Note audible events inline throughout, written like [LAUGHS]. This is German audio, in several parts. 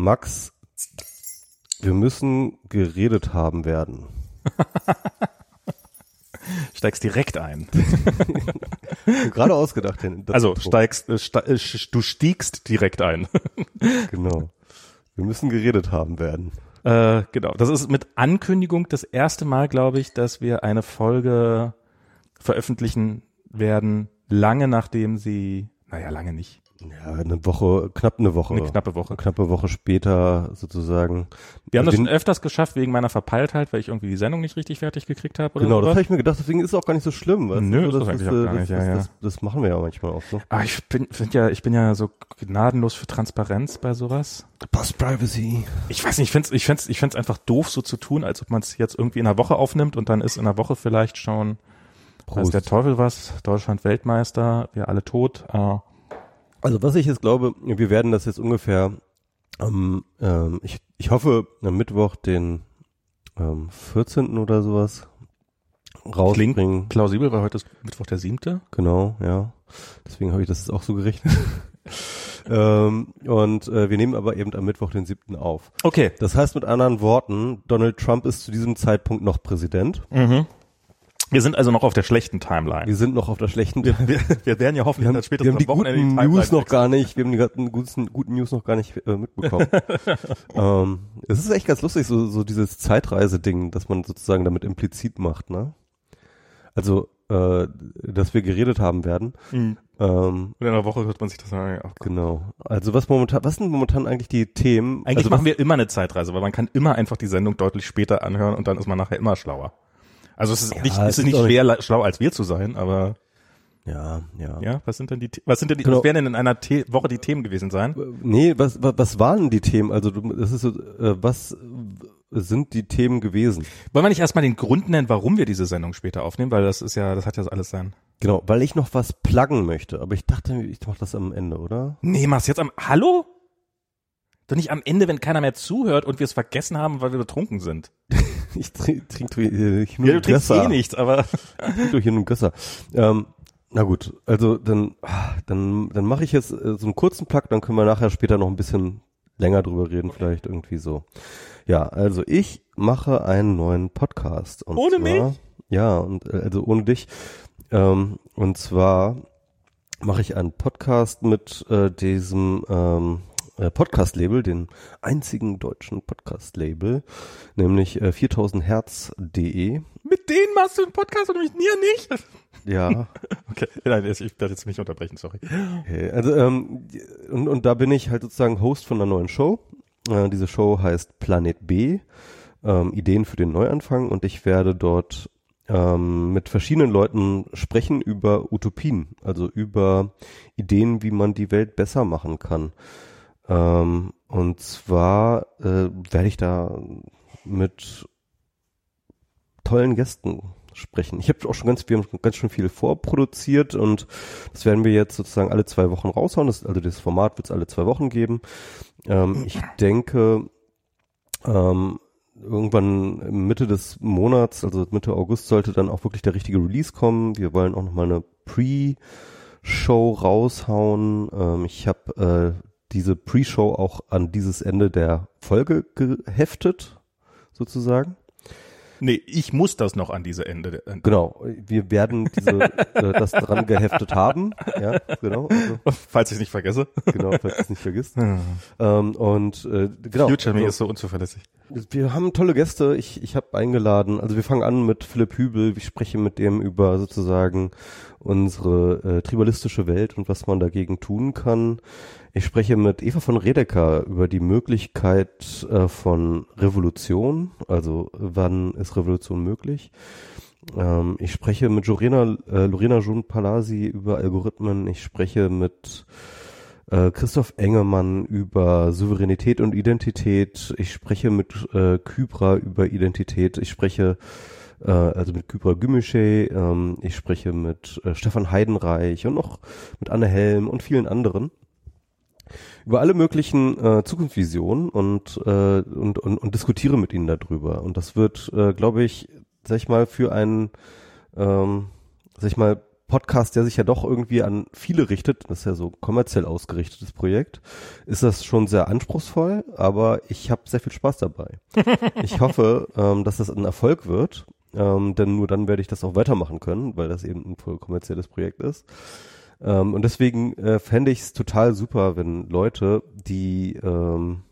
Max, wir müssen geredet haben werden. [LAUGHS] Steigst direkt ein. [LAUGHS] Gerade ausgedacht. Also steigst, äh, ste äh, du stiegst direkt ein. [LAUGHS] Genau. Wir müssen geredet haben werden. Äh, genau. Das ist mit Ankündigung das erste Mal, glaube ich, dass wir eine Folge veröffentlichen werden, lange nachdem sie, naja, lange nicht, Ja, eine Woche, knapp eine Woche. eine knappe Woche. Eine knappe Woche später sozusagen. Wir haben das Den- schon öfters geschafft wegen meiner Verpeiltheit, weil ich irgendwie die Sendung nicht richtig fertig gekriegt habe oder Genau, das sowas. habe ich mir gedacht, deswegen ist es auch gar nicht so schlimm. weißt Nö, du? ist das äh, nicht, das, ja. Das, das machen wir ja manchmal auch so. Ah, ich bin, find ja, ich bin ja so gnadenlos für Transparenz bei sowas. Post Privacy. Ich weiß nicht, ich find's, ich find's, ich find's einfach doof, so zu tun, als ob man es jetzt irgendwie in einer Woche aufnimmt und dann ist in einer Woche vielleicht schon, Prost. der Teufel was, Deutschland Weltmeister, wir alle tot. Äh, Also was ich jetzt glaube, wir werden das jetzt ungefähr am, ähm, ich, ich hoffe, am Mittwoch, den ähm, 14. oder sowas rausbringen. plausibel, weil heute ist Mittwoch der siebte. Genau, ja. Deswegen habe ich das jetzt auch so gerechnet. [LAUGHS] ähm, und äh, wir nehmen aber eben am Mittwoch, den 7. auf. Okay. Das heißt mit anderen Worten, Donald Trump ist zu diesem Zeitpunkt noch Präsident. Mhm. Wir sind also noch auf der schlechten Timeline. Wir sind noch auf der schlechten Wir, wir, wir werden ja hoffentlich Wir haben, dann wir spätestens haben die Wochenende guten Timeline News noch gar nicht, wir haben die ganzen guten, guten News noch gar nicht äh, mitbekommen. [LAUGHS] ähm, es ist echt ganz lustig, so, so dieses Zeitreise-Ding, das man sozusagen damit implizit macht, ne? Also, äh, dass wir geredet haben werden. Mhm. Ähm, In einer Woche hört man sich das an. Ja. genau. Also was momentan, was sind momentan eigentlich die Themen? Eigentlich also machen wir immer eine Zeitreise, weil man kann immer einfach die Sendung deutlich später anhören und dann ist man nachher immer schlauer. Also es ist Ja, nicht, es ist nicht schwer, la- schlau als wir zu sein, aber Ja, ja. ja, was sind denn die, was sind denn die, Genau. was werden denn in einer The Woche die Themen gewesen sein? Nee, was, was, was waren die Themen? Also du, das ist so, äh, was sind die Themen gewesen? Wollen wir nicht erstmal den Grund nennen, warum wir diese Sendung später aufnehmen, weil das ist ja, das hat ja alles sein. Genau, weil ich noch was pluggen möchte, aber ich dachte, ich mache das am Ende, oder? Nee, mach's jetzt am, hallo? Doch nicht am Ende, wenn keiner mehr zuhört und wir es vergessen haben, weil wir betrunken sind. [LAUGHS] Ich trinke trink, äh, ich nur Ja, du trinkst Gösser. eh nichts, aber [LAUGHS] Ich trink doch hier nur Gösser. Ähm, na gut, also dann, ah, dann, dann mache ich jetzt äh, so einen kurzen Plug, dann können wir nachher später noch ein bisschen länger drüber reden, vielleicht irgendwie so. Ja, also ich mache einen neuen Podcast. Ohne zwar, mich? Ja, und äh, also ohne dich. Ähm, und zwar mache ich einen Podcast mit äh, diesem ähm, äh, Podcast-Label, den einzigen deutschen Podcast-Label, nämlich äh, 4000herz.de. mit denen machst du einen Podcast und mit mir nicht? Ja, [LAUGHS] Okay, nein, ich werde jetzt nicht unterbrechen, sorry. okay. Also, ähm, und, und da bin ich halt sozusagen Host von einer neuen Show. Äh, diese Show heißt Planet B, ähm, Ideen für den Neuanfang und ich werde dort ähm, mit verschiedenen Leuten sprechen über Utopien, also über Ideen, wie man die Welt besser machen kann. Ähm, und zwar äh, werde ich da mit tollen Gästen sprechen. Ich habe auch schon ganz, wir haben ganz schön viel vorproduziert und das werden wir jetzt sozusagen alle zwei Wochen raushauen. Das, also das Format wird es alle zwei Wochen geben. Ähm, ich denke, ähm, irgendwann Mitte des Monats, also Mitte August, sollte dann auch wirklich der richtige Release kommen. Wir wollen auch nochmal eine Pre-Show raushauen. Ähm, ich habe äh, diese Pre-Show auch an dieses Ende der Folge geheftet, sozusagen. Nee, ich muss das noch an diese Ende. der- Genau, wir werden diese, [LAUGHS] äh, das dran geheftet haben. Ja, genau, also, Falls ich es nicht vergesse. genau, falls du es nicht vergisst. Ähm, und äh, genau. Future Me also, ist so unzuverlässig. wir haben tolle Gäste. Ich, ich habe eingeladen. Also wir fangen an mit Philipp Hübel. Ich spreche mit dem über sozusagen unsere äh, tribalistische Welt und was man dagegen tun kann. Ich spreche mit Eva von Redeker über die Möglichkeit äh, von Revolution. Also wann ist Revolution möglich? Ähm, ich spreche mit Lorena, äh, Lorena Jun Palasi über Algorithmen. Ich spreche mit äh, Christoph Engemann über Souveränität und Identität. Ich spreche mit äh, Kybra über Identität. Ich spreche äh, also mit Kybra Gümüşey. Ähm, ich spreche mit äh, Stefan Heidenreich und noch mit Anne Helm und vielen anderen über alle möglichen äh, Zukunftsvisionen und, äh, und, und, und diskutiere mit ihnen darüber. Und das wird, äh, glaube ich, sag ich mal, für einen, ähm, sag ich mal, Podcast, der sich ja doch irgendwie an viele richtet, das ist ja so kommerziell ausgerichtetes Projekt, ist das schon sehr anspruchsvoll, aber ich habe sehr viel Spaß dabei. [LAUGHS] ich hoffe, ähm, dass das ein Erfolg wird, ähm, denn nur dann werde ich das auch weitermachen können, weil das eben ein voll kommerzielles Projekt ist. Ähm, und deswegen äh, fände ich es total super, wenn Leute, die ähm,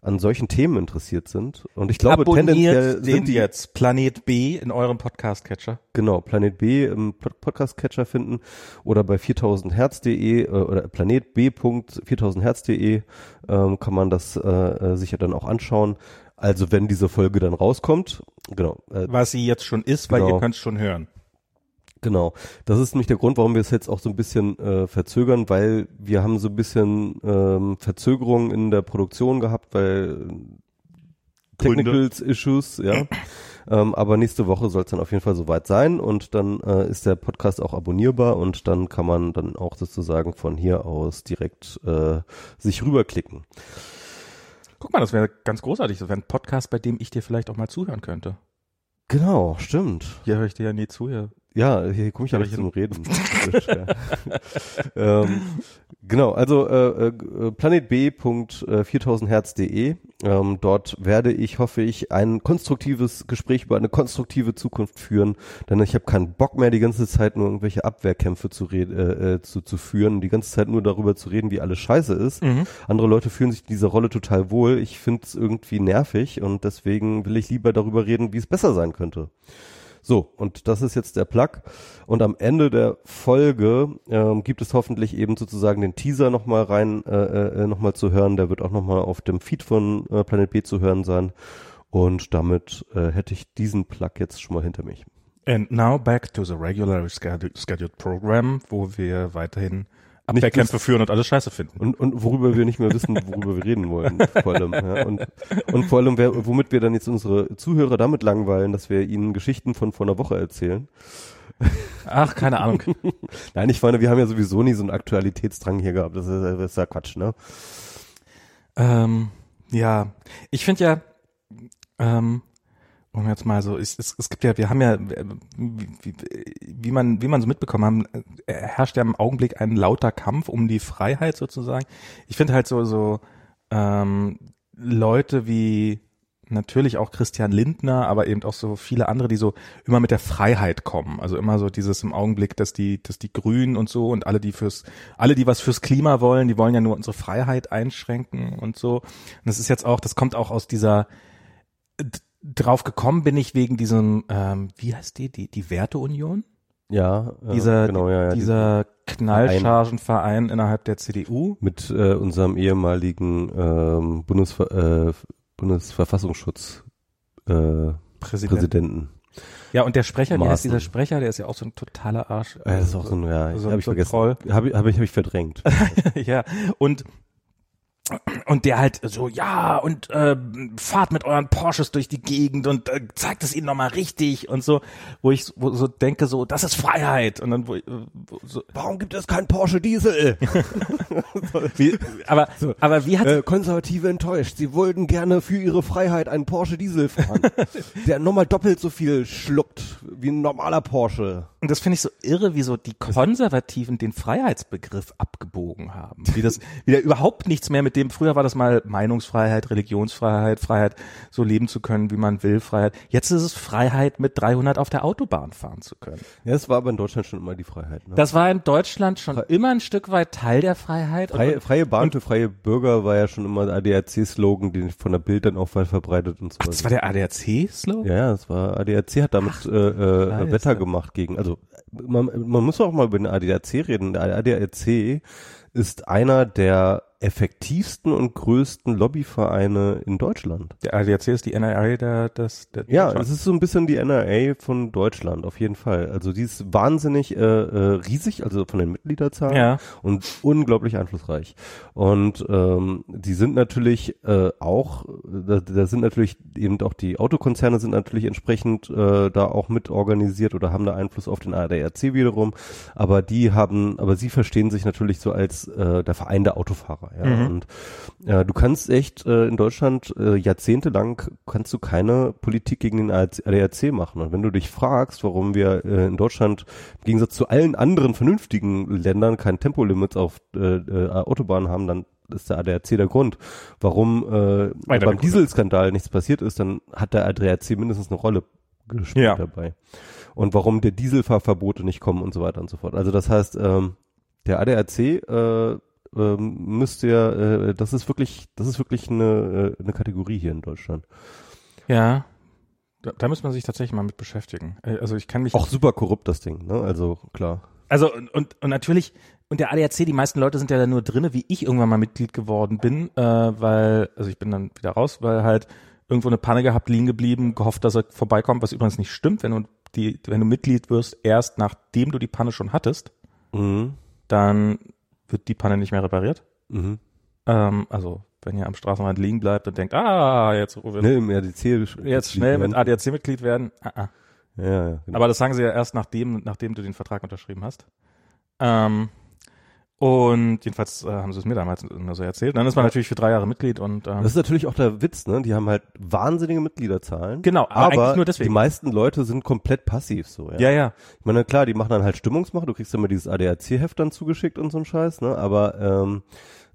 an solchen Themen interessiert sind. Und ich glaube, Abonniert tendenziell den sind die jetzt Planet B in eurem Podcast-Catcher. genau Planet B im Pod- Podcast-Catcher finden oder bei 4000herz.de äh, oder planetb.4000herz.de ähm, kann man das äh, äh, sich ja dann auch anschauen. Also wenn diese Folge dann rauskommt, genau, äh, Was sie jetzt schon ist, weil Genau. ihr könnt es schon hören. Genau. Das ist nämlich der Grund, warum wir es jetzt auch so ein bisschen äh, verzögern, weil wir haben so ein bisschen ähm, Verzögerung in der Produktion gehabt, weil Technicals Issues, ja. [COUGHS] ähm, aber nächste Woche soll es dann auf jeden Fall soweit sein und dann äh, ist der Podcast auch abonnierbar und dann kann man dann auch sozusagen von hier aus direkt äh, sich rüberklicken. Guck mal, das wäre ganz großartig. Das wäre ein Podcast, bei dem ich dir vielleicht auch mal zuhören könnte. Genau, stimmt. Hier höre ich dir ja nie zu. Hier. Ja, hier komme ich ja nicht ich- zum Reden. Ähm, genau, also äh, äh, planetb.4000herz.de. Ähm, dort werde ich, hoffe ich, ein konstruktives Gespräch über eine konstruktive Zukunft führen, denn ich habe keinen Bock mehr, die ganze Zeit nur irgendwelche Abwehrkämpfe zu, äh, äh, zu, zu führen, die ganze Zeit nur darüber zu reden, wie alles scheiße ist. Mhm. Andere Leute fühlen sich in dieser Rolle total wohl. Ich finde es irgendwie nervig und deswegen will ich lieber darüber reden, wie es besser sein könnte. So, und das ist jetzt der Plug. Und am Ende der Folge ähm, gibt es hoffentlich eben sozusagen den Teaser nochmal rein, äh, äh, nochmal zu hören. Der wird auch nochmal auf dem Feed von äh, Planet B zu hören sein. Und damit äh, hätte ich diesen Plug jetzt schon mal hinter mich. And now back to the regular scheduled scheduled program, wo wir weiterhin Abwehrkämpfe führen und alles scheiße finden. Und, und worüber wir nicht mehr wissen, worüber wir reden wollen, vor allem. Ja. Und, und vor allem, wer, womit wir dann jetzt unsere Zuhörer damit langweilen, dass wir ihnen Geschichten von vor einer Woche erzählen. Ach, keine Ahnung. [LAUGHS] Nein, ich meine, wir haben ja sowieso nie so einen Aktualitätsdrang hier gehabt. Das ist, das ist ja Quatsch, ne? ähm, ja, ich finde ja, ähm, um jetzt mal so, es, es, es gibt ja, wir haben ja, wie, wie, man, wie man so mitbekommen haben, herrscht ja im Augenblick ein lauter Kampf um die Freiheit sozusagen. Ich finde halt so, so ähm, Leute wie natürlich auch Christian Lindner, aber eben auch so viele andere, die so immer mit der Freiheit kommen. Also immer so dieses im Augenblick, dass die, dass die Grünen und so und alle, die fürs, alle, die was fürs Klima wollen, die wollen ja nur unsere Freiheit einschränken und so. Und das ist jetzt auch, das kommt auch aus dieser, drauf gekommen bin ich wegen diesem, ähm, wie heißt die, die, die Werteunion? Ja, äh, Dieser, genau, ja, ja, dieser Knallchargenverein innerhalb der CDU. mit äh, unserem ehemaligen ähm, Bundesver äh, Bundesverfassungsschutz äh, Präsident. Präsidenten. Ja, und der Sprecher, wie heißt dieser Sprecher? Der ist ja auch so ein totaler Arsch. Äh, das ist auch so ein, ja, so, habe ich so vergessen. Habe ich, hab ich, hab ich verdrängt. [LAUGHS] ja, und und der halt so, ja, und äh, fahrt mit euren Porsches durch die Gegend und äh, zeigt es ihnen nochmal richtig und so, wo ich wo so denke, so, das ist Freiheit. Und dann, wo, äh, so, Warum gibt es keinen Porsche Diesel? [LAUGHS] [LAUGHS] wie, aber, aber wie hat, äh, Konservative enttäuscht. Sie wollten gerne für ihre Freiheit einen Porsche Diesel fahren, [LAUGHS] der nochmal doppelt so viel schluckt wie ein normaler Porsche. und das finde ich so irre, wie so die Konservativen den Freiheitsbegriff abgebogen haben. Wie das wieder überhaupt nichts mehr mit dem, früher war das mal Meinungsfreiheit, Religionsfreiheit, Freiheit, so leben zu können, wie man will, Freiheit. Jetzt ist es Freiheit, mit 300 auf der Autobahn fahren zu können. Ja, das war aber in Deutschland schon immer die Freiheit. Ne? Das war in Deutschland schon immer ein Stück weit Teil der Freiheit. Freie, freie Bahn für freie Bürger war ja schon immer der ADAC-Slogan, den von der Bild dann auch weit verbreitet und so. Ach, das war der ADAC-Slogan? ja, das war ADAC hat damit äh, äh, Scheiße. Wetter gemacht gegen, also man, man muss auch mal über den ADAC reden. Der ADAC ist einer der effektivsten und größten Lobbyvereine in Deutschland. Der ADAC ist die NRA der, des, der Ja, es ist so ein bisschen die NRA von Deutschland, auf jeden Fall. Also die ist wahnsinnig äh, äh, riesig, also von den Mitgliederzahlen Ja. und unglaublich einflussreich. Und ähm, die sind natürlich äh, auch, da, da sind natürlich eben auch die Autokonzerne sind natürlich entsprechend äh, da auch mit organisiert oder haben da Einfluss auf den ADAC wiederum. Aber die haben, aber sie verstehen sich natürlich so als äh, der Verein der Autofahrer. War. Ja? Mhm. Und äh, du kannst echt äh, in Deutschland äh, jahrzehntelang kannst du keine Politik gegen den ADAC machen. Und wenn du dich fragst, warum wir äh, in Deutschland im Gegensatz zu allen anderen vernünftigen Ländern kein Tempolimits auf äh, äh, Autobahnen haben, dann ist der ADAC der Grund. Warum äh, beim Dieselskandal nichts passiert ist, dann hat der ADAC mindestens eine Rolle gespielt ja. dabei. Und warum der Dieselfahrverbote nicht kommen und so weiter und so fort. Also das heißt, ähm, der ADAC äh, äh, müsste ja, äh, das ist wirklich, das ist wirklich eine, äh, eine Kategorie hier in Deutschland. Ja, da, da muss man sich tatsächlich mal mit beschäftigen. Äh, also ich kann mich auch super korrupt das Ding, ne? Also klar. Also und, und, und natürlich und der ADAC, die meisten Leute sind ja da nur drinne, wie ich irgendwann mal Mitglied geworden bin, äh, weil also ich bin dann wieder raus, weil halt irgendwo eine Panne gehabt, liegen geblieben, gehofft, dass er vorbeikommt, was übrigens nicht stimmt, wenn du die, wenn du Mitglied wirst, erst nachdem du die Panne schon hattest, mhm. dann wird die Panne nicht mehr repariert. Mhm. Ähm, also wenn ihr am Straßenrand liegen bleibt und denkt, ah, jetzt schnell im ADC jetzt schnell mit ADAC-Mitglied werden. Ah, ah. Ja, ja, genau. Aber das sagen sie ja erst nachdem, nachdem du den Vertrag unterschrieben hast. Ähm, und jedenfalls äh, haben sie es mir damals nur so erzählt. Dann ist man natürlich für drei Jahre Mitglied und ähm, das ist natürlich auch der Witz, ne? Die haben halt wahnsinnige Mitgliederzahlen. Genau, aber, aber nur deswegen. die meisten Leute sind komplett passiv so. Ja, ja. ja. Ich meine, klar, die machen dann halt Stimmungsmache. Du kriegst immer dieses ADAC-Heft dann zugeschickt und so ein Scheiß, ne? Aber ähm,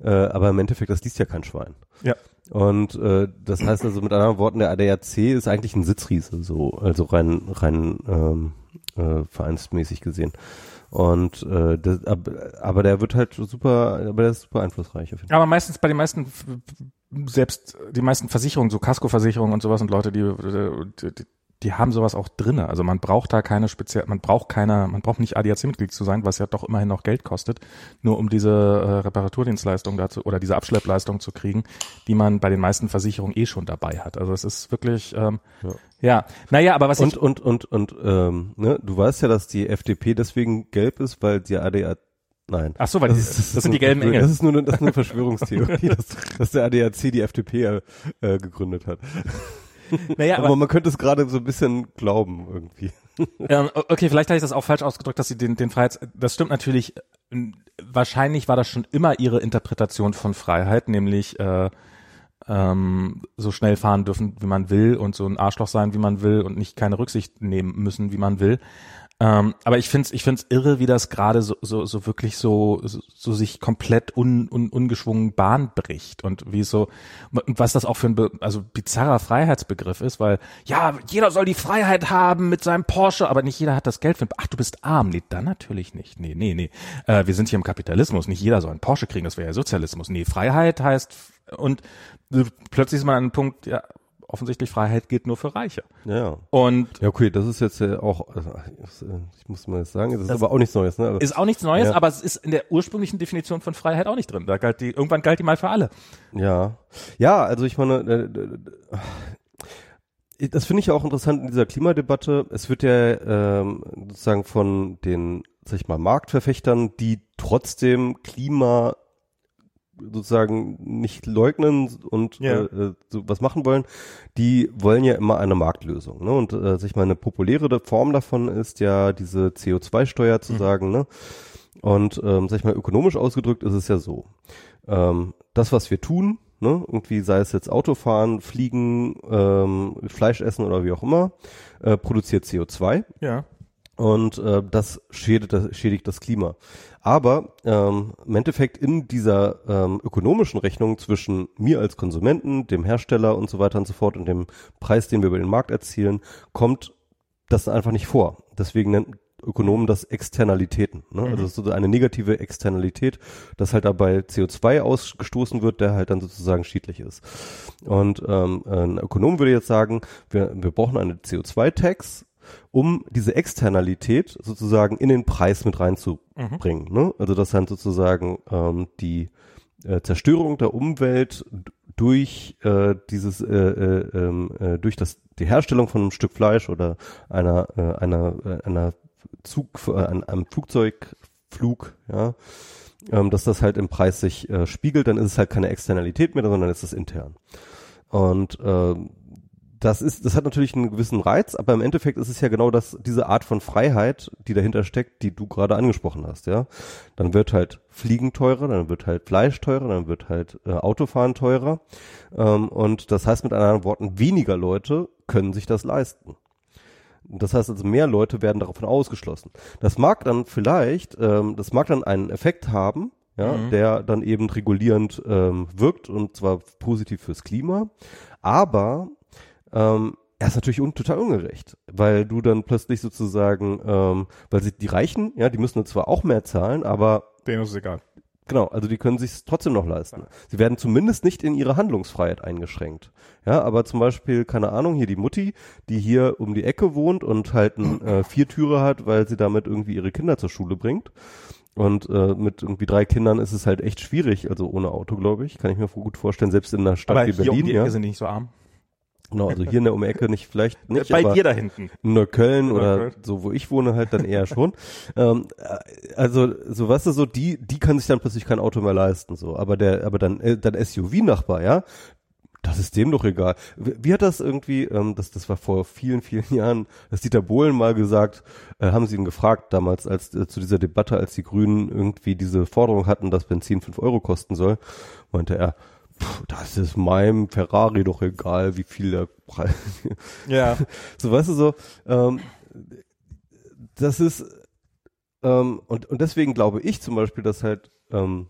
äh, aber im Endeffekt, das liest ja kein Schwein. Ja. Und äh, das heißt also mit anderen Worten, der ADAC ist eigentlich ein Sitzriese, so also rein rein ähm, äh, vereinsmäßig gesehen. Und äh, das, aber der wird halt super, aber der ist super einflussreich. Auf jeden Fall. Aber meistens bei den meisten selbst die meisten Versicherungen, so Casco-Versicherungen und sowas und Leute, die, die, die haben sowas auch drinne. Also man braucht da keine speziell, man braucht keiner, man braucht nicht ADAC-Mitglied zu sein, was ja doch immerhin noch Geld kostet, nur um diese äh, Reparaturdienstleistung dazu oder diese Abschleppleistung zu kriegen, die man bei den meisten Versicherungen eh schon dabei hat. Also es ist wirklich, ähm, ja. ja. Naja, aber was und, ich und und und ähm, ne, du weißt ja, dass die FDP deswegen gelb ist, weil die ADAC Nein. Ach so, weil das, die, ist, das, das sind die gelben Engel. Das ist nur eine, das ist eine Verschwörungstheorie, [LAUGHS] dass, dass der ADAC die FDP äh, gegründet hat. [LAUGHS] Naja, aber, aber man könnte es gerade so ein bisschen glauben irgendwie. [LAUGHS] Ähm, okay, vielleicht habe ich das auch falsch ausgedrückt, dass sie den, den Freiheits... Das stimmt natürlich. Wahrscheinlich war das schon immer ihre Interpretation von Freiheit, nämlich äh, ähm, so schnell fahren dürfen, wie man will und so ein Arschloch sein, wie man will und nicht keine Rücksicht nehmen müssen, wie man will. Ähm, aber ich finde es ich find's irre, wie das gerade so, so, so wirklich so, so, so sich komplett un, un, ungeschwungen Bahn bricht und wie so, was das auch für ein also bizarrer Freiheitsbegriff ist, weil ja, jeder soll die Freiheit haben mit seinem Porsche, aber nicht jeder hat das Geld für, ach, du bist arm. Nee, dann natürlich nicht. Nee, nee, nee. Äh, wir sind hier im Kapitalismus, nicht jeder soll einen Porsche kriegen, das wäre ja Sozialismus. Nee, Freiheit heißt und plötzlich ist man an einem Punkt, ja, offensichtlich Freiheit gilt nur für Reiche. Ja. Und ja, okay, das ist jetzt ja auch, also, ich muss mal sagen, das ist das aber auch nichts Neues. Ne? Also, ist auch nichts Neues, ja. aber es ist in der ursprünglichen Definition von Freiheit auch nicht drin. Da galt die, irgendwann galt die mal für alle. Ja, ja, also ich meine, äh, äh, das finde ich ja auch interessant in dieser Klimadebatte. Es wird ja ähm, sozusagen von den, sag ich mal, Marktverfechtern, die trotzdem Klima sozusagen nicht leugnen und ja. äh, so was machen wollen, die wollen ja immer eine Marktlösung. Ne? Und äh, sich mal eine populäre Form davon ist ja diese CO2-Steuer zu mhm. sagen. Ne? Und ähm, sag ich mal, ökonomisch ausgedrückt ist es ja so. Ähm, das, was wir tun, ne, irgendwie sei es jetzt Autofahren, Fliegen, ähm, Fleisch essen oder wie auch immer, äh, produziert CO2. Ja. Und äh, das schädigt das, schädigt das Klima. Aber ähm, im Endeffekt in dieser ähm, ökonomischen Rechnung zwischen mir als Konsumenten, dem Hersteller und so weiter und so fort und dem Preis, den wir über den Markt erzielen, kommt das einfach nicht vor. Deswegen nennt Ökonomen das Externalitäten. Ne? Also mhm. Also es ist so eine negative Externalität, dass halt dabei CO2 ausgestoßen wird, der halt dann sozusagen schädlich ist. Und ähm, ein Ökonom würde jetzt sagen, wir, wir brauchen eine CO2-Tax, um diese Externalität sozusagen in den Preis mit reinzubringen. Mhm. Ne? Also das dann sozusagen ähm, die äh, Zerstörung der Umwelt durch äh, dieses äh, äh, ähm, äh, durch das die Herstellung von einem Stück Fleisch oder einer äh, einer äh, einer Zug äh, einem Flugzeugflug ja ähm, dass das halt im Preis sich äh, spiegelt dann ist es halt keine Externalität mehr sondern ist es intern und äh, das ist, das hat natürlich einen gewissen Reiz, aber im Endeffekt ist es ja genau das, diese Art von Freiheit, die dahinter steckt, die du gerade angesprochen hast, ja. Dann wird halt Fliegen teurer, dann wird halt Fleisch teurer, dann wird halt äh, Autofahren teurer. Ähm, und das heißt mit anderen Worten, weniger Leute können sich das leisten. Das heißt also, mehr Leute werden davon ausgeschlossen. Das mag dann vielleicht, ähm, das mag dann einen Effekt haben, ja, mhm. der dann eben regulierend ähm, wirkt und zwar positiv fürs Klima. Aber ähm, er ist natürlich un total ungerecht, weil du dann plötzlich sozusagen, ähm, weil sie die Reichen, ja, die müssen zwar auch mehr zahlen, aber denen ist es egal. Genau, also die können sich trotzdem noch leisten. Sie werden zumindest nicht in ihre Handlungsfreiheit eingeschränkt. Ja, aber zum Beispiel, keine Ahnung, hier die Mutti, die hier um die Ecke wohnt und halt ein äh, Viertürer hat, weil sie damit irgendwie ihre Kinder zur Schule bringt. Und äh, mit irgendwie drei Kindern ist es halt echt schwierig, also ohne Auto, glaube ich, kann ich mir gut vorstellen, selbst in einer Stadt aber wie Berlin. Um die Ecke ja. sind nicht so arm. Genau, also hier in der Umecke nicht, vielleicht nicht. Bei dir da hinten. In Neukölln oder so, wo ich wohne, halt dann eher schon. [LAUGHS] ähm, äh, also, so weißt du, so die, die kann sich dann plötzlich kein Auto mehr leisten, so. Aber der, aber dann, äh, dann SUV-Nachbar, ja, das ist dem doch egal. Wie, wie hat das irgendwie, ähm, das, das war vor vielen, vielen Jahren, dass Dieter Bohlen mal gesagt, äh, haben sie ihn gefragt damals, als äh, zu dieser Debatte, als die Grünen irgendwie diese Forderung hatten, dass Benzin fünf Euro kosten soll, meinte er, das ist meinem Ferrari doch egal, wie viel der Preis. [LAUGHS] Ja. [LAUGHS] So, weißt du so, ähm, das ist, ähm, und, und deswegen glaube ich zum Beispiel, dass halt, ähm,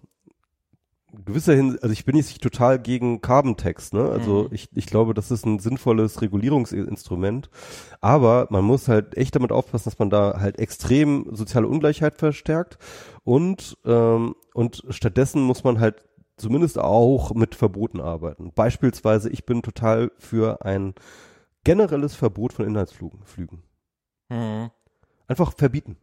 gewisser Hin also ich bin jetzt nicht total gegen Carbon Tax, ne? Also mhm. ich, ich glaube, das ist ein sinnvolles Regulierungsinstrument, aber man muss halt echt damit aufpassen, dass man da halt extrem soziale Ungleichheit verstärkt und ähm, und stattdessen muss man halt zumindest auch mit Verboten arbeiten. Beispielsweise, ich bin total für ein generelles Verbot von Inhaltsflügen. Flügen. Mhm. Einfach verbieten.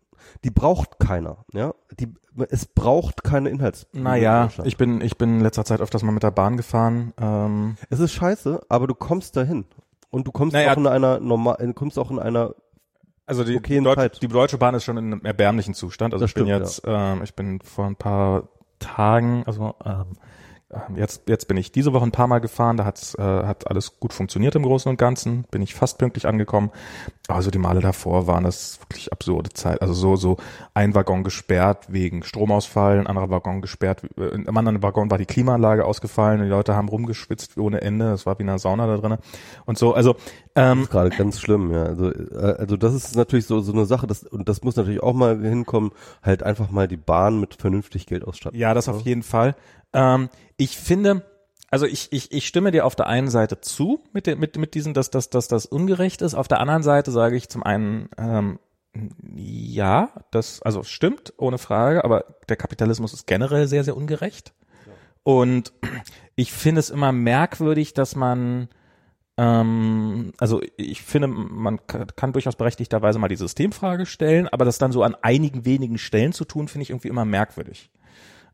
Die braucht keiner, ja. Die, es braucht keine Inhalts. Naja, ich bin, ich bin in letzter Zeit öfters mal mit der Bahn gefahren. Ähm. Es ist scheiße, aber du kommst dahin. Und du kommst naja, auch in einer normal, kommst auch in einer also die, die, Deut die, Deutsche Bahn ist schon in einem erbärmlichen Zustand. Also das ich stimmt, bin jetzt, ja. ähm, ich bin vor ein paar Tagen, also ähm, jetzt, jetzt bin ich diese Woche ein paar Mal gefahren, da hat's, äh, hat alles gut funktioniert im Großen und Ganzen, bin ich fast pünktlich angekommen. Also die Male davor waren das wirklich absurde Zeit. Also so, so ein Waggon gesperrt wegen Stromausfall, ein anderer Waggon gesperrt, äh, im anderen Waggon war die Klimaanlage ausgefallen, die Leute haben rumgeschwitzt ohne Ende, es war wie eine Sauna da drin und so. Also ähm, das ist gerade ganz schlimm, ja. Also, äh, also das ist natürlich so, so eine Sache, das, und das muss natürlich auch mal hinkommen, halt einfach mal die Bahn mit vernünftig Geld ausstatten. Ja, das auf jeden Fall. Ähm, ich finde, also ich, ich, ich stimme dir auf der einen Seite zu mit, den, mit, mit diesen, dass, dass, dass das ungerecht ist. Auf der anderen Seite sage ich zum einen, ähm, ja, das, also stimmt, ohne Frage, aber der Kapitalismus ist generell sehr, sehr ungerecht. Und ich finde es immer merkwürdig, dass man, ähm, also ich finde, man kann durchaus berechtigterweise mal die Systemfrage stellen, aber das dann so an einigen wenigen Stellen zu tun, finde ich irgendwie immer merkwürdig.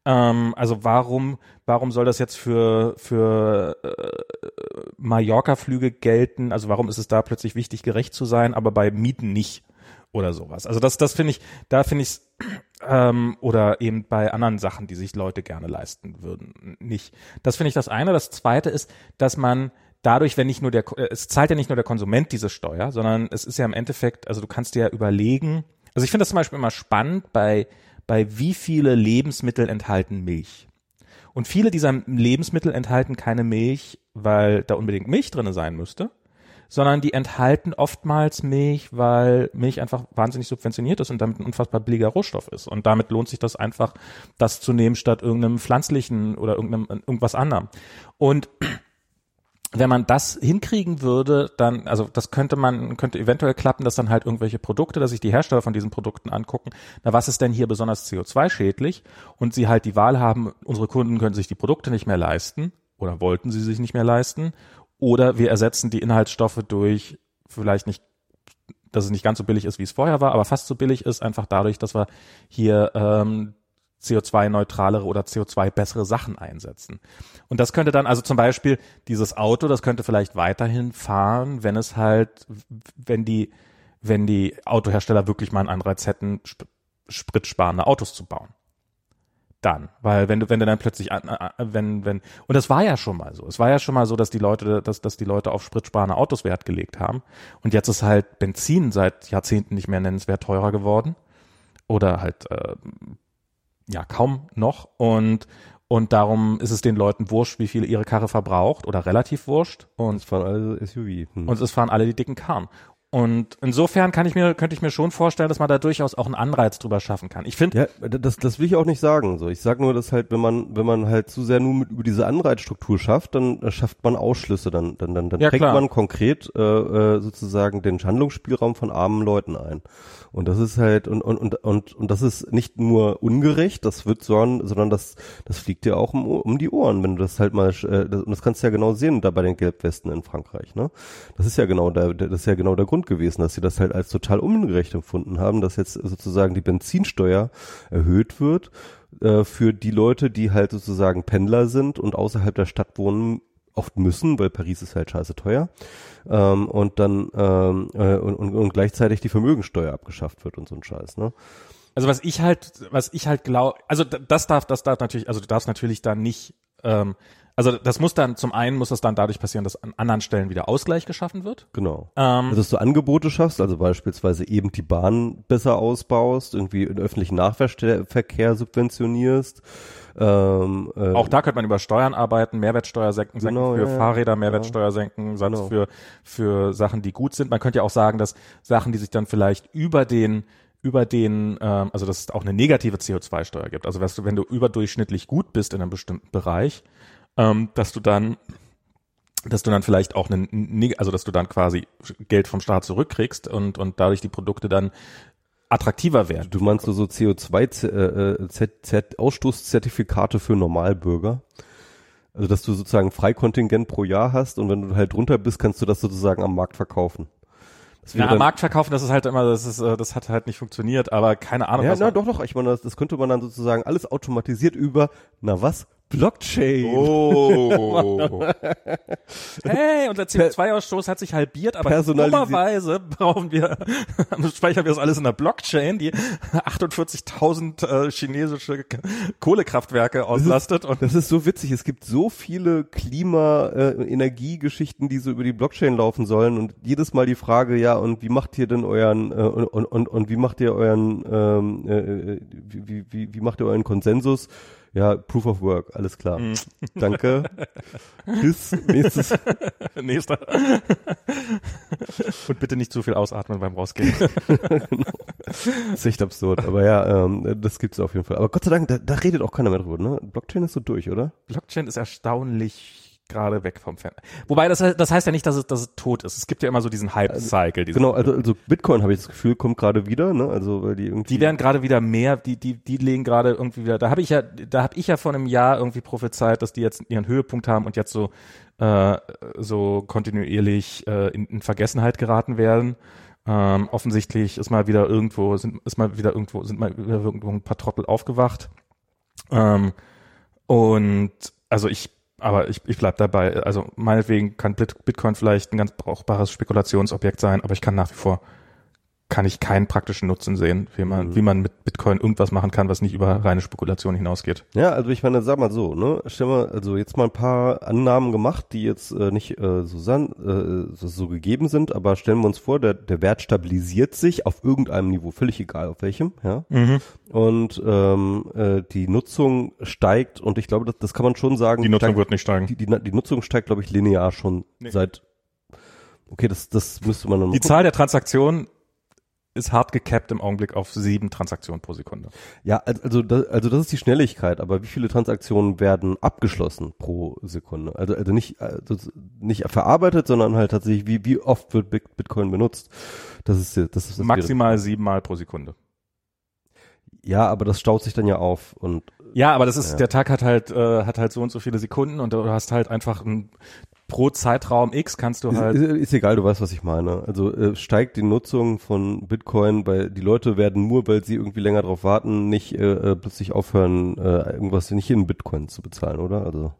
Ähm, also warum, warum soll das jetzt für, für äh, Mallorca-Flüge gelten? Also warum ist es da plötzlich wichtig, gerecht zu sein, aber bei Mieten nicht? Oder sowas. Also das, das finde ich, da finde ich ähm, oder eben bei anderen Sachen, die sich Leute gerne leisten würden, nicht. Das finde ich das eine. Das zweite ist, dass man dadurch, wenn nicht nur der, äh, es zahlt ja nicht nur der Konsument diese Steuer, sondern es ist ja im Endeffekt, also du kannst dir ja überlegen, also ich finde das zum Beispiel immer spannend bei bei wie viele Lebensmittel enthalten Milch. Und viele dieser Lebensmittel enthalten keine Milch, weil da unbedingt Milch drinne sein müsste, sondern die enthalten oftmals Milch, weil Milch einfach wahnsinnig subventioniert ist und damit ein unfassbar billiger Rohstoff ist. Und damit lohnt sich das einfach, das zu nehmen statt irgendeinem pflanzlichen oder irgendeinem irgendwas anderem. Und wenn man das hinkriegen würde, dann, also das könnte man, könnte eventuell klappen, dass dann halt irgendwelche Produkte, dass sich die Hersteller von diesen Produkten angucken, na was ist denn hier besonders CO2-schädlich und sie halt die Wahl haben, unsere Kunden können sich die Produkte nicht mehr leisten oder wollten sie sich nicht mehr leisten. Oder wir ersetzen die Inhaltsstoffe durch vielleicht nicht dass es nicht ganz so billig ist, wie es vorher war, aber fast so billig ist, einfach dadurch, dass wir hier ähm, CO2-neutralere oder CO2-bessere Sachen einsetzen. Und das könnte dann also zum Beispiel dieses Auto, das könnte vielleicht weiterhin fahren, wenn es halt, wenn die, wenn die Autohersteller wirklich mal einen Anreiz hätten, sp spritsparende Autos zu bauen. dann, weil wenn du wenn du dann plötzlich wenn wenn und das war ja schon mal so. Es war ja schon mal so, dass die Leute dass dass die Leute auf spritsparende Autos Wert gelegt haben und jetzt ist halt Benzin seit Jahrzehnten nicht mehr nennenswert teurer geworden oder halt äh, ja kaum noch und und darum ist es den Leuten wurscht, wie viel ihre Karre verbraucht oder relativ wurscht und es fahren alle SUV. Hm. Und es fahren alle die dicken Karren. Und insofern kann ich mir, könnte ich mir schon vorstellen, dass man da durchaus auch einen Anreiz drüber schaffen kann. Ich finde. Ja, das, das will ich auch nicht sagen. So, ich sage nur, dass halt, wenn man, wenn man halt zu sehr nur mit, über diese Anreizstruktur schafft, dann äh, schafft man Ausschlüsse. Dann, dann, dann, dann ja, trägt man konkret äh, äh, sozusagen den Handlungsspielraum von armen Leuten ein. Und das ist halt, und, und, und, und, und das ist nicht nur ungerecht, das wird sondern, sondern das, das fliegt dir auch um, um die Ohren, wenn du das halt mal, äh, das, und das kannst du ja genau sehen da bei den Gelbwesten in Frankreich, ne? Das ist ja genau der, das ist ja genau der Grund gewesen, dass sie das halt als total ungerecht empfunden haben, dass jetzt sozusagen die Benzinsteuer erhöht wird äh, für die Leute, die halt sozusagen Pendler sind und außerhalb der Stadt wohnen oft müssen, weil Paris ist halt scheiße teuer. Ähm, und dann ähm, äh, und, und, und gleichzeitig die Vermögensteuer abgeschafft wird und so ein Scheiß, ne? Also was ich halt, was ich halt glaube, also das darf, das darf natürlich, also du darfst natürlich dann nicht ähm, also das muss dann, zum einen muss das dann dadurch passieren, dass an anderen Stellen wieder Ausgleich geschaffen wird. Genau. Ähm, also dass du Angebote schaffst, also beispielsweise eben die Bahn besser ausbaust, irgendwie den öffentlichen Nahverkehr subventionierst. Ähm, äh, Auch da könnte man über Steuern arbeiten, Mehrwertsteuer senken, genau, senken für ja, Fahrräder, Mehrwertsteuer ja. senken, Satz genau. für, für Sachen, die gut sind. Man könnte ja auch sagen, dass Sachen, die sich dann vielleicht über den über den, ähm, also dass es auch eine negative CO2-Steuer gibt. Also weißt du, wenn du überdurchschnittlich gut bist in einem bestimmten Bereich, ähm, dass du dann dass du dann vielleicht auch einen, also dass du dann quasi Geld vom Staat zurückkriegst und, und dadurch die Produkte dann attraktiver werden. Du meinst so CO2-Ausstoßzertifikate äh, für Normalbürger? Also dass du sozusagen Freikontingent pro Jahr hast und wenn du halt drunter bist, kannst du das sozusagen am Markt verkaufen. Ja, am Markt verkaufen, das ist halt immer, das ist, äh, das hat halt nicht funktioniert, aber keine Ahnung. Ja, na, doch, doch, ich meine, das, das könnte man dann sozusagen alles automatisiert über, na was? Blockchain. Oh. [LAUGHS] hey, unser CO2-Ausstoß hat sich halbiert, aber dummerweise brauchen wir, [LAUGHS] speichern wir das alles in der Blockchain, die 48.000 äh, chinesische Kohlekraftwerke auslastet. Das ist, und das ist so witzig. Es gibt so viele Klima-Energiegeschichten, äh, die so über die Blockchain laufen sollen und jedes Mal die Frage, ja, und wie macht ihr denn euren, äh, und, und, und, und wie macht ihr euren, ähm, äh, äh wie, wie, wie macht ihr euren Konsensus? Ja, Proof of Work, alles klar. Mhm. Danke. [LAUGHS] Bis nächstes. [LAUGHS] Nächster. Und bitte nicht zu viel ausatmen beim Rausgehen. [LAUGHS] genau. Das ist echt absurd. Aber ja, ähm, das gibt's auf jeden Fall. Aber Gott sei Dank, da, da redet auch keiner mehr drüber, ne? Blockchain ist so durch, oder? Blockchain ist erstaunlich gerade weg vom Fenster. Wobei das, das heißt ja nicht, dass es, dass es tot ist. Es gibt ja immer so diesen Hype-Cycle. Also, genau, also, also Bitcoin habe ich das Gefühl, kommt gerade wieder, ne? Also weil die irgendwie. Die werden gerade wieder mehr, die, die, die legen gerade irgendwie wieder. Da habe ich ja, da habe ich ja vor einem Jahr irgendwie prophezeit, dass die jetzt ihren Höhepunkt haben und jetzt so äh, so kontinuierlich äh, in, in Vergessenheit geraten werden. Ähm, offensichtlich ist mal wieder irgendwo, sind, ist mal wieder irgendwo, sind mal wieder irgendwo ein paar Trottel aufgewacht. Ähm, und also ich aber ich, ich bleib dabei. Also meinetwegen kann Bitcoin vielleicht ein ganz brauchbares Spekulationsobjekt sein, aber ich kann nach wie vor kann ich keinen praktischen Nutzen sehen, wie man, mhm. wie man mit Bitcoin irgendwas machen kann, was nicht über reine Spekulation hinausgeht. Ja, also ich meine, sag mal so, ne, stell mal, also jetzt mal ein paar Annahmen gemacht, die jetzt äh, nicht äh, so, san, äh, so, so gegeben sind, aber stellen wir uns vor, der, der Wert stabilisiert sich auf irgendeinem Niveau, völlig egal auf welchem, ja. Mhm. Und ähm, äh, die Nutzung steigt und ich glaube, das, das kann man schon sagen. Die Nutzung steigt, wird nicht steigen. Die, die, die Nutzung steigt, glaube ich, linear schon nee. seit Okay, das, das müsste man dann Die Zahl der Transaktionen ist hart gecapped im Augenblick auf sieben Transaktionen pro Sekunde. Ja, also das, also das ist die Schnelligkeit, aber wie viele Transaktionen werden abgeschlossen pro Sekunde? Also, also nicht, also nicht verarbeitet, sondern halt tatsächlich, wie, wie oft wird Bitcoin benutzt? Das ist das ist das maximal siebenmal pro Sekunde. Ja, aber das staut sich dann ja auf und ja, aber das ist ja. der Tag hat halt äh, hat halt so und so viele Sekunden und du hast halt einfach ein pro Zeitraum X kannst du halt. Ist, ist, ist egal, du weißt, was ich meine. Also äh, steigt die Nutzung von Bitcoin, weil die Leute werden nur, weil sie irgendwie länger drauf warten, nicht äh, äh plötzlich aufhören, äh, irgendwas nicht in Bitcoin zu bezahlen, oder? Also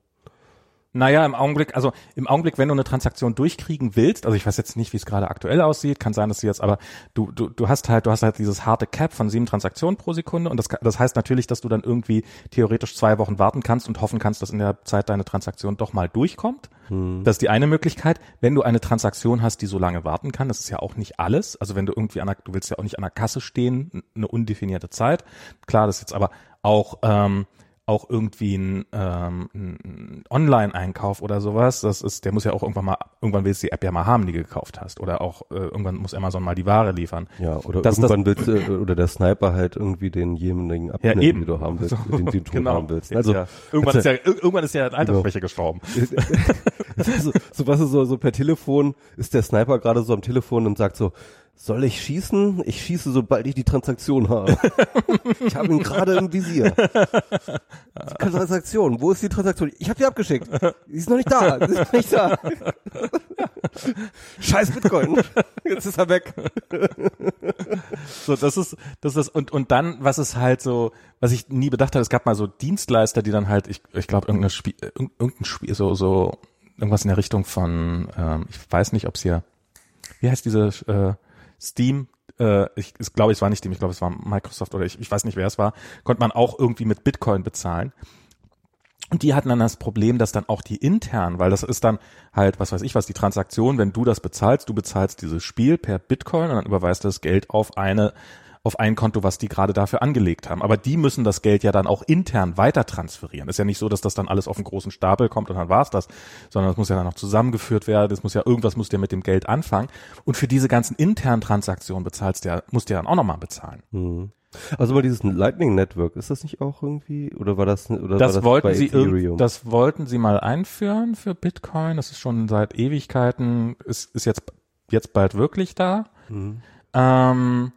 Naja, im Augenblick, also im Augenblick, wenn du eine Transaktion durchkriegen willst, also ich weiß jetzt nicht, wie es gerade aktuell aussieht, kann sein, dass du jetzt, aber du, du, du hast halt, du hast halt dieses harte Cap von sieben Transaktionen pro Sekunde und das, das heißt natürlich, dass du dann irgendwie theoretisch zwei Wochen warten kannst und hoffen kannst, dass in der Zeit deine Transaktion doch mal durchkommt. Hm. Das ist die eine Möglichkeit. Wenn du eine Transaktion hast, die so lange warten kann, das ist ja auch nicht alles. Also wenn du irgendwie an der, du willst ja auch nicht an der Kasse stehen, eine undefinierte Zeit. Klar, das ist jetzt aber auch, ähm, auch irgendwie ein, ähm, ein Online-Einkauf oder sowas, das ist, der muss ja auch irgendwann mal, irgendwann willst du die App ja mal haben, die du gekauft hast. Oder auch äh, irgendwann muss Amazon mal die Ware liefern. Ja, oder das, irgendwann das, willst du, oder der Sniper halt irgendwie denjenigen abnehmen, ja, eben. die du haben willst, so, den, den du genau. haben willst. Also ja. irgendwann ist ja irgendwann ist ja Altersschwäche genau. gestorben. [LAUGHS] so, so was ist so, so per Telefon ist der Sniper gerade so am Telefon und sagt so, soll ich schießen? Ich schieße, sobald ich die Transaktion habe. [LAUGHS] ich habe ihn gerade im Visier. Die Transaktion, wo ist die Transaktion? Ich habe sie abgeschickt. Sie ist noch nicht da. Sie ist noch nicht da. [LAUGHS] Scheiß Bitcoin. Jetzt ist er weg. so, das ist, das ist, und, und dann, was ist halt so, was ich nie bedacht habe, es gab mal so Dienstleister, die dann halt, ich, ich glaube, irgendein Spiel, irgendein Spiel, so, so, irgendwas in der Richtung von, ähm, ich weiß nicht, ob es hier, wie heißt diese, äh, Steam, äh, ich, ich glaube, es war nicht Steam, ich glaube, es war Microsoft oder ich, ich weiß nicht, wer es war, konnte man auch irgendwie mit Bitcoin bezahlen. Und die hatten dann das Problem, dass dann auch die intern, weil das ist dann halt, was weiß ich was, die Transaktion, wenn du das bezahlst, du bezahlst dieses Spiel per Bitcoin und dann überweist das Geld auf eine auf ein Konto, was die gerade dafür angelegt haben. Aber die müssen das Geld ja dann auch intern weiter transferieren. Ist ja nicht so, dass das dann alles auf einen großen Stapel kommt und dann war's das, sondern das muss ja dann noch zusammengeführt werden. Das muss ja irgendwas muss der mit dem Geld anfangen. Und für diese ganzen internen Transaktionen bezahlst der, musst du ja dann auch nochmal bezahlen. Mhm. Also mal dieses Lightning Network, ist das nicht auch irgendwie oder war das oder das, war das wollten sie Ethereum? das wollten sie mal einführen für Bitcoin, das ist schon seit Ewigkeiten ist ist jetzt jetzt bald wirklich da. Mhm. Ähm,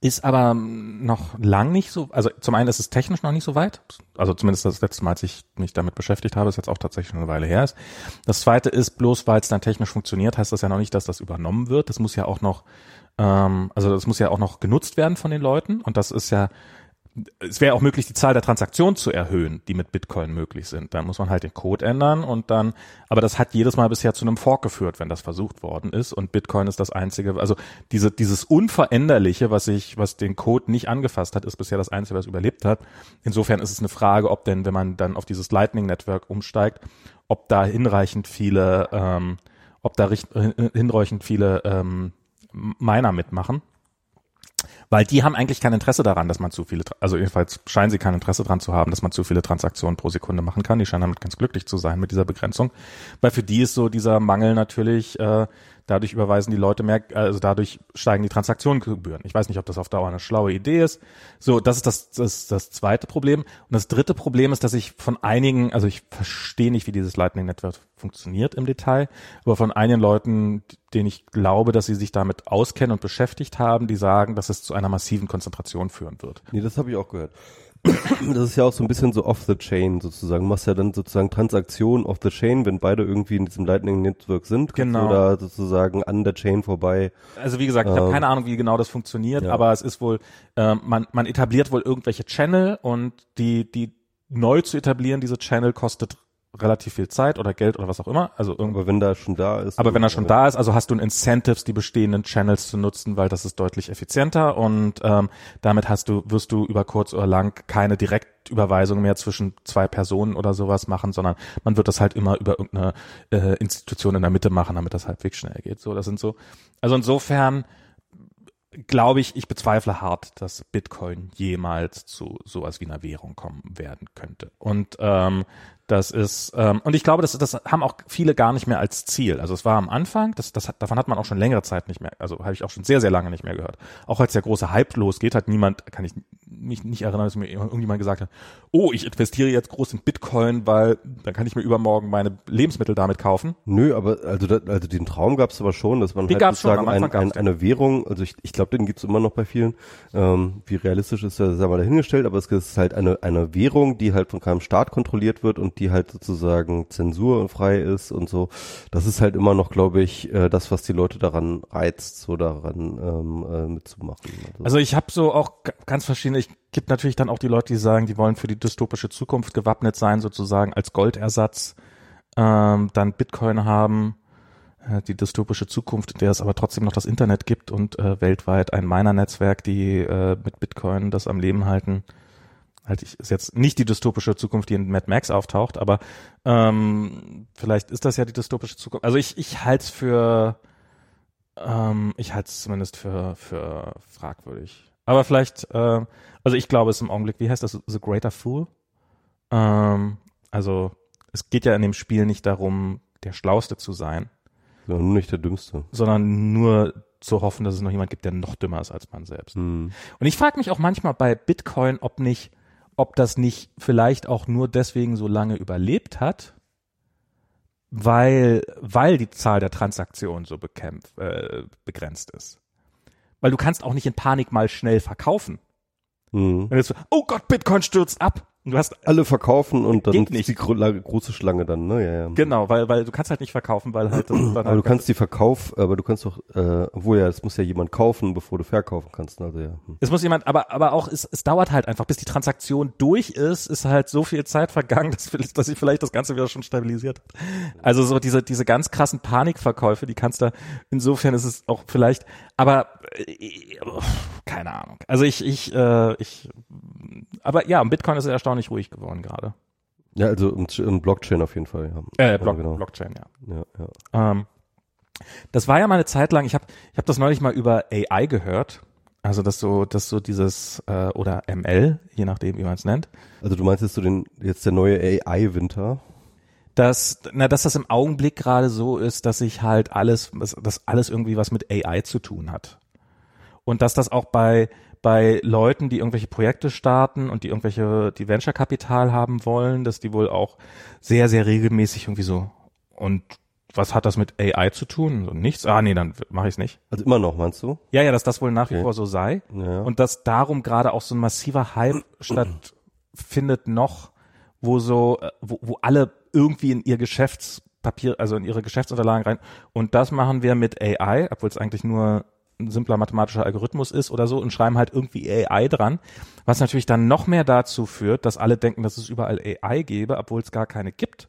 ist aber noch lang nicht so, also zum einen ist es technisch noch nicht so weit, also zumindest das letzte Mal, als ich mich damit beschäftigt habe, ist jetzt auch tatsächlich schon eine Weile her ist. Das zweite ist, bloß weil es dann technisch funktioniert, heißt das ja noch nicht, dass das übernommen wird. Das muss ja auch noch, ähm, also das muss ja auch noch genutzt werden von den Leuten und das ist ja es wäre auch möglich, die Zahl der Transaktionen zu erhöhen, die mit Bitcoin möglich sind. Dann muss man halt den Code ändern und dann, aber das hat jedes Mal bisher zu einem Fork geführt, wenn das versucht worden ist. Und Bitcoin ist das einzige, also diese, dieses Unveränderliche, was sich, was den Code nicht angefasst hat, ist bisher das einzige, was überlebt hat. Insofern ist es eine Frage, ob denn, wenn man dann auf dieses Lightning Network umsteigt, ob da hinreichend viele, ähm, ob da hinreichend viele ähm, Miner mitmachen weil die haben eigentlich kein Interesse daran, dass man zu viele, also jedenfalls scheinen sie kein Interesse daran zu haben, dass man zu viele Transaktionen pro Sekunde machen kann. Die scheinen damit ganz glücklich zu sein mit dieser Begrenzung, weil für die ist so dieser Mangel natürlich äh, Dadurch überweisen die Leute mehr, also dadurch steigen die Transaktionsgebühren. Ich weiß nicht, ob das auf Dauer eine schlaue Idee ist. So, das ist das, das, das zweite Problem. Und das dritte Problem ist, dass ich von einigen, also ich verstehe nicht, wie dieses Lightning Network funktioniert im Detail, aber von einigen Leuten, denen ich glaube, dass sie sich damit auskennen und beschäftigt haben, die sagen, dass es zu einer massiven Konzentration führen wird. Nee, das habe ich auch gehört. [COUGHS] Das ist ja auch so ein bisschen so off the chain sozusagen. Du machst ja dann sozusagen Transaktionen off the chain, wenn beide irgendwie in diesem Lightning Network sind. Genau. Oder sozusagen an der Chain vorbei. Also wie gesagt, ich ähm, habe keine Ahnung, wie genau das funktioniert, ja. aber es ist wohl, äh, man, man etabliert wohl irgendwelche Channel und die, die neu zu etablieren, diese Channel kostet relativ viel Zeit oder Geld oder was auch immer. Also aber wenn da schon da ist. Aber wenn er schon da ist, also hast du ein Incentives, die bestehenden Channels zu nutzen, weil das ist deutlich effizienter und ähm, damit hast du, wirst du über kurz oder lang keine Direktüberweisung mehr zwischen zwei Personen oder sowas machen, sondern man wird das halt immer über irgendeine äh, Institution in der Mitte machen, damit das halbwegs schnell geht. So, das sind so. Also insofern glaube ich, ich bezweifle hart, dass Bitcoin jemals zu sowas wie einer Währung kommen werden könnte. Und ähm, das ist, ähm, und ich glaube, das, das haben auch viele gar nicht mehr als Ziel. Also es war am Anfang, das, das, davon hat man auch schon längere Zeit nicht mehr, also habe ich auch schon sehr, sehr lange nicht mehr gehört. Auch als der große Hype losgeht, hat niemand, kann ich mich nicht erinnern, dass mir irgendjemand gesagt hat, oh, ich investiere jetzt groß in Bitcoin, weil dann kann ich mir übermorgen meine Lebensmittel damit kaufen. Nö, aber also, da, also den Traum gab es aber schon, dass man die halt sozusagen ein, ein, eine Währung, also ich, ich glaube, den gibt's immer noch bei vielen. Ähm, wie realistisch ist das, sei mal dahingestellt, aber es ist halt eine, eine Währung, die halt von keinem Staat kontrolliert wird und die halt sozusagen zensurfrei ist und so. Das ist halt immer noch, glaube ich, äh, das, was die Leute daran reizt, so daran ähm, äh, mitzumachen. Also, also ich habe so auch ganz verschiedene, ich gibt natürlich dann auch die Leute, die sagen, die wollen für die dystopische Zukunft gewappnet sein, sozusagen als Goldersatz, ähm, dann Bitcoin haben, äh, die dystopische Zukunft, in der es aber trotzdem noch das Internet gibt und äh, weltweit ein Miner-Netzwerk, die äh, mit Bitcoin das am Leben halten halt ich ist jetzt nicht die dystopische Zukunft, die in Mad Max auftaucht, aber ähm, vielleicht ist das ja die dystopische Zukunft. Also ich ich halte es für ähm, ich halte es zumindest für für fragwürdig. Aber vielleicht äh, also ich glaube es im Augenblick, wie heißt das The Greater Fool? Ähm, also es geht ja in dem Spiel nicht darum, der Schlauste zu sein. Ja, nur nicht der Dümmste. Sondern nur zu hoffen, dass es noch jemand gibt, der noch dümmer ist als man selbst. Hm. Und ich frage mich auch manchmal bei Bitcoin, ob nicht ob das nicht vielleicht auch nur deswegen so lange überlebt hat, weil, weil die Zahl der Transaktionen so bekämpft, äh, begrenzt ist. Weil du kannst auch nicht in Panik mal schnell verkaufen. Mhm. Wenn du so, oh Gott, Bitcoin stürzt ab. Du hast alle verkaufen und dann Geht nicht. die gro große Schlange dann, ne? Ja, ja. Genau, weil, weil du kannst halt nicht verkaufen, weil halt. Dann aber halt du kannst die Verkauf, aber du kannst doch, äh, obwohl ja, es muss ja jemand kaufen, bevor du verkaufen kannst. Also ja. Hm. Es muss jemand, aber aber auch es, es dauert halt einfach, bis die Transaktion durch ist, ist halt so viel Zeit vergangen, [LAUGHS] dass, dass sich vielleicht das Ganze wieder schon stabilisiert hat. Also so diese diese ganz krassen Panikverkäufe, die kannst du. Insofern ist es auch vielleicht, aber äh, keine Ahnung. Also ich ich äh, ich, aber ja, Bitcoin ist erstaunlich ruhig geworden gerade. Ja, also im, im Blockchain auf jeden Fall. Ja. Äh, Ja, Block, genau. Blockchain, ja. Ja, ja. Ähm, das war ja mal eine Zeit lang, ich habe ich hab das neulich mal über AI gehört. Also dass so, dass so dieses, äh, oder ML, je nachdem, wie man es nennt, Also du meinst jetzt so den jetzt der neue AI-Winter? dass, na, dass das im Augenblick gerade so ist, dass sich halt alles, dass, dass alles irgendwie was mit AI zu tun hat. Und dass das auch bei, bei Leuten, die irgendwelche Projekte starten und die irgendwelche, die Venture-Kapital haben wollen, dass die wohl auch sehr, sehr regelmäßig irgendwie so, und was hat das mit AI zu tun? So, nichts? Ah, nee, dann mache ich es nicht. Also immer noch, meinst du? Ja, ja, dass das wohl nach wie Okay. vor so sei. Ja. Und dass darum gerade auch so ein massiver Hype [CLEARS THROAT] stattfindet noch, wo so, äh, wo, wo alle irgendwie in ihr Geschäftspapier, also in ihre Geschäftsunterlagen rein. Und das machen wir mit AI, obwohl es eigentlich nur ein simpler mathematischer Algorithmus ist oder so und schreiben halt irgendwie AI dran, was natürlich dann noch mehr dazu führt, dass alle denken, dass es überall AI gäbe, obwohl es gar keine gibt.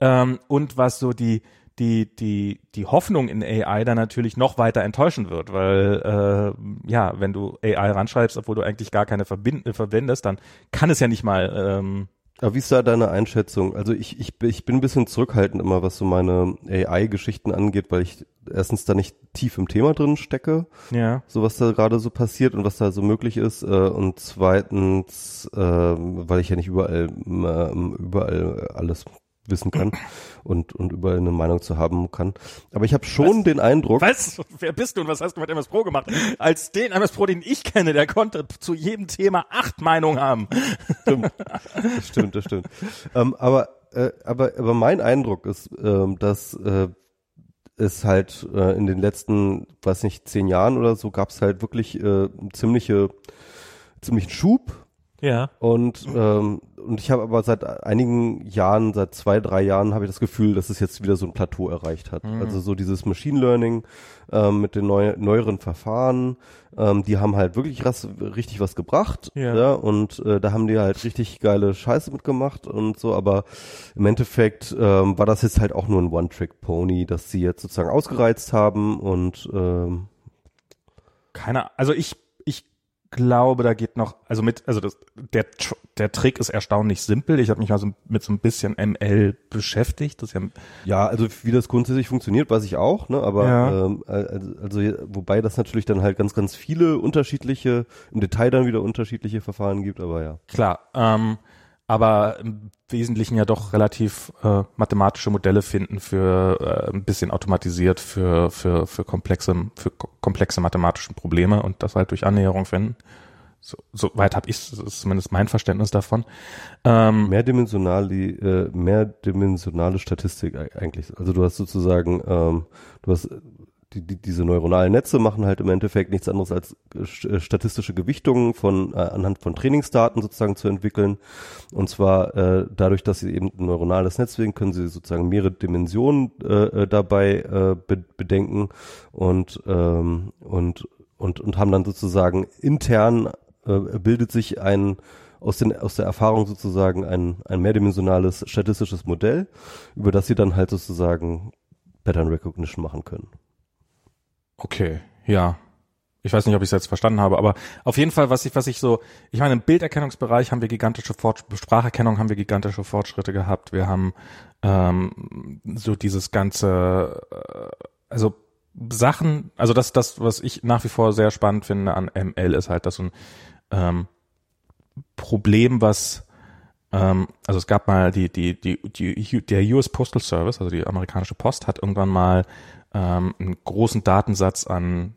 Ähm, und was so die, die, die, die Hoffnung in AI dann natürlich noch weiter enttäuschen wird, weil äh, ja, wenn du AI ranschreibst, obwohl du eigentlich gar keine verbind, äh, verwendest, dann kann es ja nicht mal ähm, Aber wie ist da deine Einschätzung? Also ich, ich, bin- ich bin ein bisschen zurückhaltend immer, was so meine AI-Geschichten angeht, weil ich erstens da nicht tief im Thema drin stecke, ja. so was da gerade so passiert und was da so möglich ist. Äh, und zweitens, äh, weil ich ja nicht überall, ähm, überall alles wissen kann [CLEARS THROAT] und, und überall eine Meinung zu haben kann. Aber ich habe schon Was? den Eindruck, Was? Wer bist du und was hast du mit MS Pro gemacht? Als den MS Pro, den ich kenne, der konnte zu jedem Thema acht Meinungen haben. stimmt, das stimmt, das stimmt. Ähm, aber, äh, aber, aber mein Eindruck ist, ähm, dass äh, es halt äh, in den letzten, weiß nicht, zehn Jahren oder so, gab es halt wirklich äh, ziemliche, ziemlichen Schub. Ja. Und, ähm, und ich habe aber seit einigen Jahren, seit zwei, drei Jahren, habe ich das Gefühl, dass es jetzt wieder so ein Plateau erreicht hat. Mhm. Also so dieses Machine Learning ähm, mit den neu, neueren Verfahren, ähm, die haben halt wirklich ras, richtig was gebracht. Ja. und äh, da haben die halt richtig geile Scheiße mitgemacht und so, aber im Endeffekt ähm, war das jetzt halt auch nur ein One-Trick-Pony, das sie jetzt sozusagen ausgereizt haben und ähm, Keine, also ich glaube, da geht noch, also mit, also das, der, der Trick ist erstaunlich simpel. Ich habe mich mal so mit so ein bisschen ML beschäftigt. Das ja, Ja, also wie das grundsätzlich funktioniert, weiß ich auch, ne? Aber Ja. ähm, also, also wobei das natürlich dann halt ganz, ganz viele unterschiedliche, im Detail dann wieder unterschiedliche Verfahren gibt, aber ja. klar, ähm, aber im Wesentlichen ja doch relativ äh, mathematische Modelle finden für äh, ein bisschen automatisiert für für für komplexe für ko- komplexe mathematische Probleme und das halt durch Annäherung finden. So, so weit habe ich, zumindest mein Verständnis davon. Ähm, Mehrdimensionale, äh, mehrdimensionale Statistik eigentlich. Also du hast sozusagen, ähm, du hast die, die, diese neuronalen Netze machen halt im Endeffekt nichts anderes als äh, statistische Gewichtungen von äh, anhand von Trainingsdaten sozusagen zu entwickeln. Und zwar äh, dadurch, dass sie eben ein neuronales Netzwerk können sie sozusagen mehrere Dimensionen äh, äh dabei äh, be bedenken und ähm, und und und haben dann sozusagen intern äh, bildet sich ein aus, den, aus der Erfahrung sozusagen ein, ein mehrdimensionales statistisches Modell, über das sie dann halt sozusagen Pattern Recognition machen können. Okay, ja. Ich weiß nicht, ob ich es jetzt verstanden habe, aber auf jeden Fall, was ich, was ich so, ich meine, im Bilderkennungsbereich haben wir gigantische Fort Spracherkennung haben wir gigantische Fortschritte gehabt. Wir haben ähm, so dieses ganze, äh, also Sachen, also das, das, was ich nach wie vor sehr spannend finde an ML, ist halt, dass so ein ähm, Problem, was ähm, also es gab mal die, die, die, die, der US Postal Service, also die amerikanische Post, hat irgendwann mal ähm, einen großen Datensatz an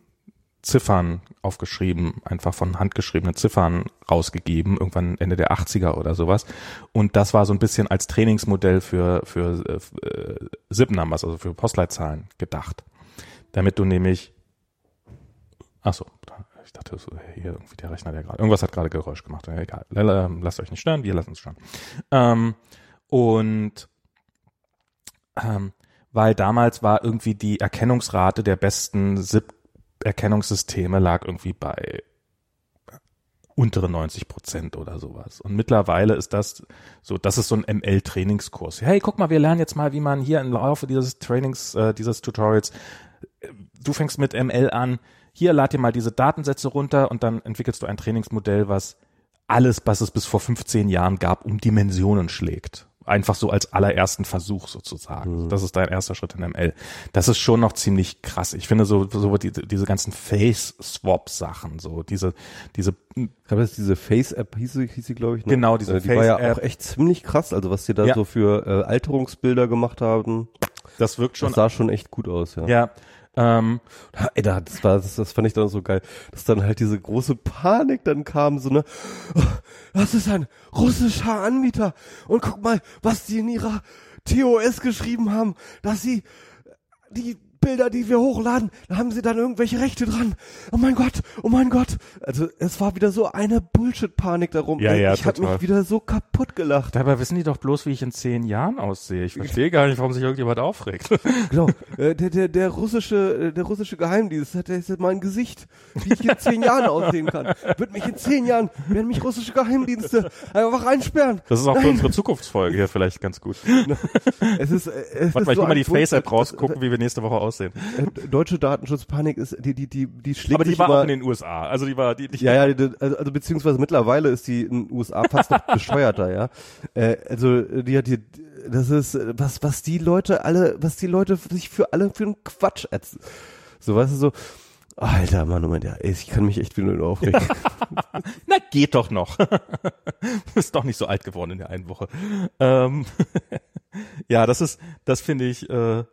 Ziffern aufgeschrieben, einfach von handgeschriebenen Ziffern rausgegeben, irgendwann Ende der 80er oder sowas. Und das war so ein bisschen als Trainingsmodell für, für äh, SIP-Numbers, also für Postleitzahlen gedacht. Damit du nämlich, ach so, ich dachte, so, hier irgendwie der Rechner, der gerade, irgendwas hat gerade Geräusch gemacht. egal, lasst euch nicht stören, wir lassen es stören. Ähm, und ähm, weil damals war irgendwie die Erkennungsrate der besten SIP-Erkennungssysteme lag irgendwie bei untere 90 Prozent oder sowas. Und mittlerweile ist das so, das ist so ein ML-Trainingskurs. Hey, guck mal, wir lernen jetzt mal, wie man hier im Laufe dieses Trainings, äh, dieses Tutorials, äh, du fängst mit ML an, hier lad dir mal diese Datensätze runter und dann entwickelst du ein Trainingsmodell, was alles, was es bis vor 15 Jahren gab, um Dimensionen schlägt. Einfach so als allerersten Versuch sozusagen. Mhm. Das ist dein erster Schritt in ML. Das ist schon noch ziemlich krass. Ich finde so, so die, diese ganzen Face-Swap-Sachen, so diese, diese. Ich glaube, das diese Face-App hieß sie, hieß sie glaube ich. Ne? Genau, diese äh, die Face-App. war ja auch echt ziemlich krass, also was die da ja. so für äh, Alterungsbilder gemacht haben. Das wirkt schon. Das sah schon echt gut aus, ja. Ja, ähm, ey, das war, das, das fand ich dann so geil, dass dann halt diese große Panik dann kam, so ne, oh, das ist ein russischer Anbieter? Und guck mal, was die in ihrer TOS geschrieben haben, dass sie die Bilder, die wir hochladen, da haben sie dann irgendwelche Rechte dran. Oh mein Gott, oh mein Gott. Also es war wieder so eine Bullshit-Panik darum. Ja, ja, ich habe mich wieder so kaputt gelacht. Dabei wissen die doch bloß, wie ich in zehn Jahren aussehe. Ich verstehe gar nicht, warum sich irgendjemand aufregt. [LAUGHS] Genau. Äh, der, der, der russische, äh, der russische Geheimdienst hat jetzt mein Gesicht, wie ich in zehn Jahren aussehen kann. Wird mich in zehn Jahren, werden mich russische Geheimdienste einfach einsperren. Das ist auch Nein. für unsere Zukunftsfolge hier vielleicht ganz gut. [LAUGHS] es ist, äh, es Warte ist mal, ich so mal die Face-App rausgucken, wie wir nächste Woche aussehen aussehen. Äh, deutsche Datenschutzpanik ist, die, die, die, die schlägt Aber die war immer, auch in den USA. Also die war, die, die Ja, ja, die, also, also beziehungsweise mittlerweile ist die in den USA fast noch [LAUGHS] bescheuerter, ja. Äh, also die hat die, das ist, was, was die Leute alle, was die Leute sich für alle für einen Quatsch ätzen. So, weißt du, so, Alter, Mann, Moment, ja, ich kann mich echt wieder nur aufregen. [LAUGHS] Na, geht doch noch. [LAUGHS] ist doch nicht so alt geworden in der einen Woche. Ähm, ja, das ist, das finde ich, äh,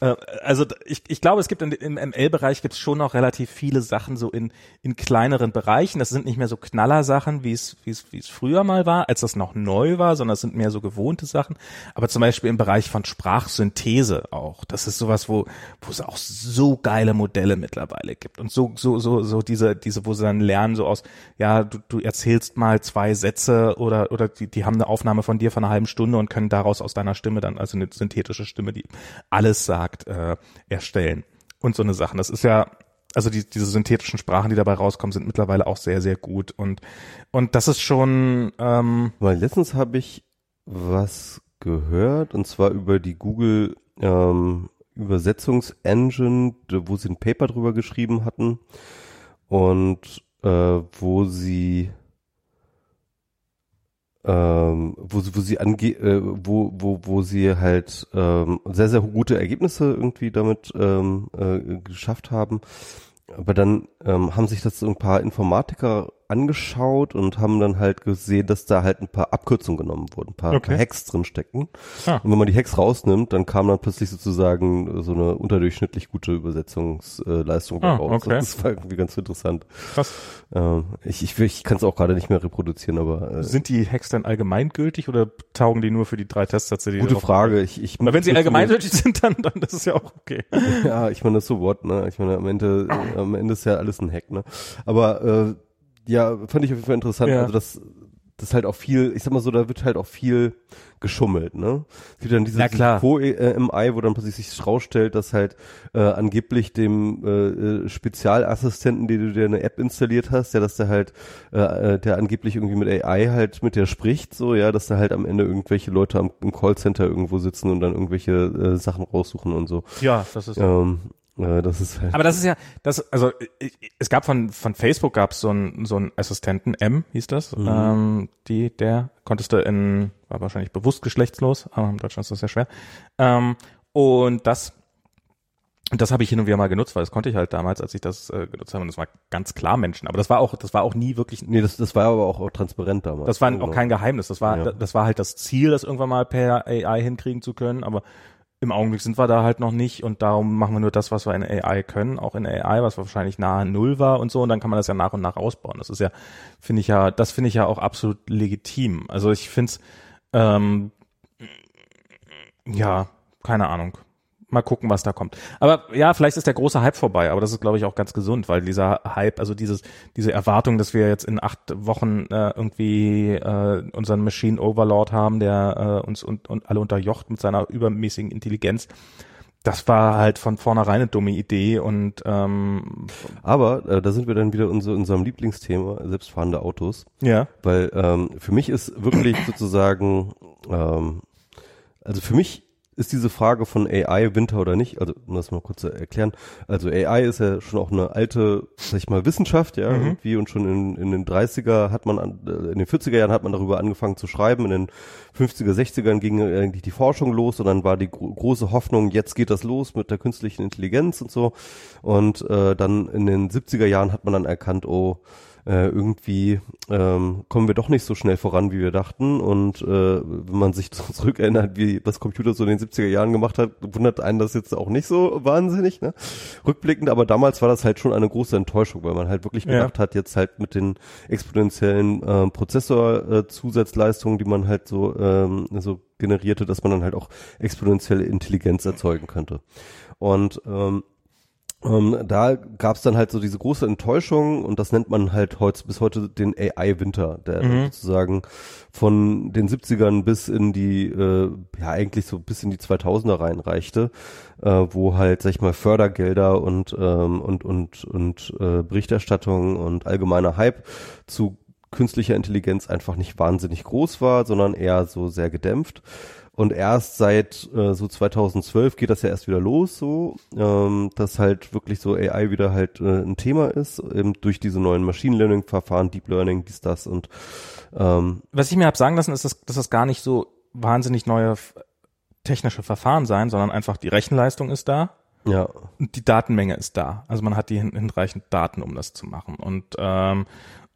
also ich, ich glaube, es gibt in, im ML-Bereich gibt es schon noch relativ viele Sachen so in, in kleineren Bereichen. Das sind nicht mehr so Knallersachen, wie es, wie es, wie es früher mal war, als das noch neu war, sondern es sind mehr so gewohnte Sachen. Aber zum Beispiel im Bereich von Sprachsynthese auch. Das ist sowas, wo, wo es auch so geile Modelle mittlerweile gibt. Und so, so, so, so diese, diese, wo sie dann lernen, so aus, ja, du, du erzählst mal zwei Sätze oder, oder die, die haben eine Aufnahme von dir von einer halben Stunde und können daraus aus deiner Stimme dann, also eine synthetische Stimme, die alles sagt Markt äh, erstellen und so eine Sachen. Das ist ja also die, diese synthetischen Sprachen, die dabei rauskommen, sind mittlerweile auch sehr, sehr gut. Und, und das ist schon. Ähm Weil letztens habe ich was gehört, und zwar über die Google ähm, Übersetzungsengine, wo sie ein Paper drüber geschrieben hatten und äh, wo sie ähm, wo, wo sie ange äh, wo, wo, wo sie halt ähm, sehr, sehr gute Ergebnisse irgendwie damit ähm, äh, geschafft haben. Aber dann ähm, haben sich das so ein paar Informatiker angeschaut und haben dann halt gesehen, dass da halt ein paar Abkürzungen genommen wurden, ein paar, Okay. paar Hacks drin stecken. Ah. Und wenn man die Hacks rausnimmt, dann kam dann plötzlich sozusagen so eine unterdurchschnittlich gute Übersetzungsleistung Ah, raus. okay. Das war irgendwie ganz interessant. Krass. Ähm, ich ich, ich kann es auch gerade nicht mehr reproduzieren, aber äh, Sind die Hacks dann allgemeingültig oder taugen die nur für die drei Testsätze? Die gute Frage. [LAUGHS] Ich, ich Aber wenn sie allgemeingültig sind, dann, dann ist es ja auch okay. [LAUGHS] Ja, ich meine, das ist so what, ne? Ich meine, am Ende, am Ende ist ja alles ein Hack, ne? Aber äh, ja, fand ich auf jeden Fall interessant. Ja. Also das, das halt auch viel, ich sag mal so, da wird halt auch viel geschummelt, ne? Es gibt dann diese, Ja, klar. Pro äh, MI, wo dann plötzlich sich rausstellt, dass halt äh, angeblich dem äh, äh, Spezialassistenten, den du dir eine App installiert hast, ja, dass der halt, äh, äh, der angeblich irgendwie mit AI halt mit der spricht, so, ja, dass da halt am Ende irgendwelche Leute am, im Callcenter irgendwo sitzen und dann irgendwelche äh, Sachen raussuchen und so. Ja, das ist. Ähm, äh, das ist halt. Aber das ist ja, das, also ich- es gab von von Facebook gab es so einen so einen Assistenten M hieß das, Mhm. ähm, die der konntest du in war wahrscheinlich bewusst geschlechtslos, aber in Deutschland ist das sehr schwer. Ähm, und das das habe ich hin und wieder mal genutzt, weil das konnte ich halt damals, als ich das äh, genutzt habe, und das war ganz klar Menschen. Aber das war auch, das war auch nie wirklich nee, das, das war aber auch, auch transparent damals. Das war Genau. auch kein Geheimnis. Das war, Ja. das war halt das Ziel, das irgendwann mal per AI hinkriegen zu können. Aber im Augenblick sind wir da halt noch nicht und darum machen wir nur das, was wir in AI können, auch in AI, was wahrscheinlich nahe Null war und so. Und dann kann man das ja nach und nach ausbauen. Das ist ja, finde ich ja, das finde ich ja auch absolut legitim. Also ich finde es, ähm, ja, keine Ahnung. Mal gucken, was da kommt. Aber ja, vielleicht ist der große Hype vorbei, aber das ist, glaube ich, auch ganz gesund, weil dieser Hype, also dieses, diese Erwartung, dass wir jetzt in acht Wochen äh, irgendwie äh, unseren Machine Overlord haben, der äh, uns und, und alle unterjocht mit seiner übermäßigen Intelligenz, das war halt von vornherein eine dumme Idee und ähm, Aber äh, da sind wir dann wieder unser, unserem Lieblingsthema, selbstfahrende Autos. ja. Weil ähm, für mich ist wirklich sozusagen, ähm, also für mich ist diese Frage von AI Winter oder nicht, also um das mal kurz zu erklären, also AI ist ja schon auch eine alte, sag ich mal, Wissenschaft, ja, Mhm. irgendwie. Und schon in, in den 30er hat man, an, äh, in den 40er Jahren hat man darüber angefangen zu schreiben, in den 50er, 60ern ging eigentlich die Forschung los und dann war die gro große Hoffnung, jetzt geht das los mit der künstlichen Intelligenz und so. Und äh, dann in den 70er Jahren hat man dann erkannt, oh, äh, irgendwie ähm, kommen wir doch nicht so schnell voran, wie wir dachten. Und äh, wenn man sich [LAUGHS] zurückerinnert, wie das Computer so in den 70er Jahren gemacht hat, wundert einen das jetzt auch nicht so wahnsinnig, ne? Rückblickend, aber damals war das halt schon eine große Enttäuschung, weil man halt wirklich Ja. gedacht hat, jetzt halt mit den exponentiellen äh, Prozessor-Zusatzleistungen, die man halt so, ähm, so generierte, dass man dann halt auch exponentielle Intelligenz erzeugen könnte. Und ähm, ähm, da gab es dann halt so diese große Enttäuschung und das nennt man halt heute bis heute den AI-Winter, der Mhm. sozusagen von den 70ern bis in die, äh, ja eigentlich so bis in die 2000er reinreichte, äh, wo halt, sag ich mal, Fördergelder und, ähm, und, und, und äh, Berichterstattung und allgemeiner Hype zu künstlicher Intelligenz einfach nicht wahnsinnig groß war, sondern eher so sehr gedämpft. Und erst seit äh, so 2012 geht das ja erst wieder los, so, ähm, dass halt wirklich so AI wieder halt äh, ein Thema ist, eben durch diese neuen Machine Learning Verfahren, Deep Learning, dies, das und ähm, Was ich mir hab sagen lassen, ist, dass, dass das gar nicht so wahnsinnig neue technische Verfahren sein, sondern einfach die Rechenleistung ist da ja, und die Datenmenge ist da. Also man hat die hin- hinreichend Daten, um das zu machen. Und ähm,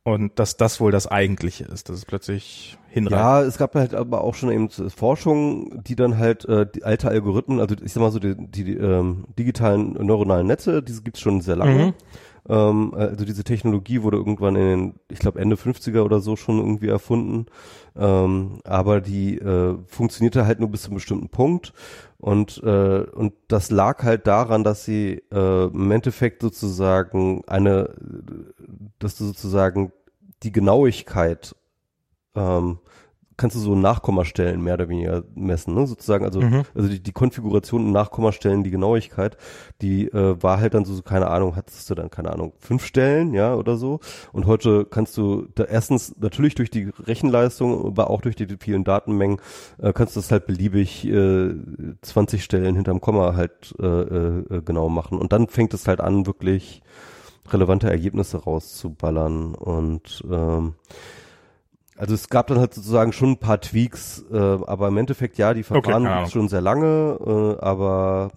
und dass das wohl das Eigentliche ist, dass es plötzlich hinreicht. Ja, es gab halt aber auch schon eben Forschung, die dann halt äh, die alte Algorithmen, also ich sag mal so die, die, die ähm, digitalen neuronalen Netze, diese gibt's schon sehr lange. Mhm. Ähm, also diese Technologie wurde irgendwann in den, ich glaube Ende 50er oder so schon irgendwie erfunden. Ähm, aber die äh, funktionierte halt nur bis zu einem bestimmten Punkt. Und, äh, und das lag halt daran, dass sie äh, im Endeffekt sozusagen eine, dass du sozusagen die Genauigkeit ähm, kannst du so Nachkommastellen mehr oder weniger messen, ne? sozusagen, also, Mhm. also die, die Konfiguration und Nachkommastellen, die Genauigkeit, die äh, war halt dann so, so, keine Ahnung, hattest du dann, keine Ahnung, fünf Stellen, ja, oder so. Und heute kannst du da erstens natürlich durch die Rechenleistung, aber auch durch die, die vielen Datenmengen, äh, kannst du das halt beliebig äh, 20 Stellen hinterm Komma halt äh, äh, genau machen. Und dann fängt es halt an, wirklich relevante Ergebnisse rauszuballern. Und ähm, also es gab dann halt sozusagen schon ein paar Tweaks, äh, aber im Endeffekt ja, die Verfahren gibt's schon sehr lange, äh, aber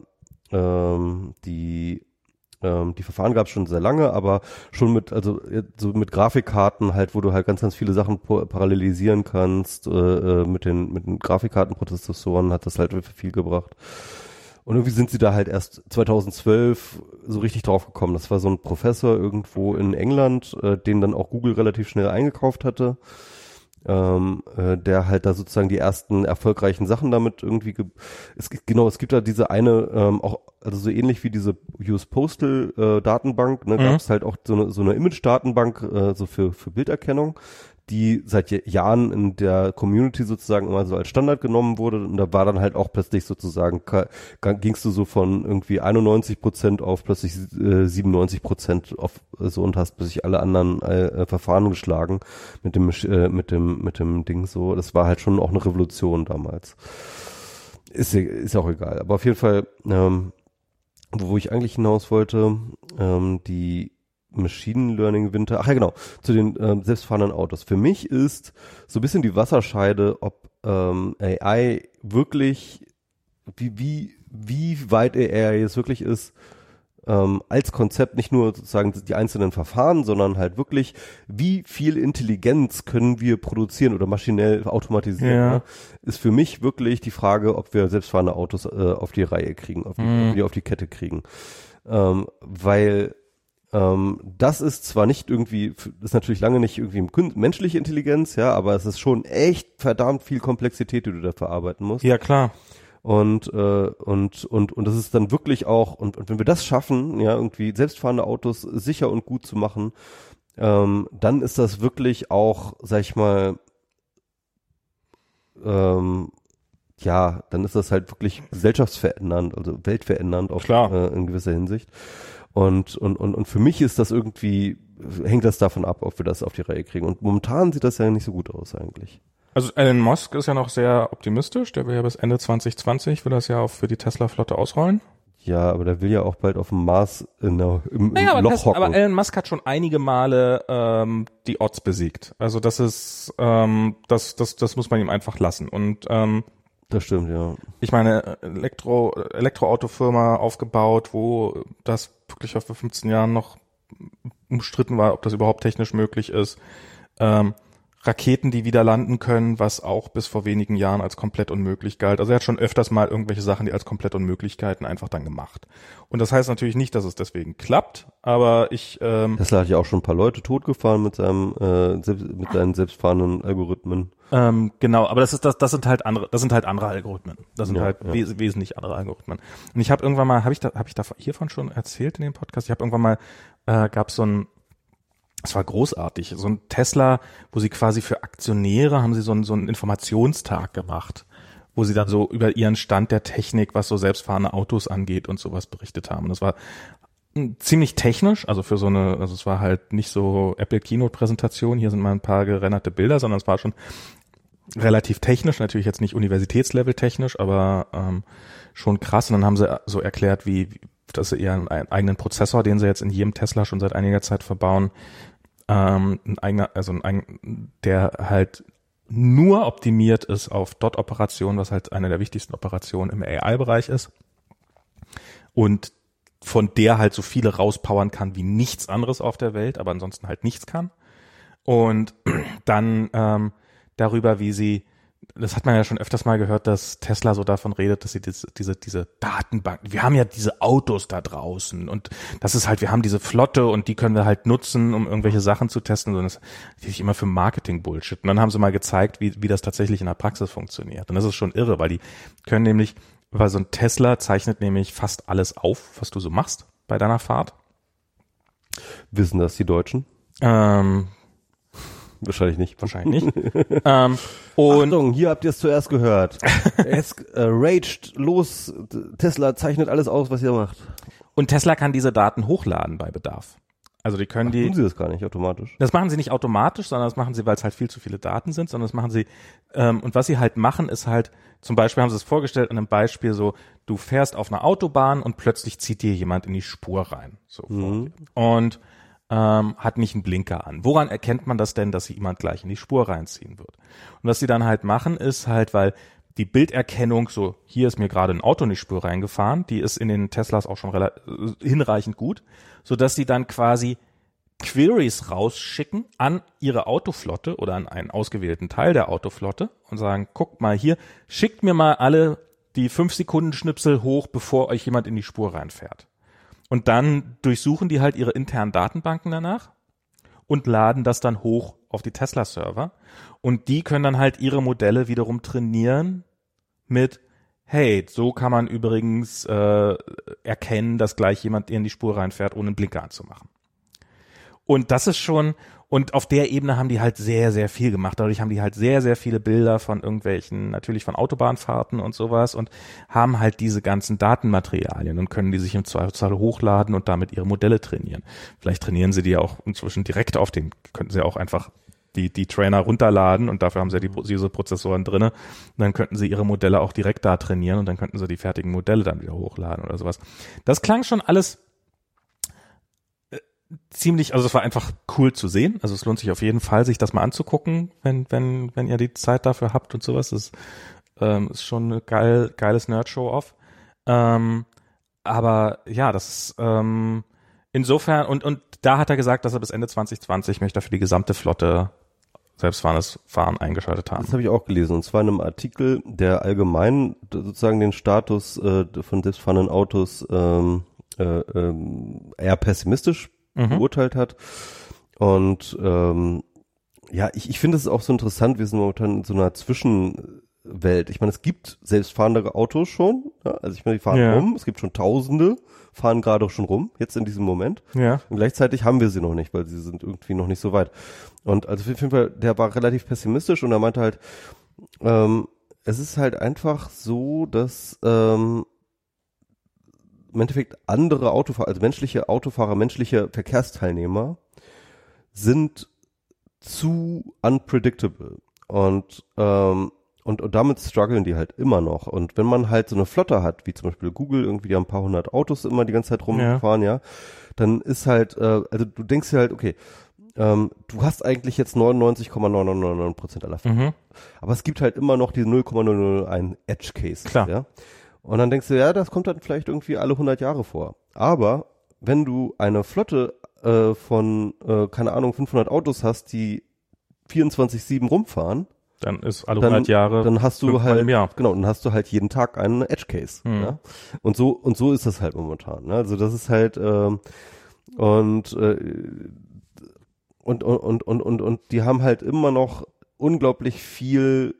ähm, die ähm, die Verfahren gab es schon sehr lange, aber schon mit, also so mit Grafikkarten halt, wo du halt ganz, ganz viele Sachen parallelisieren kannst, äh, äh, mit den, mit den Grafikkartenprozessoren hat das halt viel gebracht. Und irgendwie sind sie da halt erst 2012 so richtig drauf gekommen. Das war so ein Professor irgendwo in England, äh, den dann auch Google relativ schnell eingekauft hatte ähm, äh, der halt da sozusagen die ersten erfolgreichen Sachen damit irgendwie ge es gibt genau es gibt da diese eine ähm, auch also so ähnlich wie diese US Postal äh, Datenbank ne, mhm. gab es halt auch so eine so eine Image Datenbank äh, so für für Bilderkennung die seit Jahren in der Community sozusagen immer so als Standard genommen wurde. Und da war dann halt auch plötzlich sozusagen gingst du so von irgendwie 91 Prozent auf plötzlich äh, 97 Prozent auf so und hast plötzlich alle anderen äh, Verfahren geschlagen mit dem äh, mit dem mit dem Ding so. Das war halt schon auch eine Revolution damals. Ist ist auch egal. Aber auf jeden Fall ähm, wo ich eigentlich hinaus wollte ähm, die Machine Learning Winter. Ach ja, genau, zu den ähm, selbstfahrenden Autos. Für mich ist so ein bisschen die Wasserscheide, ob ähm, AI wirklich, wie, wie, wie weit AI jetzt wirklich ist, ähm, als Konzept nicht nur sozusagen die einzelnen Verfahren, sondern halt wirklich, wie viel Intelligenz können wir produzieren oder maschinell automatisieren, ja. ne? ist für mich wirklich die Frage, ob wir selbstfahrende Autos äh, auf die Reihe kriegen, auf die, mhm. auf die Kette kriegen. Ähm, weil ähm, das ist zwar nicht irgendwie, ist natürlich lange nicht irgendwie menschliche Intelligenz, ja, aber es ist schon echt verdammt viel Komplexität, die du da verarbeiten musst. Ja, klar. Und, äh, und, und, und das ist dann wirklich auch, und, und wenn wir das schaffen, ja, irgendwie selbstfahrende Autos sicher und gut zu machen, ähm, dann ist das wirklich auch, sag ich mal, ähm, ja, dann ist das halt wirklich gesellschaftsverändernd, also weltverändernd auch äh, in gewisser Hinsicht. Und, und, und, und für mich ist das irgendwie, hängt das davon ab, ob wir das auf die Reihe kriegen. Und momentan sieht das ja nicht so gut aus eigentlich. Also Elon Musk ist ja noch sehr optimistisch. Der will ja bis Ende 2020 will das ja auch für die Tesla-Flotte ausrollen. Ja, aber der will ja auch bald auf dem Mars in der, im, naja, im Loch hocken. Aber Elon Musk hat schon einige Male ähm, die Odds besiegt. Also das ist, ähm, das, das, das muss man ihm einfach lassen. Und ähm, das stimmt, ja. Ich meine, Elektro, Elektroautofirma aufgebaut, wo das wirklich vor 15 Jahren noch umstritten war, ob das überhaupt technisch möglich ist. Ähm, Raketen, die wieder landen können, was auch bis vor wenigen Jahren als komplett unmöglich galt. Also er hat schon öfters mal irgendwelche Sachen, die als komplett Unmöglichkeiten einfach dann gemacht. Und das heißt natürlich nicht, dass es deswegen klappt, aber ich ähm, Tesla hat ja auch schon ein paar Leute totgefahren mit seinem äh, mit seinen selbstfahrenden Algorithmen. Ähm, genau, aber das ist das das sind halt andere das sind halt andere Algorithmen. Das sind ja, halt ja. Wes wesentlich andere Algorithmen. Und ich habe irgendwann mal habe ich da habe ich da hiervon schon erzählt in dem Podcast. Ich habe irgendwann mal äh, gab so ein es war großartig. So ein Tesla, wo sie quasi für Aktionäre haben sie so einen, so einen Informationstag gemacht, wo sie dann so über ihren Stand der Technik, was so selbstfahrende Autos angeht und sowas berichtet haben. Das war ziemlich technisch, also für so eine, also es war halt nicht so Apple Keynote Präsentation, hier sind mal ein paar gerenderte Bilder, sondern es war schon relativ technisch, natürlich jetzt nicht Universitätslevel technisch, aber ähm, schon krass. Und dann haben sie so erklärt, wie, dass sie ihren eigenen Prozessor, den sie jetzt in jedem Tesla schon seit einiger Zeit verbauen, ähm, ein eigener, also ein, eigen, der halt nur optimiert ist auf Dot-Operationen, was halt eine der wichtigsten Operationen im AI-Bereich ist. Und von der halt so viele rauspowern kann wie nichts anderes auf der Welt, aber ansonsten halt nichts kann. Und [CLEARS THROAT] dann ähm, darüber, wie sie das hat man ja schon öfters mal gehört, dass Tesla so davon redet, dass sie diese, diese, diese Datenbank, wir haben ja diese Autos da draußen und das ist halt, wir haben diese Flotte und die können wir halt nutzen, um irgendwelche Sachen zu testen. Und das ist natürlich immer für Marketing-Bullshit. Und dann haben sie mal gezeigt, wie, wie das tatsächlich in der Praxis funktioniert. Und das ist schon irre, weil die können nämlich, weil so ein Tesla zeichnet nämlich fast alles auf, was du so machst bei deiner Fahrt. Wissen das die Deutschen? Ähm, Wahrscheinlich nicht. Wahrscheinlich nicht. [LAUGHS] ähm, und Achtung, hier habt ihr es zuerst gehört. [LAUGHS] es äh, raged los. Tesla zeichnet alles aus, was ihr macht. Und Tesla kann diese Daten hochladen bei Bedarf. Also die können Ach, die. Tun sie das gar nicht automatisch? Das machen sie nicht automatisch, sondern das machen sie, weil es halt viel zu viele Daten sind, sondern das machen sie. Ähm, und was sie halt machen, ist halt, zum Beispiel haben sie es vorgestellt an einem Beispiel so, du fährst auf einer Autobahn und plötzlich zieht dir jemand in die Spur rein. So mhm. Und ähm, hat nicht einen Blinker an. Woran erkennt man das denn, dass jemand gleich in die Spur reinziehen wird? Und was sie dann halt machen, ist halt, weil die Bilderkennung, so hier ist mir gerade ein Auto in die Spur reingefahren, die ist in den Teslas auch schon relativ, hinreichend gut, so dass sie dann quasi Queries rausschicken an ihre Autoflotte oder an einen ausgewählten Teil der Autoflotte und sagen, guckt mal hier, schickt mir mal alle die 5 Sekunden Schnipsel hoch, bevor euch jemand in die Spur reinfährt. Und dann durchsuchen die halt ihre internen Datenbanken danach und laden das dann hoch auf die Tesla-Server. Und die können dann halt ihre Modelle wiederum trainieren mit, hey, so kann man übrigens äh, erkennen, dass gleich jemand in die Spur reinfährt, ohne einen Blinker anzumachen. Und das ist schon, und auf der Ebene haben die halt sehr, sehr viel gemacht. Dadurch haben die halt sehr, sehr viele Bilder von irgendwelchen, natürlich von Autobahnfahrten und sowas und haben halt diese ganzen Datenmaterialien und können die sich im Zweifelsfall hochladen und damit ihre Modelle trainieren. Vielleicht trainieren sie die auch inzwischen direkt auf den, könnten sie auch einfach die, die Trainer runterladen und dafür haben sie ja die, diese Prozessoren drinne. Dann könnten sie ihre Modelle auch direkt da trainieren und dann könnten sie die fertigen Modelle dann wieder hochladen oder sowas. Das klang schon alles ziemlich, also es war einfach cool zu sehen. Also es lohnt sich auf jeden Fall, sich das mal anzugucken, wenn, wenn, wenn ihr die Zeit dafür habt und sowas. Das ähm, ist schon ein geil, geiles Nerd-Show-Off. Ähm, aber ja, das ist ähm, insofern, und, und da hat er gesagt, dass er bis Ende 2020 möchte für die gesamte Flotte selbstfahrendes Fahren eingeschaltet haben. Das habe ich auch gelesen, und zwar in einem Artikel, der allgemein sozusagen den Status äh, von selbstfahrenden Autos ähm, äh, ähm, eher pessimistisch mhm. beurteilt hat. Und ähm, ja, ich, ich finde es auch so interessant, wir sind momentan in so einer Zwischenwelt. Ich meine, es gibt selbstfahrende Autos schon. Ja? Also ich meine, die fahren ja. rum. Es gibt schon Tausende, fahren gerade schon rum, jetzt in diesem Moment. Ja. Und gleichzeitig haben wir sie noch nicht, weil sie sind irgendwie noch nicht so weit. Und also auf jeden Fall, der war relativ pessimistisch und er meinte halt, ähm, es ist halt einfach so, dass ähm, im Endeffekt andere Autofahrer, also menschliche Autofahrer, menschliche Verkehrsteilnehmer sind zu unpredictable und ähm, und, und damit strugglen die halt immer noch. Und wenn man halt so eine Flotte hat, wie zum Beispiel Google, irgendwie die haben ein paar hundert Autos immer die ganze Zeit rumgefahren, ja, ja dann ist halt, äh, also du denkst dir halt, okay, ähm, du hast eigentlich jetzt 99,999 Prozent aller Fälle. Mhm. Aber es gibt halt immer noch die 0,001 Edge Case. Klar. Ja? Und dann denkst du, ja, das kommt dann vielleicht irgendwie alle 100 Jahre vor. Aber wenn du eine Flotte äh, von, äh, keine Ahnung, 500 Autos hast, die 24-7 rumfahren, dann ist alle 100 Jahre. Dann hast du halt, genau, dann hast du halt jeden Tag einen Edge Case. Hm. Ja? Und so und so ist das halt momentan. Ne? Also das ist halt ähm, und, äh, und und und und und und die haben halt immer noch unglaublich viel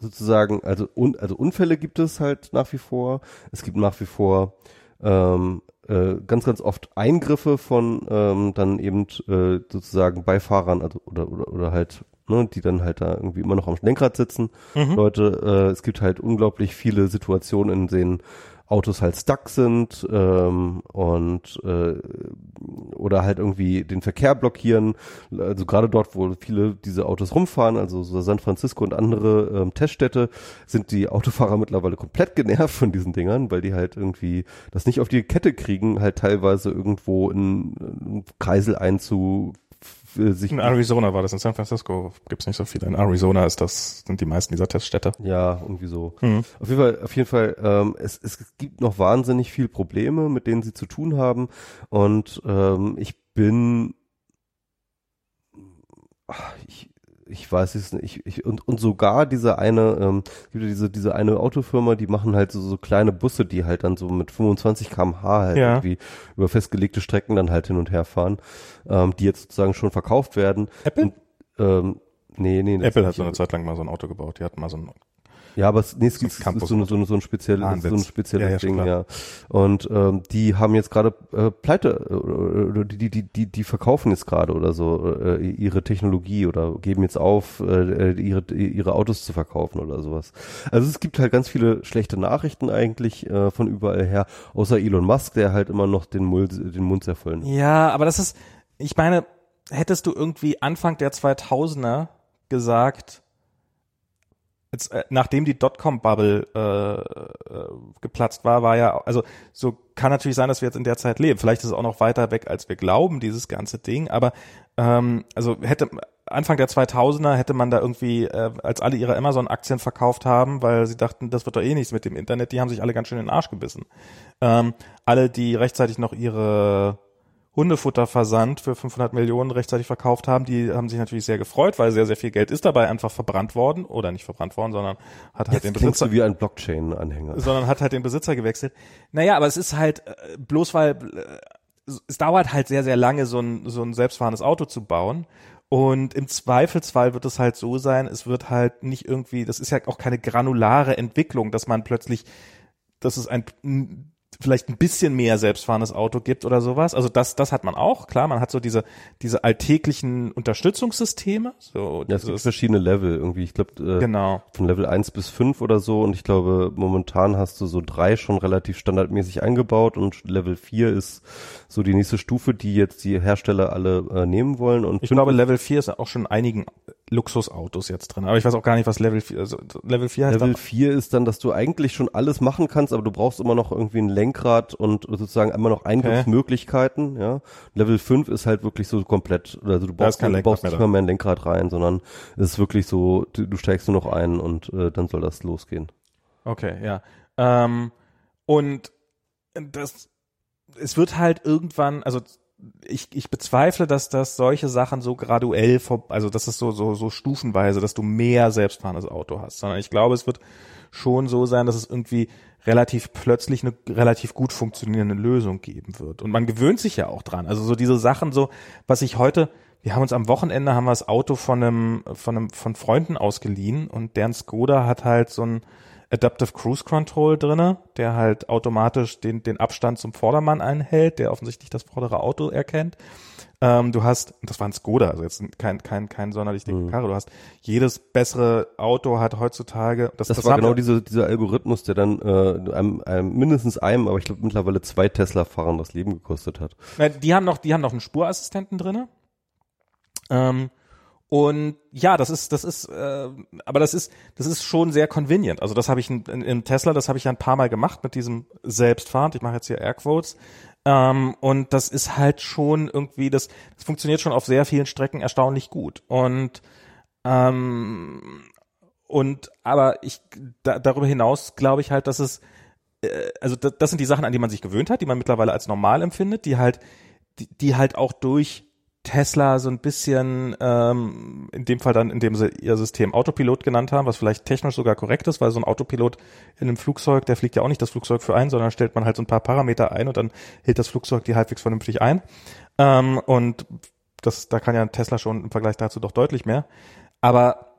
sozusagen, also, un, also Unfälle gibt es halt nach wie vor. Es gibt nach wie vor ähm, äh, ganz, ganz oft Eingriffe von ähm, dann eben äh, sozusagen Beifahrern, also oder, oder, oder halt, ne, die dann halt da irgendwie immer noch am Lenkrad sitzen. Mhm. Leute, äh, es gibt halt unglaublich viele Situationen, in denen Autos halt stuck sind ähm, und äh, oder halt irgendwie den Verkehr blockieren. Also gerade dort, wo viele diese Autos rumfahren, also so San Francisco und andere ähm, Teststädte, sind die Autofahrer mittlerweile komplett genervt von diesen Dingern, weil die halt irgendwie das nicht auf die Kette kriegen, halt teilweise irgendwo in, in Kreisel einzu sich. In Arizona war das, in San Francisco gibt's nicht so viele. In Arizona ist das, sind die meisten dieser Teststädte. Ja, irgendwie so. Mhm. Auf jeden Fall, auf jeden Fall, ähm, es, es gibt noch wahnsinnig viel Probleme, mit denen sie zu tun haben. Und ähm, ich bin ich, ich weiß es nicht, ich, ich, und, und sogar diese eine, ähm, gibt diese, diese eine Autofirma, die machen halt so, so kleine Busse, die halt dann so mit 25 kmh halt ja. irgendwie über festgelegte Strecken dann halt hin und her fahren, ähm, die jetzt sozusagen schon verkauft werden. Apple? Und, ähm, nee, nee. Apple hat so eine Zeit lang mal so ein Auto gebaut, die hatten mal so ein ja, aber es, nee, es gibt so, so, so, so ein spezielles, ah, so ein spezielles ja, ja, Ding, ja. Und ähm, die haben jetzt gerade äh, Pleite oder die, die, die, die verkaufen jetzt gerade oder so äh, ihre Technologie oder geben jetzt auf, äh, ihre, ihre Autos zu verkaufen oder sowas. Also es gibt halt ganz viele schlechte Nachrichten eigentlich äh, von überall her, außer Elon Musk, der halt immer noch den, Mund, den Mund sehr voll Ja, aber das ist, ich meine, hättest du irgendwie Anfang der 2000er gesagt, Jetzt, äh, nachdem die Dotcom-Bubble äh, äh, geplatzt war, war ja, also so kann natürlich sein, dass wir jetzt in der Zeit leben. Vielleicht ist es auch noch weiter weg, als wir glauben, dieses ganze Ding. Aber ähm, also hätte Anfang der 2000er hätte man da irgendwie, äh, als alle ihre Amazon-Aktien verkauft haben, weil sie dachten, das wird doch eh nichts mit dem Internet, die haben sich alle ganz schön in den Arsch gebissen. Ähm, alle, die rechtzeitig noch ihre Hundefutterversand für 500 Millionen rechtzeitig verkauft haben, die haben sich natürlich sehr gefreut, weil sehr, sehr viel Geld ist dabei einfach verbrannt worden oder nicht verbrannt worden, sondern hat halt Jetzt den Besitzer, du wie ein Blockchain-Anhänger. sondern hat halt den Besitzer gewechselt. Naja, aber es ist halt äh, bloß weil äh, es dauert halt sehr, sehr lange, so ein, so ein selbstfahrendes Auto zu bauen. Und im Zweifelsfall wird es halt so sein, es wird halt nicht irgendwie, das ist ja auch keine granulare Entwicklung, dass man plötzlich, dass es ein vielleicht ein bisschen mehr selbstfahrendes Auto gibt oder sowas. Also das, das hat man auch. Klar, man hat so diese, diese alltäglichen Unterstützungssysteme. So, Ja, es gibt verschiedene Level irgendwie. Ich glaube, äh, genau. von Level 1 bis 5 oder so und ich glaube, momentan hast du so drei schon relativ standardmäßig eingebaut und Level 4 ist so die nächste Stufe, die jetzt die Hersteller alle äh, nehmen wollen und Ich glaube, Level 4 ist auch schon in einigen Luxusautos jetzt drin. Aber ich weiß auch gar nicht, was Level 4, also Level 4 heißt Level dann, 4 ist dann, dass du eigentlich schon alles machen kannst, aber du brauchst immer noch irgendwie ein Lenkrad und sozusagen immer noch Eingriffsmöglichkeiten, ja. Level 5 ist halt wirklich so komplett, also du brauchst, kein du Lenkrad brauchst nicht mehr mehr ein Lenkrad rein, sondern es ist wirklich so, du, du steigst nur noch ein und äh, dann soll das losgehen. Okay, ja. Ähm, und das, es wird halt irgendwann, also ich, ich bezweifle, dass das solche Sachen so graduell, vor, also das ist so, so, so stufenweise, dass du mehr selbstfahrendes Auto hast, sondern ich glaube, es wird schon so sein, dass es irgendwie relativ plötzlich eine relativ gut funktionierende Lösung geben wird. Und man gewöhnt sich ja auch dran. Also so diese Sachen, so, was ich heute, wir haben uns am Wochenende haben wir das Auto von einem, von einem, von Freunden ausgeliehen und deren Skoda hat halt so ein Adaptive Cruise Control drinne, der halt automatisch den, den Abstand zum Vordermann einhält, der offensichtlich das vordere Auto erkennt. Ähm, du hast, das war ein Skoda, also jetzt kein, kein, kein sonderlich dicke Mhm. Karre, du hast jedes bessere Auto hat heutzutage, das, Das, war haben genau diese, dieser Algorithmus, der dann äh, einem, einem, mindestens einem, aber ich glaube mittlerweile zwei Tesla-Fahrern das Leben gekostet hat. Na, die haben noch, die haben noch einen Spurassistenten drinne. Ähm, und ja, das ist, das ist, äh, aber das ist, das ist schon sehr convenient. Also das habe ich in, in, im Tesla, das habe ich ja ein paar Mal gemacht mit diesem Selbstfahrend. Ich mache jetzt hier Airquotes. Ähm, und das ist halt schon irgendwie, das, das funktioniert schon auf sehr vielen Strecken erstaunlich gut. Und ähm, und aber ich da, darüber hinaus glaube ich halt, dass es äh, also das, das sind die Sachen, an die man sich gewöhnt hat, die man mittlerweile als normal empfindet, die halt die, die halt auch durch Tesla so ein bisschen, ähm, in dem Fall dann, indem sie ihr System Autopilot genannt haben, was vielleicht technisch sogar korrekt ist, weil so ein Autopilot in einem Flugzeug, der fliegt ja auch nicht das Flugzeug für ein, sondern stellt man halt so ein paar Parameter ein und dann hält das Flugzeug die halbwegs vernünftig ein. Ähm, und das, da kann ja Tesla schon im Vergleich dazu doch deutlich mehr. Aber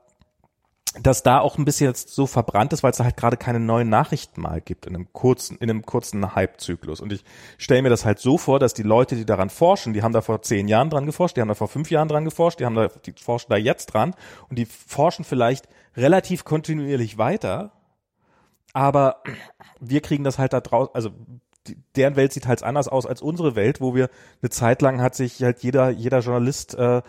dass da auch ein bisschen jetzt so verbrannt ist, weil es da halt gerade keine neuen Nachrichten mal gibt in einem kurzen, in einem kurzen Hype-Zyklus. Und ich stelle mir das halt so vor, dass die Leute, die daran forschen, die haben da vor zehn Jahren dran geforscht, die haben da vor fünf Jahren dran geforscht, die haben da, die forschen da jetzt dran und die forschen vielleicht relativ kontinuierlich weiter, aber wir kriegen das halt da draußen, also die, deren Welt sieht halt anders aus als unsere Welt, wo wir eine Zeit lang hat sich halt jeder, jeder Journalist äh,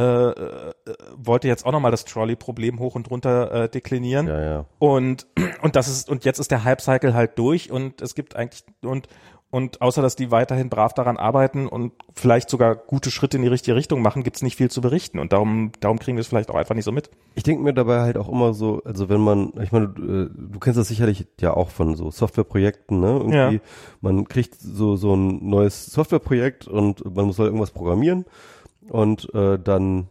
äh, äh, wollte jetzt auch nochmal das Trolley-Problem hoch und runter äh, deklinieren. Ja, ja. Und, [CLEARS THROAT] und das ist, und jetzt ist der Hype-Cycle halt durch und es gibt eigentlich, und, und außer dass die weiterhin brav daran arbeiten und vielleicht sogar gute Schritte in die richtige Richtung machen, gibt's nicht viel zu berichten. Und darum, darum kriegen wir es vielleicht auch einfach nicht so mit. Ich denke mir dabei halt auch immer so, also wenn man, ich meine, du, äh, du kennst das sicherlich ja auch von so Softwareprojekten, ne? Irgendwie, Ja. man kriegt so so ein neues Softwareprojekt und man muss halt irgendwas programmieren und äh, dann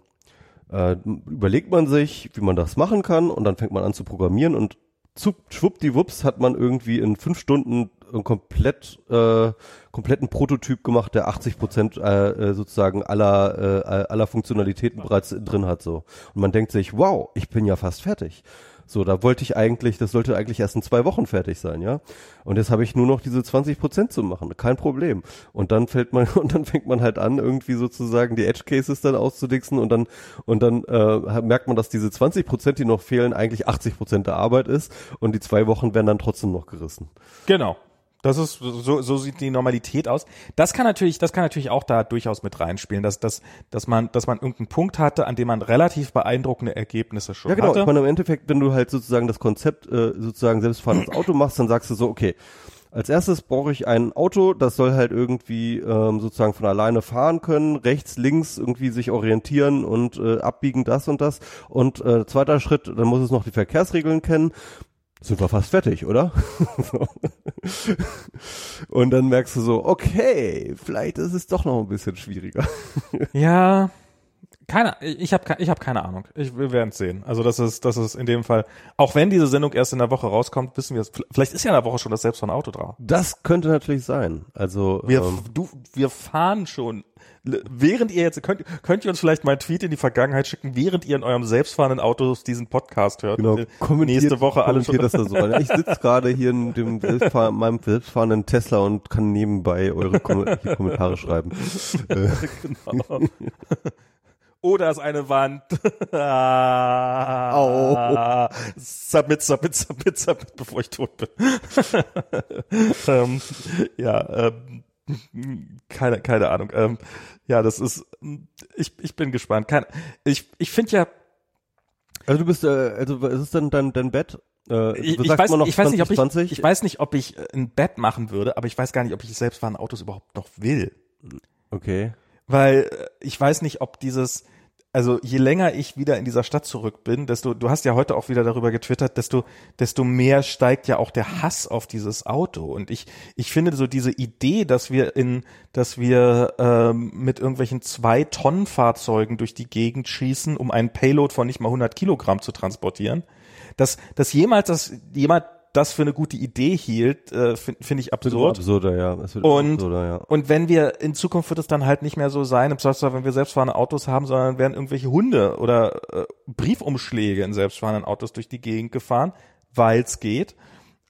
äh, überlegt man sich, wie man das machen kann und dann fängt man an zu programmieren und zu, schwuppdiwupps hat man irgendwie in fünf Stunden einen komplett äh, kompletten Prototyp gemacht, der 80 Prozent äh, äh, sozusagen aller äh, aller Funktionalitäten bereits drin hat so und man denkt sich, wow, ich bin ja fast fertig. So, da wollte ich eigentlich, das sollte eigentlich erst in zwei Wochen fertig sein, ja. Und jetzt habe ich nur noch diese 20 Prozent zu machen, kein Problem. Und dann fällt man [LAUGHS] und dann fängt man halt an, irgendwie sozusagen die Edge Cases dann auszudixen und dann und dann äh, merkt man, dass diese 20 Prozent, die noch fehlen, eigentlich 80 Prozent der Arbeit ist und die zwei Wochen werden dann trotzdem noch gerissen. Genau. Das ist, so, so sieht die Normalität aus. Das kann natürlich, das kann natürlich auch da durchaus mit reinspielen, dass, dass, dass man, dass man irgendeinen Punkt hatte, an dem man relativ beeindruckende Ergebnisse schon Ja, genau. hatte. Ich meine, im Endeffekt, wenn du halt sozusagen das Konzept äh, sozusagen selbstfahrendes Auto machst, dann sagst du so, okay, Als erstes brauche ich ein Auto, das soll halt irgendwie ähm, sozusagen von alleine fahren können, rechts, links irgendwie sich orientieren und äh, abbiegen das und das. Und äh, zweiter Schritt, dann muss es noch die Verkehrsregeln kennen. Sind wir fast fertig, oder? [LAUGHS] Und dann merkst du so, okay, vielleicht ist es doch noch ein bisschen schwieriger. [LAUGHS] Ja, keine, ich habe ich hab keine Ahnung. Ich, wir werden es sehen. Also das ist, das ist in dem Fall, auch wenn diese Sendung erst in der Woche rauskommt, wissen wir es. Vielleicht ist ja in der Woche schon das selbst von Auto drauf. Das könnte natürlich sein. Also Wir, ähm, du, wir fahren schon. Während ihr jetzt, könnt, könnt ihr uns vielleicht mal einen Tweet in die Vergangenheit schicken, während ihr in eurem selbstfahrenden Auto diesen Podcast hört. Genau, Und kommentiert, nächste Woche alle schon. das da so. Ich sitze gerade hier in dem [LAUGHS] selbstfahr meinem selbstfahrenden Tesla und kann nebenbei eure Kom Kommentare schreiben. [LAUGHS] Äh, genau. Oder ist eine Wand. [LAUGHS] ah, Submit, submit, submit, submit, bevor ich tot bin. ähm, ja, ähm, keine, keine Ahnung. Ähm, ja, das ist, ich, ich bin gespannt. Keine, ich, ich finde ja, also du bist, äh, also was ist denn dein, dein Bett? Äh, ich, ich, weiß, ich weiß nicht, ob ich, 2020? ich weiß nicht, ob ich äh, ein Bett machen würde, aber ich weiß gar nicht, ob ich selbstfahrende Autos überhaupt noch will. Okay. Weil äh, ich weiß nicht, ob dieses, also je länger ich wieder in dieser Stadt zurück bin, desto, du hast ja heute auch wieder darüber getwittert, desto, desto mehr steigt ja auch der Hass auf dieses Auto. Und ich, ich finde so diese Idee, dass wir in, dass wir ähm, mit irgendwelchen zwei Tonnen Fahrzeugen durch die Gegend schießen, um einen Payload von nicht mal 100 Kilogramm zu transportieren, dass, dass jemals das, jemand das für eine gute Idee hielt, äh, finde find ich absurd. absurder, ja. Und- absurder, ja. Und wenn wir in Zukunft wird es dann halt nicht mehr so sein, im wenn wir selbstfahrende Autos haben, sondern werden irgendwelche Hunde oder äh, Briefumschläge in selbstfahrenden Autos durch die Gegend gefahren, weil es geht.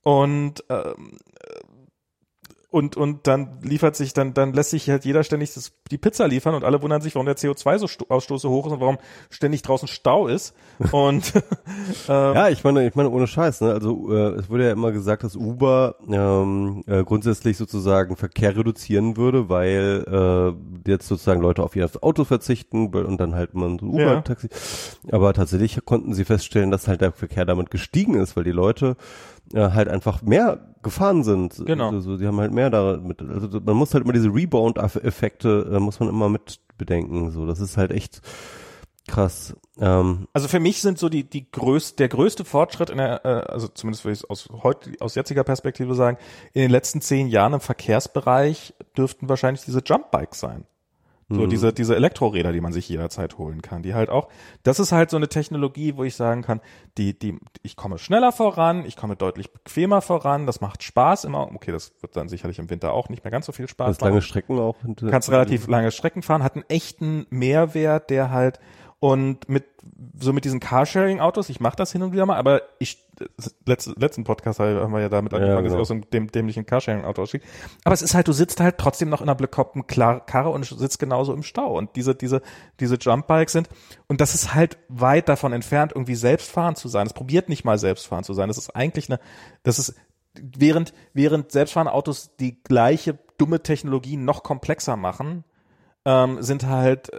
Und ähm, äh, und und dann liefert sich dann dann lässt sich halt jeder ständig das, die Pizza liefern und alle wundern sich, warum der CO2-Ausstoß so hoch ist und warum ständig draußen Stau ist. Und [LAUGHS] ähm, Ja, ich meine, ich meine ohne Scheiß, ne? Also äh, es wurde ja immer gesagt, dass Uber ähm, äh, grundsätzlich sozusagen Verkehr reduzieren würde, weil äh, jetzt sozusagen Leute auf ihr Auto verzichten und dann halt man so Ja. Uber-Taxi. Aber tatsächlich konnten sie feststellen, dass halt der Verkehr damit gestiegen ist, weil die Leute äh, halt einfach mehr gefahren sind. Genau. Also, die haben halt mehr damit. Also man muss halt immer diese Rebound-Effekte äh, muss man immer mit bedenken. So, das ist halt echt krass. Ähm, Also für mich sind so die, die größte, der größte Fortschritt in der, äh, also zumindest würde ich es aus heute, aus jetziger Perspektive sagen, in den letzten zehn Jahren im Verkehrsbereich dürften wahrscheinlich diese Jumpbikes sein. So Mhm. diese, diese Elektroräder, die man sich jederzeit holen kann, die halt auch, das ist halt so eine Technologie, wo ich sagen kann, die, die, ich komme schneller voran, ich komme deutlich bequemer voran, das macht Spaß immer, okay, das wird dann sicherlich im Winter auch nicht mehr ganz so viel Spaß das lange Strecken auch. kannst relativ lange Strecken fahren, hat einen echten Mehrwert, der halt und mit so mit diesen Carsharing-Autos, ich mache das hin und wieder mal, aber ich letzten, letzten Podcast haben wir ja damit angefangen, dass genau. ich aus so einem dem, dämlichen Carsharing-Auto ausstieg. Aber es ist halt, du sitzt halt trotzdem noch in einer bekloppten Karre und sitzt genauso im Stau. Und diese, diese, diese Jumpbikes sind, und das ist halt weit davon entfernt, irgendwie selbstfahrend zu sein. Es probiert nicht mal selbstfahrend zu sein. Das ist eigentlich eine, das ist, während, während selbstfahrende Autos die gleiche dumme Technologie noch komplexer machen, ähm, sind halt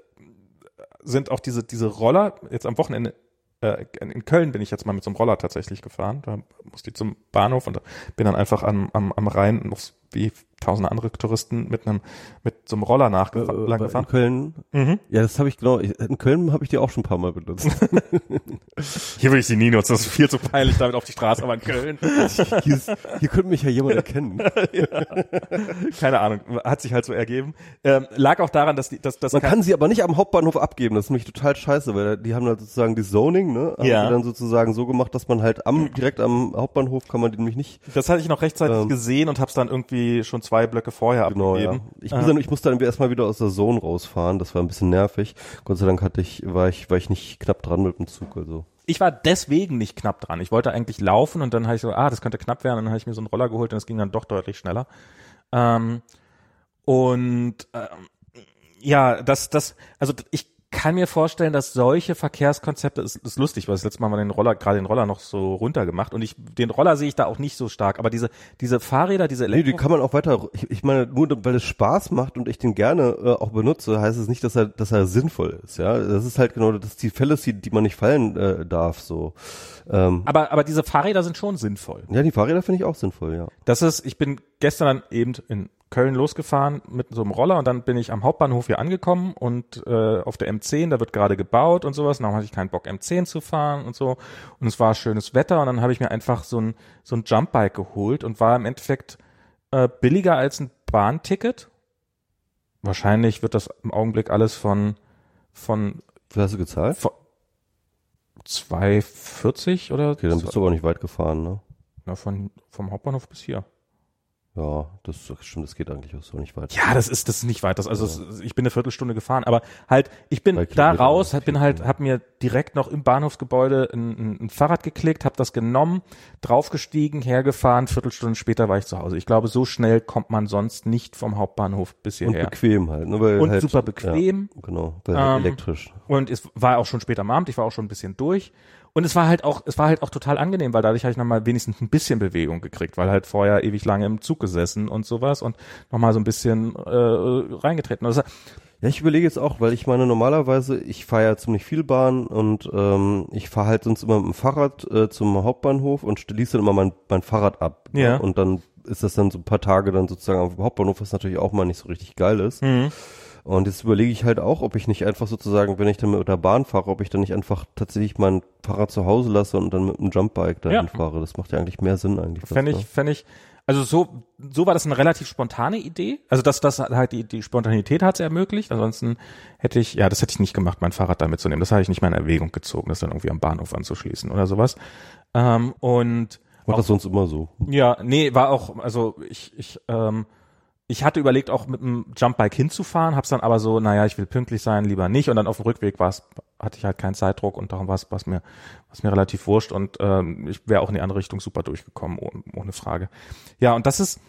sind auch diese diese Roller jetzt am Wochenende äh, in Köln bin ich jetzt mal mit so einem Roller tatsächlich gefahren. Da musste ich zum Bahnhof und bin dann einfach am, am, am Rhein noch wie tausende andere Touristen mit einem mit so einem Roller Äh, nachgefahren. lang in gefahren. Köln. Mhm. Ja, das habe ich genau. In Köln habe ich die auch schon ein paar Mal benutzt. [LAUGHS] Hier will ich sie nie nutzen, das ist viel zu peinlich damit auf die Straße, aber in Köln. [LAUGHS] hier, ist, hier könnte mich ja jemand erkennen. [LAUGHS] Keine Ahnung, hat sich halt so ergeben. Ähm, lag auch daran, dass die, dass, dass Man kann sie aber nicht am Hauptbahnhof abgeben. Das ist nämlich total scheiße, weil die haben halt sozusagen die Zoning, ne? Haben Ja. die dann sozusagen so gemacht, dass man halt am direkt am Hauptbahnhof kann man die nämlich nicht. das hatte ich noch rechtzeitig Ähm. gesehen und hab's dann irgendwie schon zwei Blöcke vorher Genau, ja. abgegeben. Ich, muss dann, ich musste dann erstmal wieder aus der Zone rausfahren. Das war ein bisschen nervig. Gott sei Dank hatte ich, war ich, war ich nicht knapp dran mit dem Zug. Also ich war deswegen nicht knapp dran. Ich wollte eigentlich laufen und dann habe ich so, ah, das könnte knapp werden. Und dann habe ich mir so einen Roller geholt und es ging dann doch deutlich schneller. Ähm, und ähm, ja, das, das, also ich kann mir vorstellen, dass solche Verkehrskonzepte, ist, ist lustig, weil das letzte Mal mal den Roller, gerade den Roller noch so runter gemacht und ich, den Roller sehe ich da auch nicht so stark, aber diese, diese Fahrräder, diese Nee, Elektro die kann man auch weiter, ich, ich meine, nur weil es Spaß macht und ich den gerne äh, auch benutze, heißt es nicht, dass er, dass er sinnvoll ist, ja. Das ist halt genau, das ist die Fallacy, die man nicht fallen äh, darf, so. Ähm, aber, aber diese Fahrräder sind schon sinnvoll. ja, die Fahrräder finde ich auch sinnvoll, ja. Das ist, ich bin gestern dann eben in Köln losgefahren mit so einem Roller und dann bin ich am Hauptbahnhof hier angekommen und äh, auf der M10, da wird gerade gebaut und sowas. Und dann hatte ich keinen Bock M10 zu fahren und so. Und es war schönes Wetter und dann habe ich mir einfach so ein so ein Jumpbike geholt und war im Endeffekt äh, billiger als ein Bahnticket. Wahrscheinlich wird das im Augenblick alles von von Wie hast du gezahlt? 2,40 oder Okay, dann bist du aber nicht weit gefahren, ne? ja, von vom Hauptbahnhof bis hier. Ja, das stimmt, das geht eigentlich auch so nicht weit. Ja, das ist das ist nicht weit. Das, also es, ich bin eine Viertelstunde gefahren, aber halt ich bin da raus, halt, bin halt, habe mir direkt noch im Bahnhofsgebäude ein, ein, ein Fahrrad geklickt, habe das genommen, draufgestiegen, hergefahren. Viertelstunde später war ich zu Hause. Ich glaube, so schnell kommt man sonst nicht vom Hauptbahnhof bis Und hierher. bequem halt, ne? Weil Und halt, super bequem. Ja, genau, weil Ähm, elektrisch. Und es war auch schon spät am Abend, ich war auch schon ein bisschen durch. Und es war halt auch, es war halt auch total angenehm, weil dadurch habe ich nochmal wenigstens ein bisschen Bewegung gekriegt, weil halt vorher ewig lange im Zug gesessen und sowas und nochmal so ein bisschen äh, reingetreten. Also, Ja, ich überlege jetzt auch, weil ich meine, normalerweise, ich fahre ja ziemlich viel Bahn und ähm, ich fahre halt sonst immer mit dem Fahrrad äh, zum Hauptbahnhof und schließe dann immer mein, mein Fahrrad ab. ne? Ja. Und dann ist das dann so ein paar Tage dann sozusagen am Hauptbahnhof, was natürlich auch mal nicht so richtig geil ist. Mhm. Und jetzt überlege ich halt auch, ob ich nicht einfach sozusagen, wenn ich dann mit der Bahn fahre, ob ich dann nicht einfach tatsächlich mein Fahrrad zu Hause lasse und dann mit einem Jumpbike dahin Ja. fahre. Das macht ja eigentlich mehr Sinn eigentlich. Fände ich, fände ich, also so, so war das eine relativ spontane Idee. Also das, das halt die, die Spontanität hat es ermöglicht. Ansonsten hätte ich, ja, das hätte ich nicht gemacht, mein Fahrrad da mitzunehmen. Das habe ich nicht mal in Erwägung gezogen, das dann irgendwie am Bahnhof anzuschließen oder sowas. Ähm, und Mach das sonst immer so. ja, nee, war auch, also ich, ich, ähm, ich hatte überlegt, auch mit dem Jumpbike hinzufahren, hab's dann aber so, naja, ich will pünktlich sein, lieber nicht. Und dann auf dem Rückweg war's, hatte ich halt keinen Zeitdruck und darum war es was mir, was mir relativ wurscht und ähm, ich wäre auch in die andere Richtung super durchgekommen, ohne, ohne Frage. Ja, und das ist,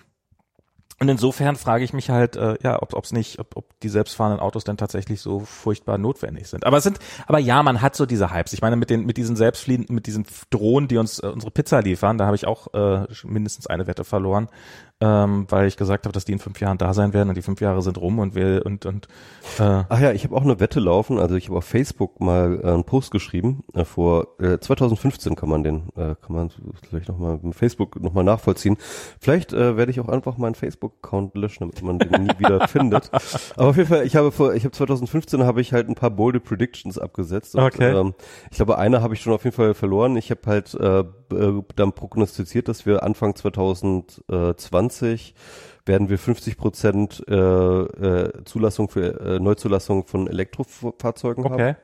und insofern frage ich mich halt, äh, ja, ob es nicht, ob, ob die selbstfahrenden Autos denn tatsächlich so furchtbar notwendig sind. Aber es sind, aber ja, man hat so diese Hypes. Ich meine, mit den, mit diesen selbstfliehenden, mit diesen Drohnen, die uns äh, unsere Pizza liefern, da habe ich auch äh, mindestens eine Wette verloren, ähm, weil ich gesagt habe, dass die in fünf Jahren da sein werden und die fünf Jahre sind rum und wir und und äh, Ach ja, ich habe auch eine Wette laufen. Also ich habe auf Facebook mal äh, einen Post geschrieben. Äh, vor äh, 2015 kann man den, äh, kann man vielleicht nochmal mit Facebook nochmal nachvollziehen. Vielleicht äh, werde ich auch einfach meinen Facebook-Account löschen, damit man den nie wieder [LAUGHS] findet. Aber auf jeden Fall, ich habe vor, ich habe 2015 habe ich halt ein paar bolde Predictions abgesetzt. Und, Okay. Ähm, ich glaube, eine habe ich schon auf jeden Fall verloren. Ich habe halt äh, äh, dann prognostiziert, dass wir Anfang 2020 werden wir 50 Prozent äh, äh, Zulassung für äh, Neuzulassung von Elektrofahrzeugen haben.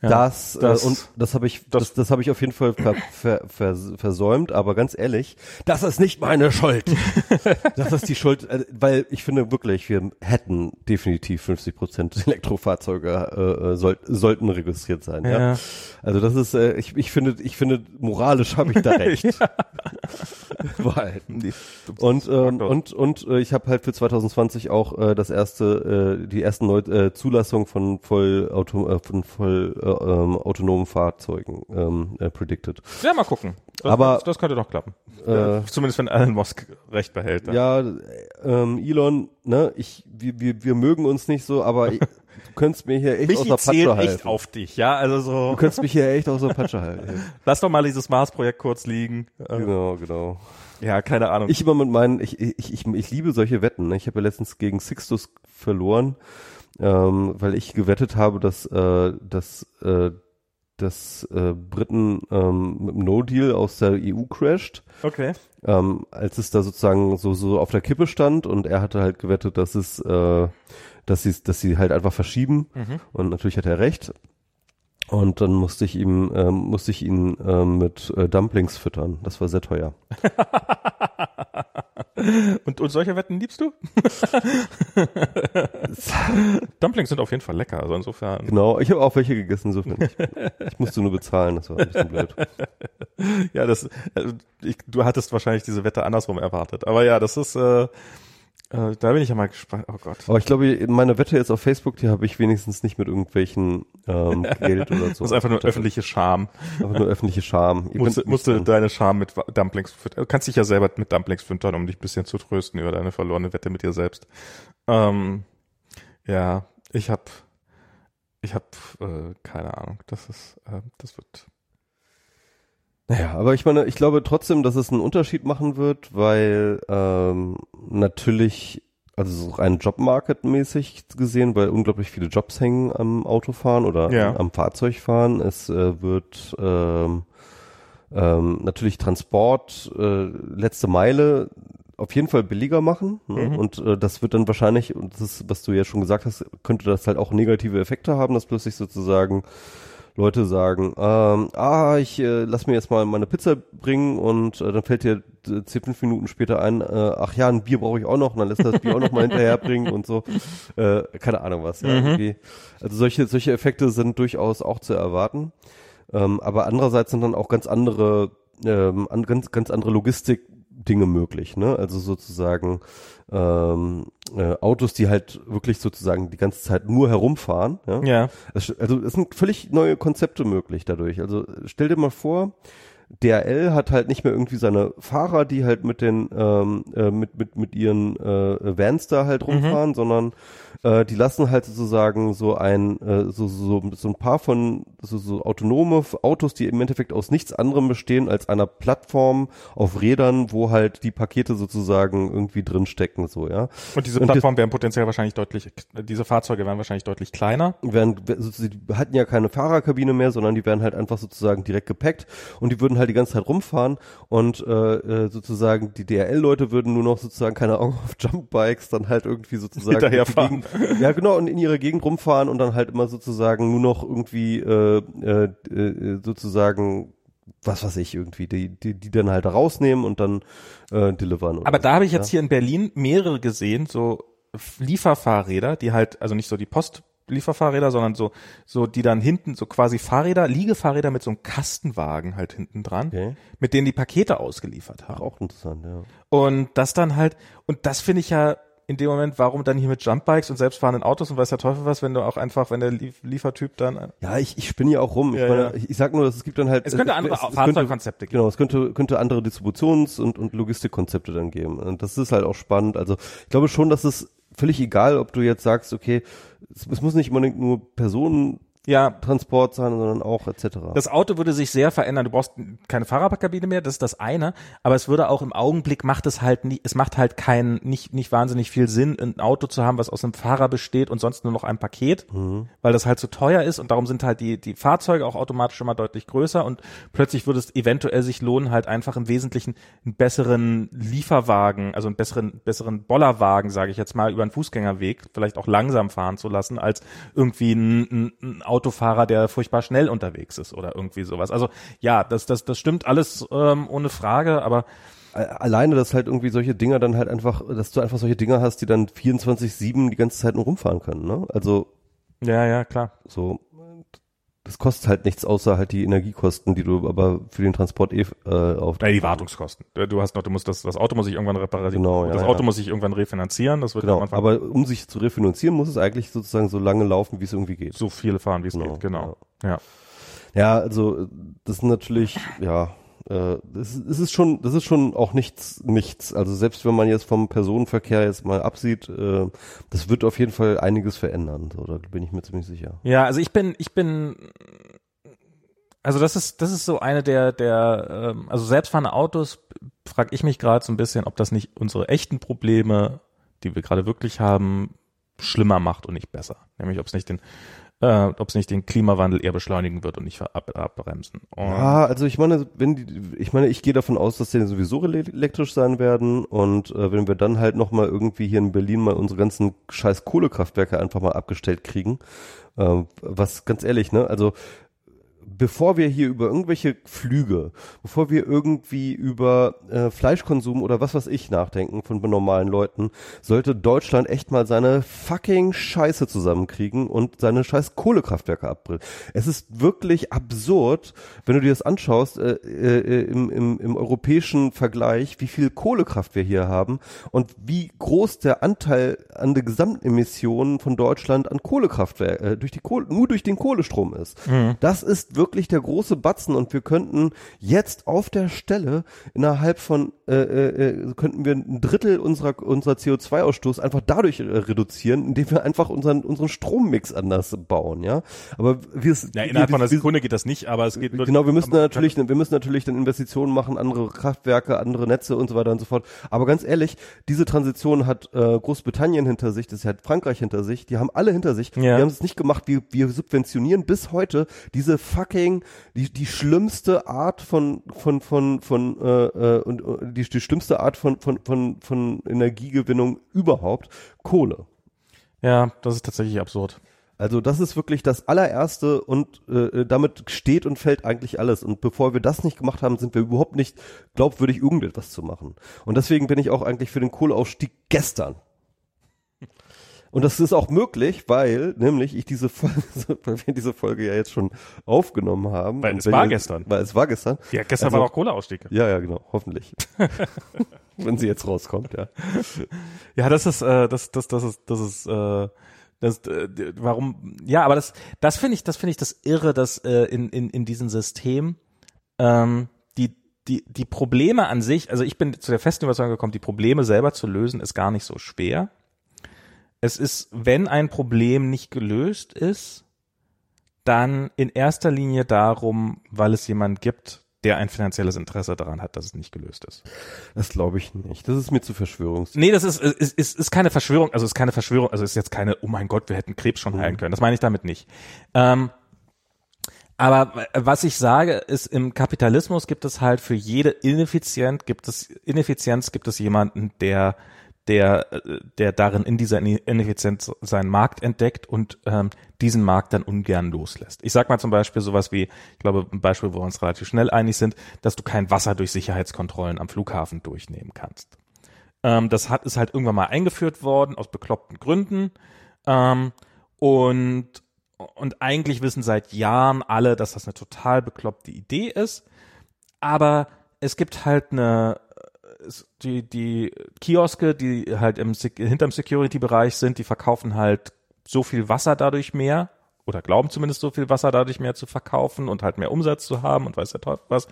Ja, das, das- äh, und das habe ich das- das, das habe ich auf jeden Fall ver, ver, ver, versäumt, aber ganz ehrlich, das ist nicht meine Schuld. [LAUGHS] das ist die Schuld, äh, weil ich finde wirklich, wir hätten definitiv 50 Prozent Elektrofahrzeuge äh, äh, soll, sollten registriert sein. Ja. Ja. Also das ist, äh, ich, ich finde, ich finde moralisch habe ich da [LAUGHS] recht. Weil [LAUGHS] Die- und ähm, und und äh, ich habe halt für 2020 auch äh, das erste äh, die ersten Neu äh, Zulassung von voll Auto äh, von voll äh, ähm, autonomen Fahrzeugen ähm, äh, predicted. Ja, mal gucken. Das, Aber- das, das könnte doch klappen. Äh, Zumindest wenn Elon Musk recht behält. dann. Ja, äh, ähm, Elon, ne, ich wir, wir, wir mögen uns nicht so, aber ich, du könntest mir hier echt aus Michi der Patsche zählt helfen. echt auf dich, ja, also so. Du könntest mich hier echt aus der Patsche halten. [LAUGHS] Lass doch mal dieses Mars-Projekt kurz liegen. Äh, genau, genau. Ja, keine Ahnung. Ich immer mit meinen, ich, ich, ich, ich liebe solche Wetten. Ne? Ich habe ja letztens gegen Sixtus verloren, ähm, weil ich gewettet habe, dass, äh, dass, äh, dass äh, Briten ähm, mit dem No-Deal aus der EU crasht. okay. Ähm, als es da sozusagen so, so auf der Kippe stand und er hatte halt gewettet, dass es, äh, dass sie, dass sie halt einfach verschieben. Mhm. Und natürlich hat er recht. Und dann musste ich ihm, ähm, musste ich ihn ähm, mit äh, Dumplings füttern. Das war sehr teuer. [LAUGHS] Und, und solche Wetten liebst du? [LAUGHS] Dumplings sind auf jeden Fall lecker, also insofern. Genau, ich habe auch welche gegessen, insofern. Ich, ich musste nur bezahlen, das war ein bisschen blöd. [LAUGHS] Ja, das, also ich, du hattest wahrscheinlich diese Wette andersrum erwartet. Aber ja, das ist, äh, Äh, da bin ich ja mal gespannt. Oh Gott. Aber ich glaube, meine Wette ist auf Facebook, die habe ich wenigstens nicht mit irgendwelchen ähm, [LAUGHS] Geld oder so. Das ist einfach nur öffentliche Scham. Einfach nur öffentliche Scham. Musste, musste deine Scham mit Dumplings füttern. Du kannst dich ja selber mit Dumplings füttern, um dich ein bisschen zu trösten über deine verlorene Wette mit dir selbst. Ähm, ja, ich hab, ich hab, äh, keine Ahnung. Das ist, äh, das wird. Naja, aber ich meine, ich glaube trotzdem, dass es einen Unterschied machen wird, weil ähm, natürlich, also so rein Jobmarket-mäßig gesehen, weil unglaublich viele Jobs hängen am Autofahren oder Ja. am Fahrzeugfahren. Es äh, wird ähm, ähm, natürlich Transport, äh, letzte Meile auf jeden Fall billiger machen. Ne? Mhm. Und äh, das wird dann wahrscheinlich, und das ist, was du ja schon gesagt hast, könnte das halt auch negative Effekte haben, dass plötzlich sozusagen Leute sagen, ähm, ah, ich äh, lass mir jetzt mal meine Pizza bringen und äh, dann fällt dir äh, zehn, fünf Minuten später ein, äh, ach ja, ein Bier brauche ich auch noch und dann lässt er das Bier auch noch mal hinterherbringen [LAUGHS] und so. Äh, keine Ahnung was. Ja, Mhm. Also solche, solche Effekte sind durchaus auch zu erwarten. Ähm, aber andererseits sind dann auch ganz andere, ähm, an, ganz, ganz andere Logistik-Dinge möglich, ne? Also sozusagen ähm, äh, Autos, die halt wirklich sozusagen die ganze Zeit nur herumfahren, ja? Ja. Es- Also es sind völlig neue Konzepte möglich dadurch. Also stell dir mal vor, DRL hat halt nicht mehr irgendwie seine Fahrer, die halt mit den ähm, äh, mit mit mit ihren äh, Vans da halt rumfahren, sondern äh, die lassen halt sozusagen so ein äh, so so so ein paar von so, so autonome Autos, die im Endeffekt aus nichts anderem bestehen als einer Plattform auf Rädern, wo halt die Pakete sozusagen irgendwie drin stecken, so ja. Und diese Plattformen wären potenziell wahrscheinlich deutlich, diese Fahrzeuge wären wahrscheinlich deutlich kleiner. werden, also die hatten ja keine Fahrerkabine mehr, sondern die werden halt einfach sozusagen direkt gepackt und die würden halt die ganze Zeit rumfahren und äh, äh, sozusagen die DRL-Leute würden nur noch sozusagen keine Ahnung auf Jumpbikes dann halt irgendwie sozusagen Hinterherfahren. [LAUGHS] ja genau und in ihre Gegend rumfahren und dann halt immer sozusagen nur noch irgendwie äh, äh, äh, sozusagen was weiß ich irgendwie die die die dann halt rausnehmen und dann äh, delivern. Aber da habe ich jetzt ja. hier in Berlin mehrere gesehen, so Lieferfahrräder, die halt, also nicht so die Postlieferfahrräder, sondern so, so die dann hinten, so quasi Fahrräder, Liegefahrräder mit so einem Kastenwagen halt hinten dran, Okay. mit denen die Pakete ausgeliefert haben. auch interessant, ja. Und das dann halt, und das finde ich ja in dem Moment, warum dann hier mit Jumpbikes und selbstfahrenden Autos und weiß der Teufel was, wenn du auch einfach, wenn der Lief Liefertyp dann, Ja, ich, ich spinne ja auch rum. Ich, Ja, meine, ja. ich, ich sag nur, dass es gibt dann halt. es könnte andere es könnte- Fahrzeugkonzepte geben. Genau, es könnte, könnte andere Distributions- und, und Logistikkonzepte dann geben. Und das ist halt auch spannend. Also ich glaube schon, dass es völlig egal, ob du jetzt sagst, okay, es, es muss nicht unbedingt nur Personentransport Ja, sein, sondern auch etc. Das Auto würde sich sehr verändern. Du brauchst keine Fahrerkabine mehr, das ist das eine. Aber es würde auch im Augenblick macht es halt nicht, es macht halt keinen, nicht, nicht wahnsinnig viel Sinn, ein Auto zu haben, was aus einem Fahrer besteht und sonst nur noch ein Paket, weil das halt zu teuer ist und darum sind halt die, die Fahrzeuge auch automatisch immer deutlich größer und plötzlich würde es eventuell sich lohnen, halt einfach im Wesentlichen einen besseren Lieferwagen, also einen besseren, besseren Bollerwagen, sage ich jetzt mal, über einen Fußgängerweg, vielleicht auch langsam fahren zu lassen, als irgendwie ein, ein, ein Autofahrer, der furchtbar schnell unterwegs ist oder irgendwie sowas. Also ja, das, das, das stimmt alles ähm, ohne Frage, aber A- Alleine, dass halt irgendwie solche Dinger dann halt einfach, dass du einfach solche Dinger hast, die dann 24-7 die ganze Zeit nur rumfahren können, ne? Also ja, ja, klar. so, das kostet halt nichts außer halt die Energiekosten, die du aber für den Transport eh äh, auf Ja, die Wartungskosten. Du hast noch, du musst das, das Auto muss sich irgendwann reparieren. Genau, ja, das ja. Auto muss sich irgendwann refinanzieren. Das wird Genau, am aber um sich zu refinanzieren, muss es eigentlich sozusagen so lange laufen, wie es irgendwie geht. so viele fahren, wie es Genau, geht. Genau. Ja. Ja, also äh, das ist natürlich, ja, äh, das, ist- das ist schon, das ist schon auch nichts, nichts. Also selbst wenn man jetzt vom Personenverkehr jetzt mal absieht, äh, das wird auf jeden Fall einiges verändern. So, da bin ich mir ziemlich sicher. Ja, also ich bin, ich bin, also das ist, das ist so eine der, der, ähm, also selbstfahrende Autos, frage ich mich gerade so ein bisschen, ob das nicht unsere echten Probleme, die wir gerade wirklich haben, schlimmer macht und nicht besser. Nämlich, ob es nicht den, äh, ob es nicht den Klimawandel eher beschleunigen wird und nicht ab, abbremsen. Und Ja, also ich meine, wenn die, ich meine, ich gehe davon aus, dass die sowieso ele- elektrisch sein werden und äh, wenn wir dann halt noch mal irgendwie hier in Berlin mal unsere ganzen scheiß Kohlekraftwerke einfach mal abgestellt kriegen, äh, was ganz ehrlich, ne, also bevor wir hier über irgendwelche Flüge, bevor wir irgendwie über äh, Fleischkonsum oder was weiß ich nachdenken von normalen Leuten, sollte Deutschland echt mal seine fucking Scheiße zusammenkriegen und seine scheiß Kohlekraftwerke abbrillen. Es ist wirklich absurd, wenn du dir das anschaust, äh, äh, im, im, im europäischen Vergleich, wie viel Kohlekraft wir hier haben und wie groß der Anteil an der Gesamtemissionen von Deutschland an Kohlekraftwerke, äh, durch die Kohle, nur durch den Kohlestrom ist. Mhm. Das ist wirklich der große Batzen und wir könnten jetzt auf der Stelle innerhalb von äh, äh, äh könnten wir ein Drittel unserer unserer CO2-Ausstoß einfach dadurch äh, reduzieren, indem wir einfach unseren unseren Strommix anders bauen, ja. Aber wir ja, innerhalb von einer Sekunde geht das nicht, aber es geht nur genau. Wir müssen natürlich wir müssen natürlich dann Investitionen machen, andere Kraftwerke, andere Netze und so weiter und so fort. Aber ganz ehrlich, diese Transition hat äh, Großbritannien hinter sich, das hat Frankreich hinter sich, die haben alle hinter sich. Ja. Die haben es nicht gemacht. Wir wir subventionieren bis heute diese fucking die die schlimmste Art von von von von äh, äh, und äh, die, die schlimmste Art von von von von Energiegewinnung überhaupt Kohle. Ja, das ist tatsächlich absurd. Also das ist wirklich das allererste und äh, damit steht und fällt eigentlich alles. Und bevor wir das nicht gemacht haben, sind wir überhaupt nicht glaubwürdig, irgendetwas zu machen. Und deswegen bin ich auch eigentlich für den Kohleausstieg gestern. Und das ist auch möglich, weil nämlich ich diese Folge, [LAUGHS] weil wir diese Folge ja jetzt schon aufgenommen haben. Weil es war ihr, gestern. Weil es war gestern. Ja, gestern also, war auch Kohleausstieg. Ja, ja, genau, hoffentlich. [LAUGHS] [LAUGHS] Wenn sie jetzt rauskommt, ja. Ja, das ist, äh, das, das, das ist, das ist, äh, das, äh, warum, ja, aber das, das finde ich, das finde ich das Irre, dass äh, in, in, in diesem System ähm, die, die, die Probleme an sich, also ich bin zu der festen Überzeugung gekommen, die Probleme selber zu lösen, ist gar nicht so schwer es ist, wenn ein Problem nicht gelöst ist, dann in erster Linie darum, weil es jemand gibt, der ein finanzielles Interesse daran hat, dass es nicht gelöst ist. Das glaube ich nicht. Das ist mir zu Verschwörungs. Nee, das ist, ist, ist, ist keine Verschwörung, also ist keine Verschwörung, also ist jetzt keine, oh mein Gott, wir hätten Krebs schon heilen mhm. können. Das meine ich damit nicht. Ähm, aber was ich sage, ist, im Kapitalismus gibt es halt für jede Ineffizienz, gibt es, Ineffizienz gibt es jemanden, der der, der darin in dieser Ineffizienz seinen Markt entdeckt und ähm, diesen Markt dann ungern loslässt. Ich sag mal zum Beispiel sowas wie, ich glaube, ein Beispiel, wo wir uns relativ schnell einig sind, dass du kein Wasser durch Sicherheitskontrollen am Flughafen durchnehmen kannst. Ähm, das hat ist halt irgendwann mal eingeführt worden aus bekloppten Gründen ähm, und und eigentlich wissen seit Jahren alle, dass das eine total bekloppte Idee ist, aber es gibt halt eine die, die Kioske, die halt im, hinterm Security-Bereich sind, die verkaufen halt so viel Wasser dadurch mehr oder glauben zumindest so viel Wasser dadurch mehr zu verkaufen und halt mehr Umsatz zu haben und weiß der Teufel was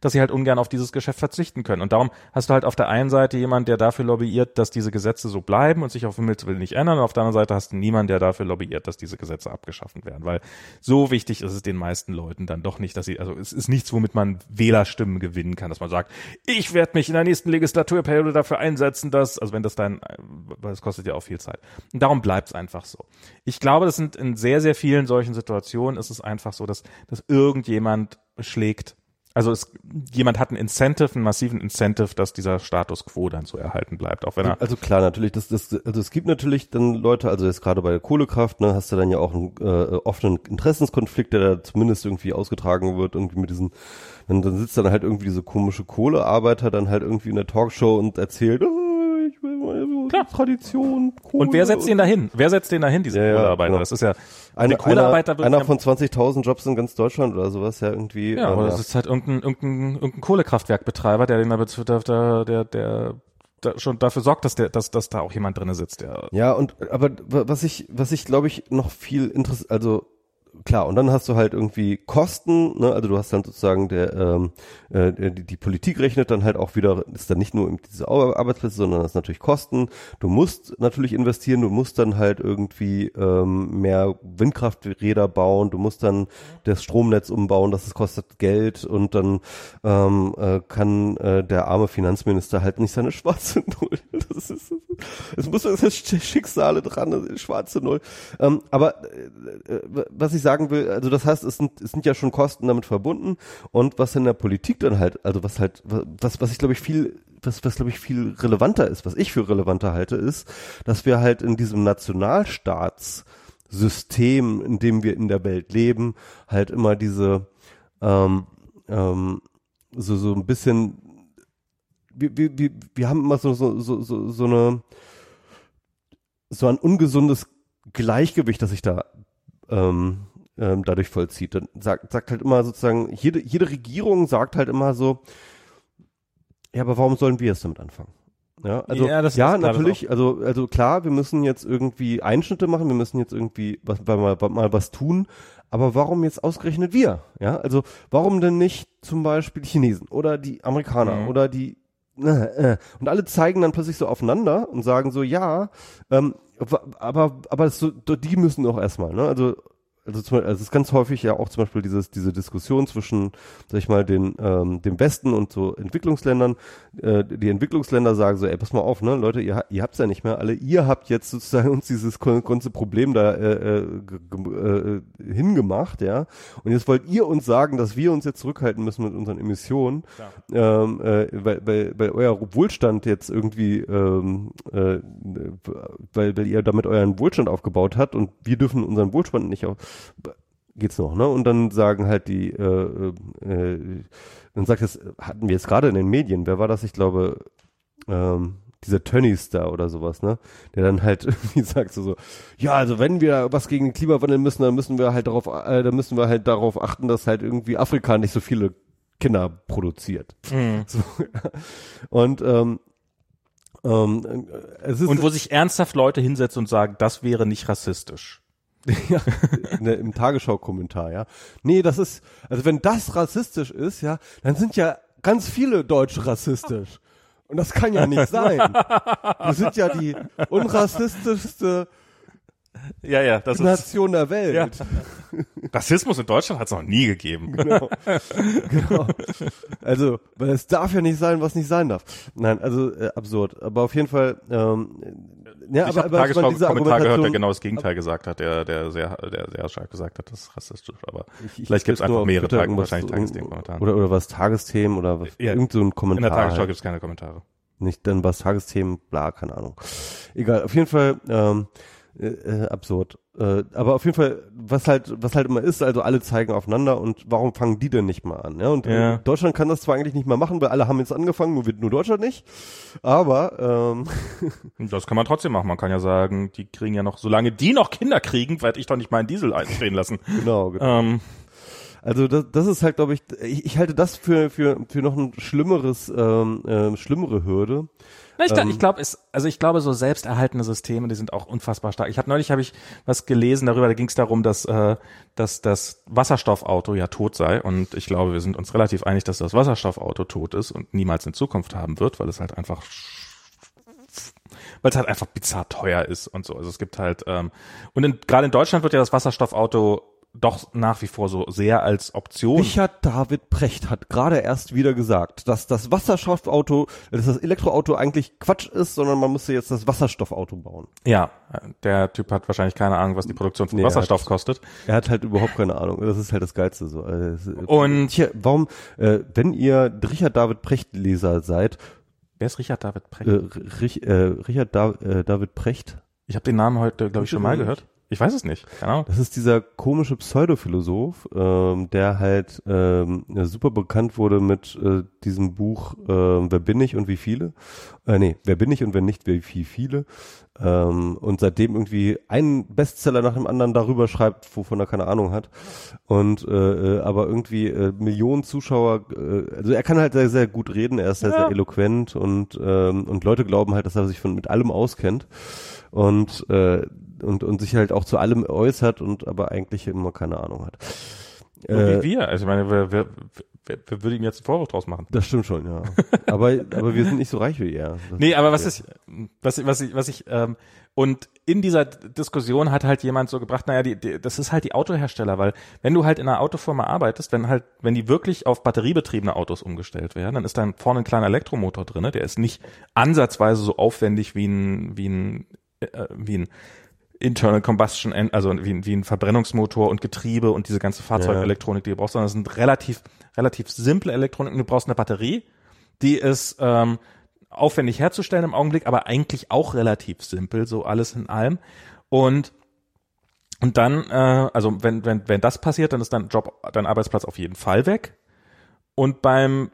dass sie halt ungern auf dieses Geschäft verzichten können. Und darum hast du halt auf der einen Seite jemand, der dafür lobbyiert, dass diese Gesetze so bleiben und sich auf Himmels Willen nicht ändern. Und auf der anderen Seite hast du niemanden, der dafür lobbyiert, dass diese Gesetze abgeschaffen werden. Weil so wichtig ist es den meisten Leuten dann doch nicht, dass sie, also es ist nichts, womit man Wählerstimmen gewinnen kann, dass man sagt, ich werde mich in der nächsten Legislaturperiode dafür einsetzen, dass, also wenn das dann, weil es kostet ja auch viel Zeit. Und darum bleibt es einfach so. Ich glaube, das sind in sehr, sehr vielen solchen Situationen ist es einfach so, dass, dass irgendjemand schlägt also es, jemand hat ein Incentive, einen massiven Incentive, dass dieser Status quo dann so erhalten bleibt, auch wenn er. Also klar, natürlich, das, das, also es gibt natürlich dann Leute, also jetzt gerade bei der Kohlekraft, ne, hast du dann ja auch einen, äh, oft einen Interessenskonflikt, der da zumindest irgendwie ausgetragen wird, irgendwie mit diesen, dann, dann sitzt dann halt irgendwie diese komische Kohlearbeiter dann halt irgendwie in der Talkshow und erzählt, oh, Klar. Tradition. Kohle und wer setzt den dahin? Wer setzt den dahin, diese ja, Kohlearbeiter? Genau. Das ist ja eine Kohlearbeiter einer, einer von 20.000 Jobs in ganz Deutschland oder sowas ja irgendwie. Ja, aber ähm, das ist halt irgendein, irgendein, irgendein Kohlekraftwerkbetreiber, der den der, der, der, der da schon dafür sorgt, dass der, dass, dass da auch jemand drinne sitzt, der. Ja, und aber was ich, was ich glaube ich noch viel interessant, also klar, und dann hast du halt irgendwie Kosten, ne? also du hast dann sozusagen der, ähm, äh, die, die Politik rechnet dann halt auch wieder, ist dann nicht nur diese Arbeitsplätze, sondern das ist natürlich Kosten. Du musst natürlich investieren, du musst dann halt irgendwie ähm, mehr Windkrafträder bauen, du musst dann das Stromnetz umbauen, das kostet Geld und dann ähm, äh, kann äh, der arme Finanzminister halt nicht seine schwarze Null. [LAUGHS] Das ist, es muss das Schicksale dran, schwarze Null. Ähm, aber äh, äh was ich sagen will, also das heißt, es sind, es sind ja schon Kosten damit verbunden. Und was in der Politik dann halt, also was halt, was, was ich glaube ich viel, was, was glaube ich viel relevanter ist, was ich für relevanter halte, ist, dass wir halt in diesem Nationalstaats System, in dem wir in der Welt leben, halt immer diese ähm, ähm, so so ein bisschen wir, wir, wir, wir haben immer so, so, so, so, so eine so ein ungesundes Gleichgewicht, das sich da ähm, ähm, dadurch vollzieht. Dann sagt, sagt halt immer sozusagen, jede, jede Regierung sagt halt immer so, ja, aber warum sollen wir es damit anfangen? Ja, also ja, ja natürlich, also also klar, wir müssen jetzt irgendwie Einschnitte machen, wir müssen jetzt irgendwie was, mal, mal was tun, aber warum jetzt ausgerechnet wir? Ja, also warum denn nicht zum Beispiel die Chinesen oder die Amerikaner mhm. oder die äh, äh. und alle zeigen dann plötzlich so aufeinander und sagen so, ja, ähm, aber aber so, die müssen doch erstmal, ne? Also also, zum, also es ist ganz häufig ja auch zum Beispiel dieses, diese Diskussion zwischen, sag ich mal, den, ähm, dem Westen und so Entwicklungsländern. Äh, die Entwicklungsländer sagen so, ey, pass mal auf, ne, Leute, ihr, ihr habt's ja nicht mehr alle, ihr habt jetzt sozusagen [LAUGHS] uns dieses ganze Problem da äh, äh, äh, hingemacht, ja. Und jetzt wollt ihr uns sagen, dass wir uns jetzt zurückhalten müssen mit unseren Emissionen, ja. ähm, äh, weil, weil, weil euer Wohlstand jetzt irgendwie, ähm, äh, weil, weil ihr damit euren Wohlstand aufgebaut habt und wir dürfen unseren Wohlstand nicht auf geht's noch, ne? Und dann sagen halt die, äh, äh, dann sagt es, hatten wir jetzt gerade in den Medien, wer war das? Ich glaube, ähm, dieser Tönnies da oder sowas, ne? Der dann halt [LAUGHS] irgendwie sagt so, so, ja, also wenn wir was gegen den Klimawandel müssen, dann müssen wir halt darauf, äh, dann müssen wir halt darauf achten, dass halt irgendwie Afrika nicht so viele Kinder produziert. Mhm. [LAUGHS] So, und ähm, ähm, es ist, und wo sich ernsthaft Leute hinsetzen und sagen, das wäre nicht rassistisch. [LAUGHS] ja, ne, im Tagesschau-Kommentar, ja. Nee, das ist, also wenn das rassistisch ist, ja, dann sind ja ganz viele Deutsche rassistisch. Und das kann ja nicht sein. Wir sind ja die unrassistischste ja, ja, das Nation ist, der Welt. Ja. [LAUGHS] Rassismus in Deutschland hat es noch nie gegeben. Genau. [LAUGHS] genau. Also, weil es darf ja nicht sein, was nicht sein darf. Nein, also äh, absurd. Aber auf jeden Fall, ähm, ja, ich aber, aber Tagesschau diese Kommentar gehört, der genau das Gegenteil gesagt hat, der, der sehr, der sehr stark gesagt hat, das ist rassistisch. Aber ich, ich vielleicht gibt es einfach mehrere Tage, wahrscheinlich Tagesthemen-Kommentare. Oder, oder was Tagesthemen oder was, ja, irgend so ein Kommentar. In der Tagesschau halt. gibt es keine Kommentare. Nicht dann was Tagesthemen, bla, keine Ahnung. Egal, auf jeden Fall, ähm, äh, äh, absurd. Äh, aber auf jeden Fall, was halt, was halt immer ist, also alle zeigen aufeinander und warum fangen die denn nicht mal an? Ja, und äh, ja. Deutschland kann das zwar eigentlich nicht mehr machen, weil alle haben jetzt angefangen, nur wird nur Deutschland nicht. Aber ähm, [LAUGHS] das kann man trotzdem machen. Man kann ja sagen, die kriegen ja noch, solange die noch Kinder kriegen, werde ich doch nicht meinen Diesel einstehen lassen. genau, genau. Ähm, also das, das ist halt, glaube ich, ich, ich halte das für für für noch ein schlimmeres, ähm, äh, schlimmere Hürde. Na, ich, ähm, ich glaube, es, also ich glaube, so selbsterhaltende Systeme, die sind auch unfassbar stark. Ich habe neulich habe ich was gelesen darüber, da ging es darum, dass, äh, dass das Wasserstoffauto ja tot sei. Und ich glaube, wir sind uns relativ einig, dass das Wasserstoffauto tot ist und niemals in Zukunft haben wird, weil es halt einfach weil es halt einfach bizarr teuer ist und so. Also es gibt halt ähm, und gerade in Deutschland wird ja das Wasserstoffauto doch nach wie vor so sehr als Option. Richard David Precht hat gerade erst wieder gesagt, dass das Wasserstoffauto, dass das Elektroauto eigentlich Quatsch ist, sondern man müsste jetzt das Wasserstoffauto bauen. Ja, der Typ hat wahrscheinlich keine Ahnung, was die Produktion von nee, Wasserstoff er hat, kostet. Er hat halt überhaupt keine Ahnung. Das ist halt das Geilste so. Also, Und hier, warum, äh, wenn ihr Richard David Precht Leser seid, Wer ist Richard David Precht? Äh, Rich, äh, Richard da äh, David Precht. Ich habe den Namen heute, glaube ich, schon mal gehört. Ich weiß es nicht. Genau. Das ist dieser komische Pseudophilosoph, ähm, der halt ähm, super bekannt wurde mit äh, diesem Buch äh, Wer bin ich und wie viele? Äh, nee, Wer bin ich und wenn nicht, wie viele? Ähm, und seitdem irgendwie einen Bestseller nach dem anderen darüber schreibt, wovon er keine Ahnung hat. Und äh, äh aber irgendwie äh, Millionen Zuschauer, äh, also er kann halt sehr, sehr gut reden, er ist sehr, ja. sehr eloquent und, ähm, und Leute glauben halt, dass er sich von mit allem auskennt. Und äh, und, und sich halt auch zu allem äußert und aber eigentlich immer keine Ahnung hat. Äh, wie wir. Also ich meine, wer, wer, wer, wer würde ihm jetzt einen Vorwurf draus machen? Das stimmt schon, ja. [LAUGHS] aber, aber wir sind nicht so reich wie er. Das nee, aber was ist, was, was ich, was ich, ähm, und in dieser Diskussion hat halt jemand so gebracht, naja, die, die, das ist halt die Autohersteller, weil wenn du halt in einer Autofirma arbeitest, wenn halt, wenn die wirklich auf batteriebetriebene Autos umgestellt werden, dann ist da vorne ein kleiner Elektromotor drinne, der ist nicht ansatzweise so aufwendig wie ein, wie ein, äh, wie ein Internal Combustion, also wie, wie ein Verbrennungsmotor und Getriebe und diese ganze Fahrzeugelektronik, die du brauchst, sondern es sind relativ, relativ simple Elektronik. Du brauchst eine Batterie, die ist ähm, aufwendig herzustellen im Augenblick, aber eigentlich auch relativ simpel, so alles in allem. Und Und dann, äh, also wenn, wenn, wenn das passiert, dann ist dein Job, dein Arbeitsplatz auf jeden Fall weg. Und beim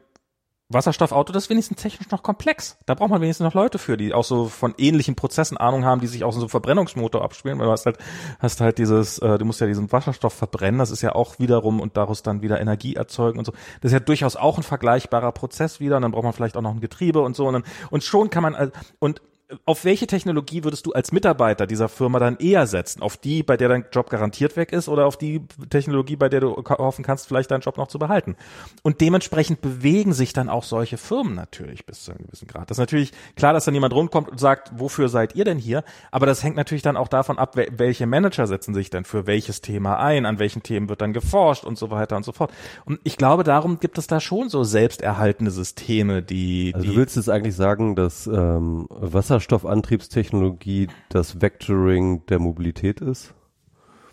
Wasserstoffauto, das ist wenigstens technisch noch komplex. Da braucht man wenigstens noch Leute für, die auch so von ähnlichen Prozessen Ahnung haben, die sich auch so einem Verbrennungsmotor abspielen, weil du hast halt, hast halt dieses, äh, du musst ja diesen Wasserstoff verbrennen, das ist ja auch wiederum und daraus dann wieder Energie erzeugen und so. Das ist ja durchaus auch ein vergleichbarer Prozess wieder und dann braucht man vielleicht auch noch ein Getriebe und so und, dann, und schon kann man, und auf welche Technologie würdest du als Mitarbeiter dieser Firma dann eher setzen? Auf die, bei der dein Job garantiert weg ist oder auf die Technologie, bei der du hoffen kannst, vielleicht deinen Job noch zu behalten? Und dementsprechend bewegen sich dann auch solche Firmen natürlich bis zu einem gewissen Grad. Das ist natürlich klar, dass dann jemand rundkommt und sagt, wofür seid ihr denn hier? Aber das hängt natürlich dann auch davon ab, welche Manager setzen sich denn für welches Thema ein, an welchen Themen wird dann geforscht und so weiter und so fort. Und ich glaube, darum gibt es da schon so selbsterhaltende Systeme, die, also die du willst jetzt eigentlich sagen, dass ähm, Wasser Wasserstoffantriebstechnologie das Vectoring der Mobilität ist?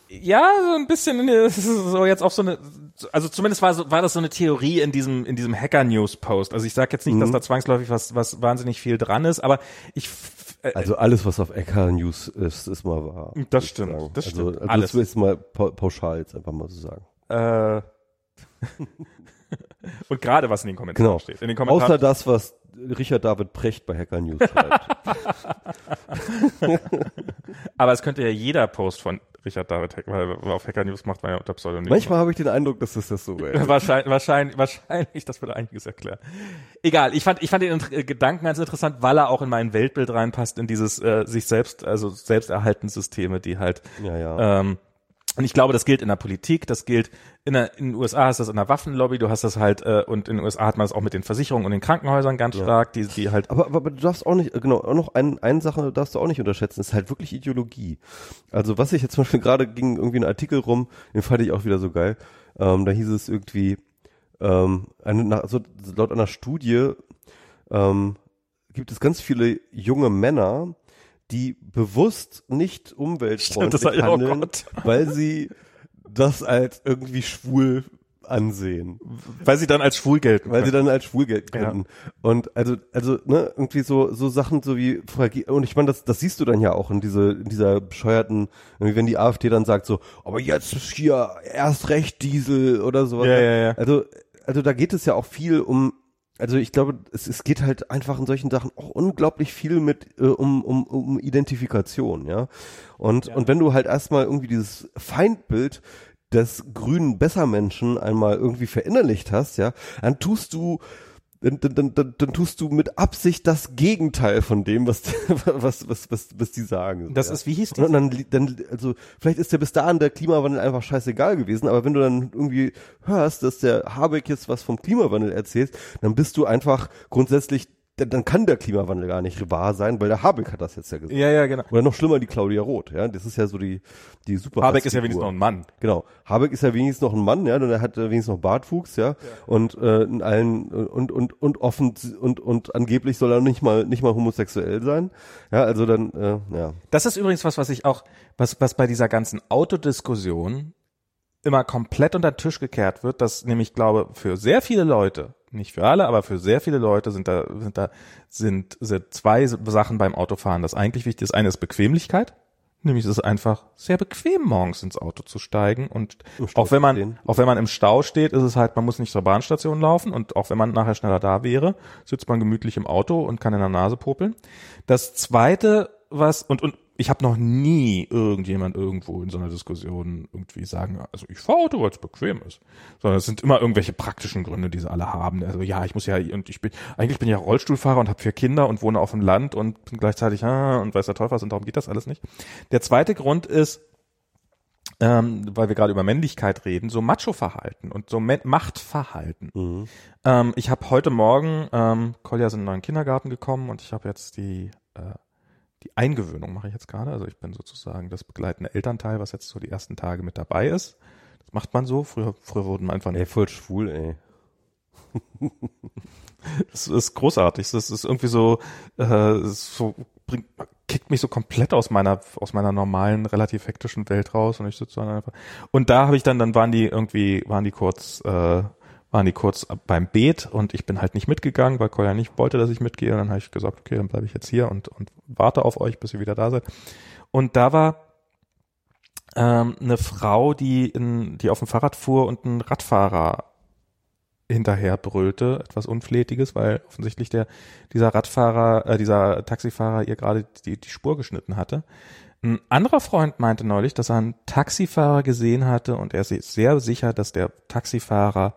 Ja, so ein bisschen [LAUGHS] so jetzt auch so eine, also zumindest war, so, war das so eine Theorie in diesem in diesem Hacker News Post. Also ich sage jetzt nicht, mhm. dass da zwangsläufig was was wahnsinnig viel dran ist, aber ich äh, also alles, was auf Hacker News ist, ist mal wahr. Das stimmt, sagen. das also, stimmt. Also alles. das ist mal pauschal jetzt einfach mal so sagen. Äh. [LAUGHS] Und gerade was in den Kommentaren genau. steht. In den Kommentaren Außer das, was Richard David Precht bei Hacker News schreibt. [LAUGHS] Aber es könnte ja jeder Post von Richard David Hack, weil auf Hacker News macht man ja unter Pseudonym. Manchmal habe ich den Eindruck, dass das, das so wäre. [LAUGHS] wahrscheinlich, wahrscheinlich, wahrscheinlich, das würde einiges erklären. Egal, ich fand, ich fand den Gedanken ganz interessant, weil er auch in mein Weltbild reinpasst, in dieses äh, sich selbst, also Selbsterhaltenssysteme, die halt ja, ja. Ähm, und ich glaube, das gilt in der Politik, das gilt in, der, in den USA hast das in der Waffenlobby, du hast das halt, äh, und in den USA hat man das auch mit den Versicherungen und den Krankenhäusern ganz ja. stark, die, die halt. Aber, aber, aber du darfst auch nicht, genau, auch noch ein, eine Sache darfst du auch nicht unterschätzen, ist halt wirklich Ideologie. Also was ich jetzt zum Beispiel [LAUGHS] gerade ging irgendwie ein Artikel rum, den fand ich auch wieder so geil. Ähm, da hieß es irgendwie, ähm, eine, also laut einer Studie ähm, gibt es ganz viele junge Männer, die bewusst nicht umweltfreundlich Stimmt, handeln, oh weil sie das als irgendwie schwul ansehen. Weil sie dann als schwul gelten. Weil sie dann als schwul gelten ja. Und also, also, ne, irgendwie so, so Sachen so wie, und ich meine, das, das siehst du dann ja auch in diese, in dieser bescheuerten, wenn die AfD dann sagt so, aber jetzt ist hier erst recht Diesel oder sowas. Ja, ja, ja. Also, also da geht es ja auch viel um also ich glaube, es, es geht halt einfach in solchen Sachen auch unglaublich viel mit äh, um, um, um Identifikation, ja. Und, ja. und wenn du halt erstmal irgendwie dieses Feindbild des grünen Bessermenschen einmal irgendwie verinnerlicht hast, ja, dann tust du dann, dann, dann, dann tust du mit Absicht das Gegenteil von dem, was, [LAUGHS] was, was, was, was die sagen. Das ja. ist, wie hieß das? Und dann, dann, also, vielleicht ist ja bis dahin der Klimawandel einfach scheißegal gewesen, aber wenn du dann irgendwie hörst, dass der Habeck jetzt was vom Klimawandel erzählt, dann bist du einfach grundsätzlich dann, dann kann der Klimawandel gar nicht wahr sein, weil der Habeck hat das jetzt ja gesagt. Ja, ja, genau. Oder noch schlimmer die Claudia Roth, ja. Das ist ja so die, die super. Habeck ist ja wenigstens noch ein Mann. Genau. Habeck ist ja wenigstens noch ein Mann, ja, und er hat wenigstens noch Bartwuchs, ja. ja. Und äh, in allen und und und offen und und angeblich soll er nicht mal nicht mal homosexuell sein. Ja, also dann, äh, ja. Das ist übrigens was, was ich auch, was, was bei dieser ganzen Autodiskussion immer komplett unter den Tisch gekehrt wird, dass nämlich glaube für sehr viele Leute nicht für alle, aber für sehr viele Leute sind da, sind da, sind, sind zwei Sachen beim Autofahren, das eigentlich wichtig ist. Eine ist Bequemlichkeit. Nämlich es ist einfach sehr bequem, morgens ins Auto zu steigen. Und auch wenn man, stehen. auch wenn man im Stau steht, ist es halt, man muss nicht zur Bahnstation laufen. Und auch wenn man nachher schneller da wäre, sitzt man gemütlich im Auto und kann in der Nase popeln. Das zweite, was, und, und ich habe noch nie irgendjemand irgendwo in so einer Diskussion irgendwie sagen, also ich fahre Auto, weil es bequem ist. Sondern es sind immer irgendwelche praktischen Gründe, die sie alle haben. Also ja, ich muss ja, und ich bin, eigentlich bin ich ja Rollstuhlfahrer und habe vier Kinder und wohne auf dem Land und bin gleichzeitig, ah, und weiß der Teufel was und darum geht das alles nicht. Der zweite Grund ist, ähm, weil wir gerade über Männlichkeit reden, so Macho-Verhalten und so Machtverhalten. Mhm. Ähm, ich habe heute Morgen, ähm, Kolja ist in einen neuen Kindergarten gekommen und ich habe jetzt die äh, die Eingewöhnung mache ich jetzt gerade. Also ich bin sozusagen das begleitende Elternteil, was jetzt so die ersten Tage mit dabei ist. Das macht man so. Früher, früher wurden man einfach. Ey, voll schwul, ey. [LAUGHS] das ist großartig. Das ist irgendwie so, äh, so bringt, kickt mich so komplett aus meiner aus meiner normalen relativ hektischen Welt raus und ich sitze dann einfach und da habe ich dann dann waren die irgendwie waren die kurz äh, waren die kurz beim Beet und ich bin halt nicht mitgegangen, weil Kolja nicht wollte, dass ich mitgehe. Und dann habe ich gesagt, okay, dann bleibe ich jetzt hier und, und warte auf euch, bis ihr wieder da seid. Und da war ähm, eine Frau, die in, die auf dem Fahrrad fuhr und ein Radfahrer hinterher brüllte, etwas Unflätiges, weil offensichtlich der, dieser Radfahrer, äh, dieser Taxifahrer ihr gerade die, die Spur geschnitten hatte. Ein anderer Freund meinte neulich, dass er einen Taxifahrer gesehen hatte und er ist sehr sicher, dass der Taxifahrer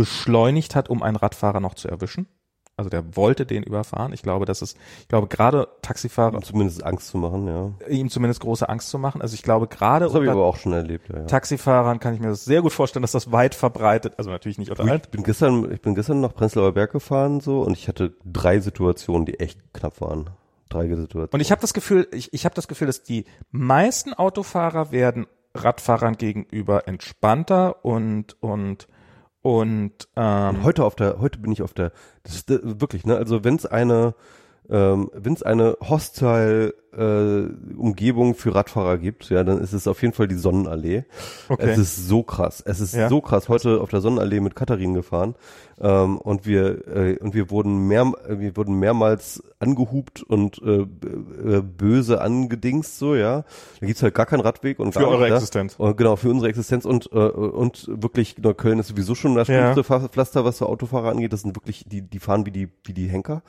beschleunigt hat, um einen Radfahrer noch zu erwischen. Also der wollte den überfahren. Ich glaube, dass es, ich glaube gerade Taxifahrer. Um zumindest Angst zu machen, ja. Ihm zumindest große Angst zu machen. Also ich glaube gerade Das habe ich aber auch schon erlebt, ja. Taxifahrern kann ich mir das sehr gut vorstellen, dass das weit verbreitet, also natürlich nicht unter. Ich bin gestern, ich bin gestern nach Prenzlauer Berg gefahren so und ich hatte drei Situationen, die echt knapp waren. Drei Situationen. Und ich habe das Gefühl, ich, ich habe das Gefühl, dass die meisten Autofahrer werden Radfahrern gegenüber entspannter und und und ähm, heute auf der, heute bin ich auf der, das ist äh, wirklich, ne, also wenn es eine, ähm, wenn es eine hostile äh, Umgebung für Radfahrer gibt, ja, dann ist es auf jeden Fall die Sonnenallee. Okay. Es ist so krass. Es ist Ja? so krass. Heute auf der Sonnenallee mit Katharin gefahren ähm, und wir äh, und wir wurden mehr, wir wurden mehrmals angehupt und äh, äh, böse angedingst so, ja. Da gibt's halt gar keinen Radweg und Für eure nicht, ja. Existenz. Und genau, für unsere Existenz und, äh, und wirklich, Neukölln ist sowieso schon das Ja. schlimmste Pfla- Pflaster, was so Autofahrer angeht. Das sind wirklich, die, die fahren wie die, wie die Henker.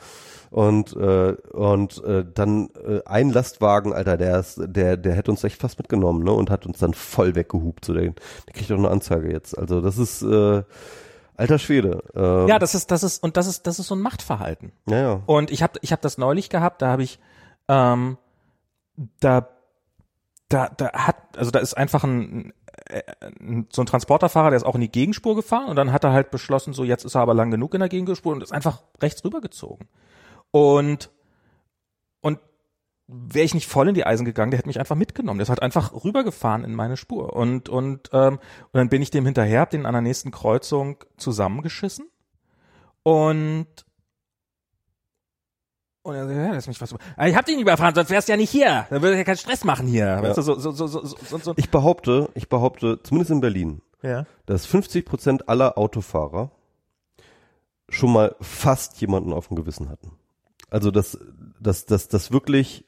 Und, äh, und äh, dann äh, ein Lastwagen, Alter, der ist, der, der hätte uns echt fast mitgenommen, ne? Und hat uns dann voll weggehupt. So, der, der kriegt auch eine Anzeige jetzt. Also das ist äh, alter Schwede. Äh, ja, das ist das ist und das ist das ist so ein Machtverhalten. ja, ja. Und ich habe ich hab das neulich gehabt, da habe ich ähm, da da da hat also da ist einfach ein ein- so ein Transporterfahrer, der ist auch in die Gegenspur gefahren und dann hat er halt beschlossen, so jetzt ist er aber lang genug in der Gegenspur und ist einfach rechts rübergezogen. Und und wäre ich nicht voll in die Eisen gegangen, der hätte mich einfach mitgenommen. Der ist halt einfach rübergefahren in meine Spur. Und, und, ähm, und dann bin ich dem hinterher, hab den an der nächsten Kreuzung zusammengeschissen. Und und er sagt, ja, lass mich was über. Ah, Ich hab den überfahren, sonst wärst du ja nicht hier. Dann würde ich ja keinen Stress machen hier. Weißt du, so, so, so, so, so, so. Ich behaupte, ich behaupte, zumindest in Berlin, Ja. dass 50 Prozent aller Autofahrer schon mal fast jemanden auf dem Gewissen hatten. Also dass, dass, dass, dass wirklich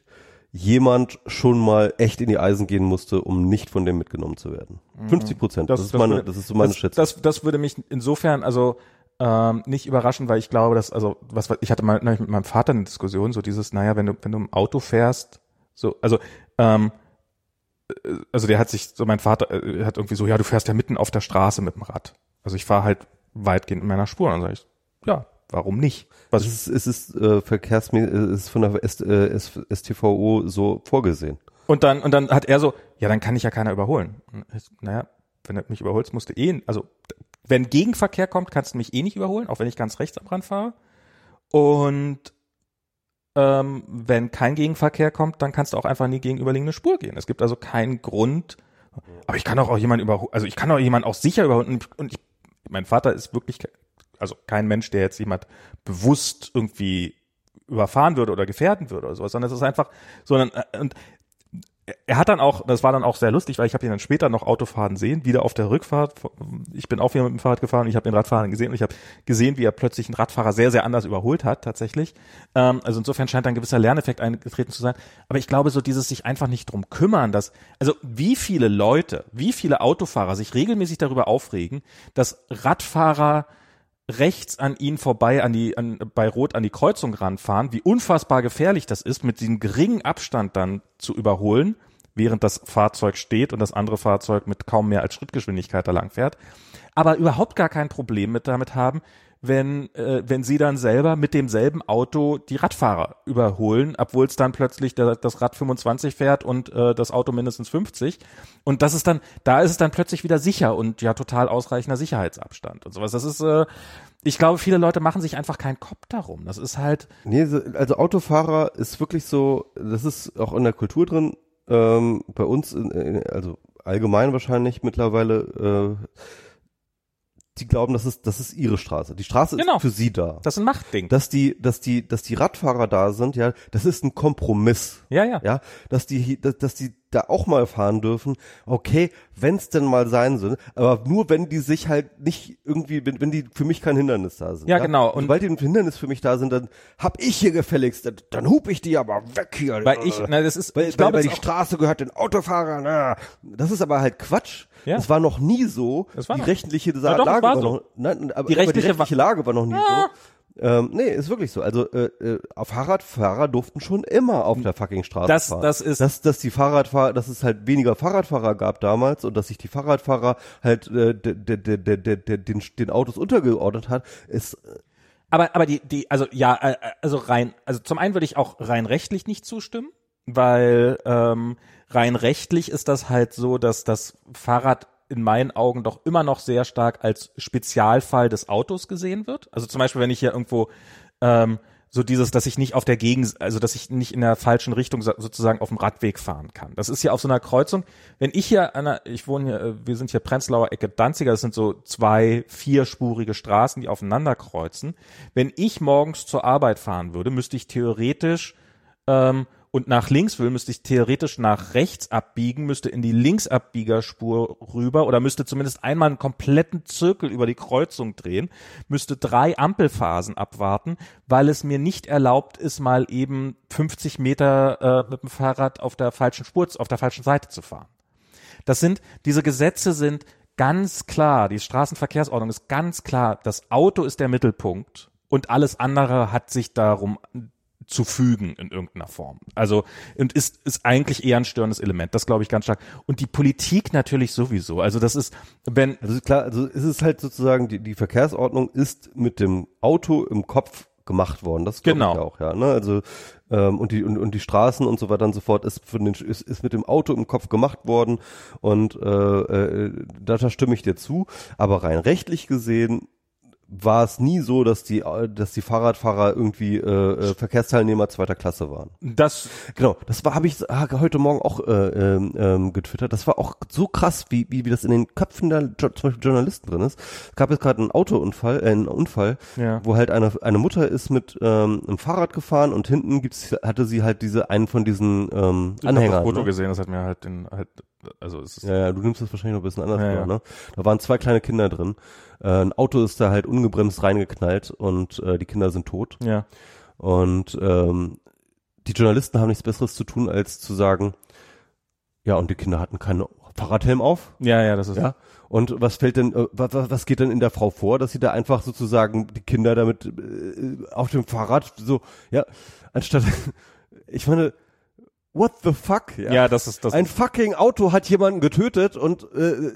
jemand schon mal echt in die Eisen gehen musste, um nicht von dem mitgenommen zu werden. 50 Prozent. Das, Das- ist meine, würde- das ist so meine das, Schätzung. Das, das würde mich insofern also ähm, nicht überraschen, weil ich glaube, dass also was was- ich hatte mal mit meinem Vater eine Diskussion, so dieses, naja, wenn du wenn du im Auto fährst, so also ähm, äh, also der hat sich so mein Vater äh, hat irgendwie so, ja, du fährst ja mitten auf der Straße mit dem Rad. Also ich fahre halt weitgehend in meiner Spur. Und dann sage ich, ja, warum nicht? Was es ist, es ist äh, verkehrsmäßig, es ist von der S, äh, STVO so vorgesehen. Und dann, und dann hat er so, ja, dann kann ich ja keiner überholen. Ich, Naja, wenn du mich überholst, musst du eh, also wenn Gegenverkehr kommt, kannst du mich eh nicht überholen, auch wenn ich ganz rechts am Rand fahre. Und ähm, wenn kein Gegenverkehr kommt, dann kannst du auch einfach in die gegenüberliegende Spur gehen. Es gibt also keinen Grund. Aber ich kann auch, auch jemanden überholen, also ich kann auch jemanden auch sicher überholen. Und, ich- mein Vater ist wirklich, also kein Mensch, der jetzt jemand bewusst irgendwie überfahren würde oder gefährden würde oder sowas, sondern es ist einfach, sondern äh, und er hat dann auch, das war dann auch sehr lustig, weil ich habe ihn dann später noch Autofahren sehen, wieder auf der Rückfahrt. Ich bin auch wieder mit dem Fahrrad gefahren und ich habe den Radfahrer gesehen und ich habe gesehen, wie er plötzlich einen Radfahrer sehr, sehr anders überholt hat, tatsächlich. Ähm, also insofern scheint ein gewisser Lerneffekt eingetreten zu sein. Aber ich glaube, so dieses sich einfach nicht drum kümmern, dass, also wie viele Leute, wie viele Autofahrer sich regelmäßig darüber aufregen, dass Radfahrer rechts an ihnen vorbei an die an, bei Rot an die Kreuzung ranfahren, wie unfassbar gefährlich das ist, mit diesem geringen Abstand dann zu überholen, während das Fahrzeug steht und das andere Fahrzeug mit kaum mehr als Schrittgeschwindigkeit da lang fährt, aber überhaupt gar kein Problem mit damit haben, wenn äh, wenn sie dann selber mit demselben Auto die Radfahrer überholen, obwohl es dann plötzlich der, das Rad 25 fährt und äh, das Auto mindestens 50 und das ist dann da ist es dann plötzlich wieder sicher und ja total ausreichender Sicherheitsabstand und sowas. Das ist äh, ich glaube, viele Leute machen sich einfach keinen Kopf darum. Das ist halt Nee, so- also Autofahrer ist wirklich so, das ist auch in der Kultur drin, ähm, bei uns, in, in, also allgemein wahrscheinlich mittlerweile, äh, die glauben, das ist, das ist ihre Straße. Die Straße Genau. ist für sie da. Das ist ein Machtding. Dass die, dass die, dass die Radfahrer da sind, ja, das ist ein Kompromiss. ja, ja. Ja, dass die, dass, dass die da auch mal fahren dürfen. Okay, wenn es denn mal sein soll, aber nur wenn die sich halt nicht irgendwie, wenn, wenn die für mich kein Hindernis da sind. Ja, genau. Und- sobald die ein Hindernis für mich da sind, dann hab ich hier gefälligst, dann, dann hup ich die aber weg hier. Weil ich, na, das ist, Weil, ich glaube, weil, weil die Straße gehört den Autofahrern. Na. Das ist aber halt Quatsch. Ja. Es war noch nie so. Es war die noch- rechtliche Ja, doch, Lage war war so. noch. Nein, aber Die aber rechtliche die rechtliche Lage war noch nie Ah. so. Ähm, nee, ist wirklich so. Also äh, äh, Fahrradfahrer durften schon immer auf der fucking Straße Das- fahren. das ist- dass, dass die Fahrradfahrer, dass es halt weniger Fahrradfahrer gab damals und dass sich die Fahrradfahrer halt äh, de, de, de, de, de, de, den, den Autos untergeordnet hat, ist Aber, aber die, die, also ja, äh, also rein, also zum einen würde ich auch rein rechtlich nicht zustimmen, weil ähm, rein rechtlich ist das halt so, dass das Fahrrad in meinen Augen doch immer noch sehr stark als Spezialfall des Autos gesehen wird. Also zum Beispiel, wenn ich hier irgendwo ähm, so dieses, dass ich nicht auf der Gegend, also dass ich nicht in der falschen Richtung so- sozusagen auf dem Radweg fahren kann. Das ist hier auf so einer Kreuzung. Wenn ich hier an einer, ich wohne hier, äh, wir sind hier Prenzlauer Ecke Danziger, das sind so zwei vierspurige Straßen, die aufeinander kreuzen. Wenn ich morgens zur Arbeit fahren würde, müsste ich theoretisch ähm, und nach links will, müsste ich theoretisch nach rechts abbiegen, müsste in die Linksabbiegerspur rüber oder müsste zumindest einmal einen kompletten Zirkel über die Kreuzung drehen, müsste drei Ampelphasen abwarten, weil es mir nicht erlaubt ist, mal eben 50 Meter äh, mit dem Fahrrad auf der falschen Spur, auf der falschen Seite zu fahren. Das sind, diese Gesetze sind ganz klar, die Straßenverkehrsordnung ist ganz klar, das Auto ist der Mittelpunkt und alles andere hat sich darum zu fügen in irgendeiner Form. Also und ist ist eigentlich eher ein störendes Element. Das glaube ich ganz stark. Und die Politik natürlich sowieso. Also das ist, wenn Also klar, also es ist halt sozusagen, die, die Verkehrsordnung ist mit dem Auto im Kopf gemacht worden. Das Genau. ich auch, ja. Ne? Also ähm, und die und, und die Straßen und so weiter und so fort ist von den ist, ist mit dem Auto im Kopf gemacht worden und äh, äh, da, da stimme ich dir zu. Aber rein rechtlich gesehen war es nie so, dass die dass die Fahrradfahrer irgendwie äh, äh, Verkehrsteilnehmer zweiter Klasse waren. das Genau, das war habe ich ah, heute Morgen auch äh, ähm, ähm, getwittert. Das war auch so krass, wie wie, wie das in den Köpfen der jo zum Beispiel Journalisten drin ist. Es gab jetzt gerade einen Autounfall, äh, einen Unfall, Ja. wo halt eine eine Mutter ist mit ähm, einem Fahrrad gefahren und hinten gibt's hatte sie halt diese einen von diesen ähm, ich habe Anhängern. das Foto ne? gesehen, das hat mir halt den halt also es ist Ja, ja, du nimmst das wahrscheinlich noch ein bisschen anders Ja, vor, ne? Da waren zwei kleine Kinder drin. Äh, ein Auto ist da halt ungebremst reingeknallt und äh, die Kinder sind tot. ja Und ähm, die Journalisten haben nichts Besseres zu tun, als zu sagen, ja, und die Kinder hatten keinen Fahrradhelm auf. ja ja das ist Ja. Und was fällt denn, äh, was, was was geht denn in der Frau vor, dass sie da einfach sozusagen die Kinder damit äh, auf dem Fahrrad so, ja, anstatt, [LAUGHS] ich meine, what the fuck? ja, das ist das Ein fucking Auto hat jemanden getötet und äh, äh,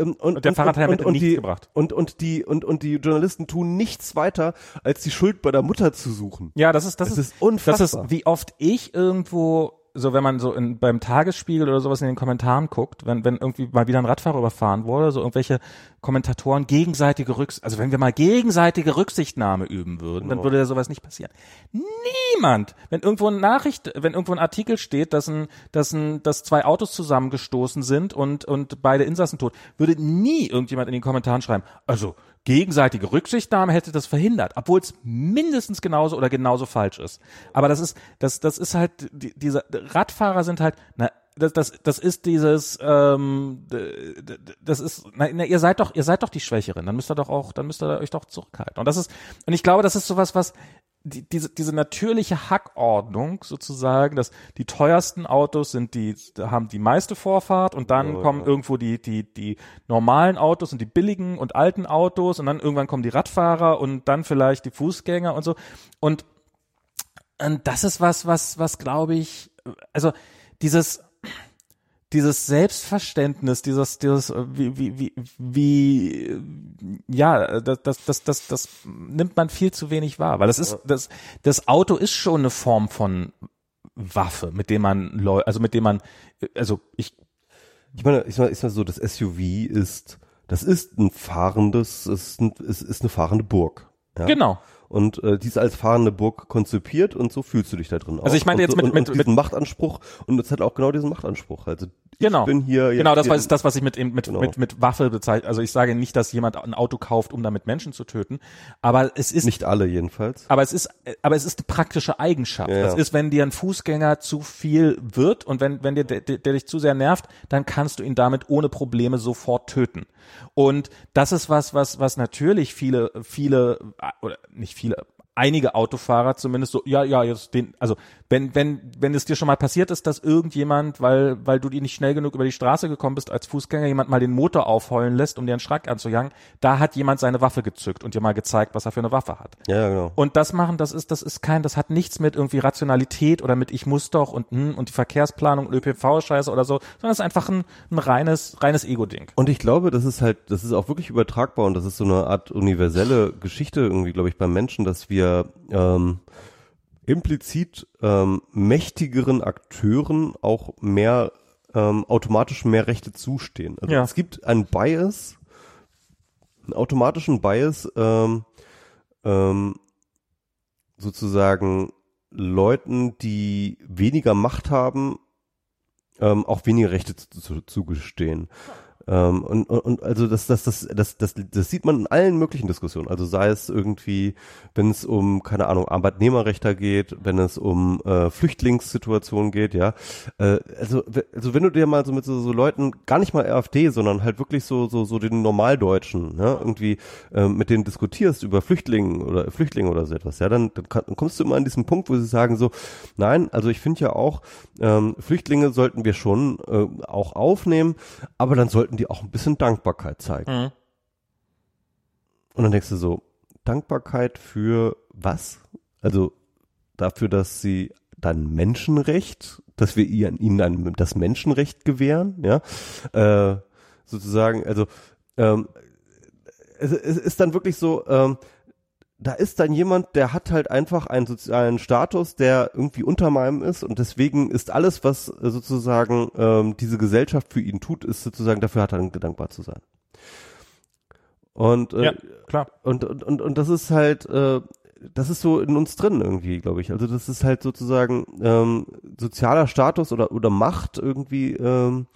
ähm, und, Und der Fahrradhelm hätte nichts die, gebracht. Und und die und und die Journalisten tun nichts weiter, als die Schuld bei der Mutter zu suchen. Ja, das ist das, Das ist, ist unfassbar. Das ist wie oft ich irgendwo so wenn man so in, beim Tagesspiegel oder sowas in den Kommentaren guckt, wenn wenn irgendwie mal wieder ein Radfahrer überfahren wurde, so irgendwelche Kommentatoren gegenseitige Rücks also wenn wir mal gegenseitige Rücksichtnahme üben würden, dann würde ja sowas nicht passieren. Niemand, wenn irgendwo eine Nachricht, wenn irgendwo ein Artikel steht, dass ein dass ein dass zwei Autos zusammengestoßen sind und und beide Insassen tot, würde nie irgendjemand in den Kommentaren schreiben, also gegenseitige Rücksichtnahme hätte das verhindert, obwohl es mindestens genauso oder genauso falsch ist. Aber das ist, das, das ist halt, die, diese Radfahrer sind halt, na, das, das, das ist dieses, ähm, das ist, na, na, ihr seid doch, ihr seid doch die Schwächeren, dann müsst ihr doch auch, dann müsst ihr euch doch zurückhalten. Und das ist, und ich glaube, das ist sowas, was die, diese, diese natürliche Hackordnung sozusagen, dass die teuersten Autos sind die, haben die meiste Vorfahrt und dann Ja, kommen ja. irgendwo die, die, die normalen Autos und die billigen und alten Autos und dann irgendwann kommen die Radfahrer und dann vielleicht die Fußgänger und so. Und, und das ist was, was, was glaube ich, also dieses, dieses Selbstverständnis, dieses, dieses, äh, wie, wie, wie, wie, äh, ja, das, das, das, das, das nimmt man viel zu wenig wahr, weil das ist, das, das Auto ist schon eine Form von Waffe, mit dem man, also mit dem man, äh, also ich, Ich meine, ich meine, ich meine so, das SUV ist, das ist ein fahrendes, ist, ein, ist, ist eine fahrende Burg. Ja? genau, Und äh, die ist als fahrende Burg konzipiert und so fühlst du dich da drin Also ich meine jetzt mit- und, mit- und diesen Machtanspruch und es hat auch genau diesen Machtanspruch. Also Genau. ich bin hier Genau, das war das, was ich mit, mit, Genau. mit, mit Waffe bezeichne. Also ich sage nicht, dass jemand ein Auto kauft, um damit Menschen zu töten, aber es ist nicht alle jedenfalls. aber es ist, aber es ist eine praktische Eigenschaft. Ja, Das ja. ist, wenn dir ein Fußgänger zu viel wird und wenn, wenn dir der, der, der dich zu sehr nervt, dann kannst du ihn damit ohne Probleme sofort töten. Und das ist was, was, was natürlich viele, viele, oder nicht viele, einige Autofahrer zumindest so, ja, ja, jetzt den, also wenn, wenn, wenn es dir schon mal passiert ist, dass irgendjemand, weil, weil du die nicht schnell genug über die Straße gekommen bist, als Fußgänger jemand mal den Motor aufheulen lässt, um dir einen Schrank anzujagen, da hat jemand seine Waffe gezückt und dir mal gezeigt, was er für eine Waffe hat. Ja, genau. Und das machen, das ist, das ist kein, das hat nichts mit irgendwie Rationalität oder mit ich muss doch und hm, und die Verkehrsplanung und ÖPV-Scheiße oder so, sondern es ist einfach ein, ein reines, reines Ego-Ding. Und ich glaube, das ist halt, das ist auch wirklich übertragbar und das ist so eine Art universelle Geschichte irgendwie, glaube ich, beim Menschen, dass wir ähm, implizit ähm, mächtigeren Akteuren auch mehr ähm, automatisch mehr Rechte zustehen. Also Ja. es gibt einen Bias, einen automatischen Bias, ähm, ähm, sozusagen Leuten, die weniger Macht haben, ähm, auch weniger Rechte zu, zu, zugestehen. Ähm, und, und, und also das, das, das, das, das, das sieht man in allen möglichen Diskussionen. Also sei es irgendwie, wenn es um, keine Ahnung, Arbeitnehmerrechte geht, wenn es um äh, Flüchtlingssituationen geht, ja. Äh, also, also wenn du dir mal so mit so, so Leuten, gar nicht mal AfD, sondern halt wirklich so, so, so den Normaldeutschen, ne, irgendwie äh, mit denen diskutierst über Flüchtlinge oder Flüchtlinge oder so etwas, ja, dann, dann, kann, dann kommst du immer an diesen Punkt, wo sie sagen so, nein, also ich finde ja auch, ähm, Flüchtlinge sollten wir schon äh, auch aufnehmen, aber dann sollten die auch ein bisschen Dankbarkeit zeigen. Mhm. Und dann denkst du so, Dankbarkeit für was? Also dafür, dass sie dein Menschenrecht, dass wir ihr- ihnen ein, das Menschenrecht gewähren, ja, äh, sozusagen, also ähm, es, es ist dann wirklich so, ähm, da ist dann jemand, der hat halt einfach einen sozialen Status, der irgendwie unter meinem ist und deswegen ist alles, was äh, sozusagen ähm, diese Gesellschaft für ihn tut, ist sozusagen, dafür hat er dankbar zu sein. Und, äh, Ja, klar. und, und, und, und das ist halt, äh, das ist so in uns drin irgendwie, glaube ich. Also das ist halt sozusagen ähm, sozialer Status oder, oder Macht irgendwie. Ähm,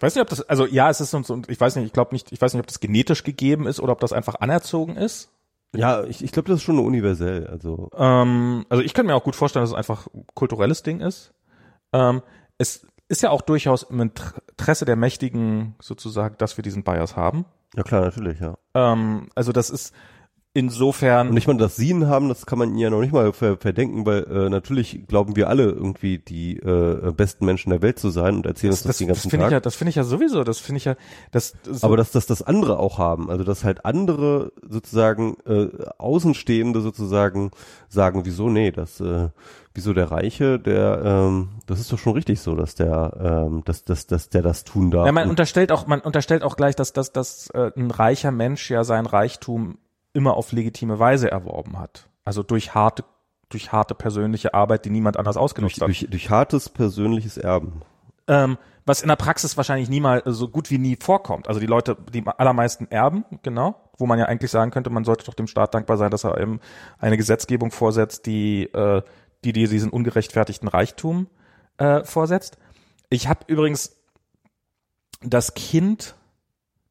Weiß nicht, ob das, also ja, es ist so, so- ich weiß nicht, ich glaube nicht, ich weiß nicht, ob das genetisch gegeben ist oder ob das einfach anerzogen ist. Ja, ich, ich glaube, das ist schon universell. Also Ähm, also ich kann mir auch gut vorstellen, dass es einfach ein kulturelles Ding ist. Ähm, es ist ja auch durchaus im Interesse der Mächtigen sozusagen, dass wir diesen Bias haben. ja klar, natürlich, ja. Ähm, also das ist insofern. Und ich meine, dass sie ihn haben, das kann man ihnen ja noch nicht mal ver verdenken, weil äh, natürlich glauben wir alle irgendwie die äh, besten Menschen der Welt zu sein und erzählen uns das, das, den das ganzen finde Tag. ich ja, das finde ich ja sowieso, das finde ich ja, das, so, Aber dass das das andere auch haben, also dass halt andere sozusagen äh, Außenstehende sozusagen sagen, wieso nee, das äh, wieso der Reiche, der ähm, das ist doch schon richtig so, dass der ähm, dass, dass, dass der das tun darf. Ja, man unterstellt auch, man unterstellt auch gleich, dass, dass, dass äh, ein reicher Mensch ja sein Reichtum immer auf legitime Weise erworben hat. Also durch harte, durch harte persönliche Arbeit, die niemand anders durch, ausgenutzt hat. durch, durch hartes persönliches Erben. Ähm, was in der Praxis wahrscheinlich niemals so gut wie nie vorkommt. Also die Leute, die allermeisten erben, genau, wo man ja eigentlich sagen könnte, man sollte doch dem Staat dankbar sein, dass er eben eine Gesetzgebung vorsetzt, die, äh, die, die diesen ungerechtfertigten Reichtum äh, vorsetzt. Ich habe übrigens das Kind,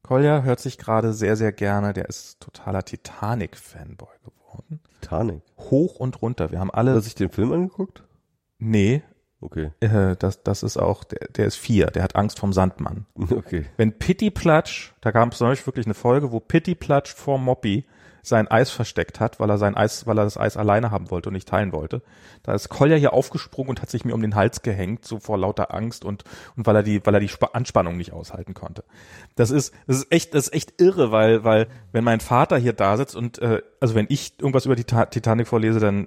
Kolja hört sich gerade sehr, sehr gerne, der ist totaler Titanic-Fanboy geworden. Titanic. Hoch und runter. Wir haben alle. Hast du dich den Film angeguckt? nee, Okay. äh, das, das ist auch, der, der ist vier, der hat Angst vom Sandmann. [LAUGHS] Okay. Wenn Pitti Platsch, da gab es neulich wirklich eine Folge, wo Pitti Platsch vor Moppy sein Eis versteckt hat, weil er sein Eis, weil er das Eis alleine haben wollte und nicht teilen wollte. Da ist Kolja hier aufgesprungen und hat sich mir um den Hals gehängt, so vor lauter Angst und, und weil er die, weil er die Spa Anspannung nicht aushalten konnte. Das ist, das ist echt, das ist echt irre, weil, weil, wenn mein Vater hier da sitzt und, äh, also wenn ich irgendwas über die Ta Titanic vorlese, dann,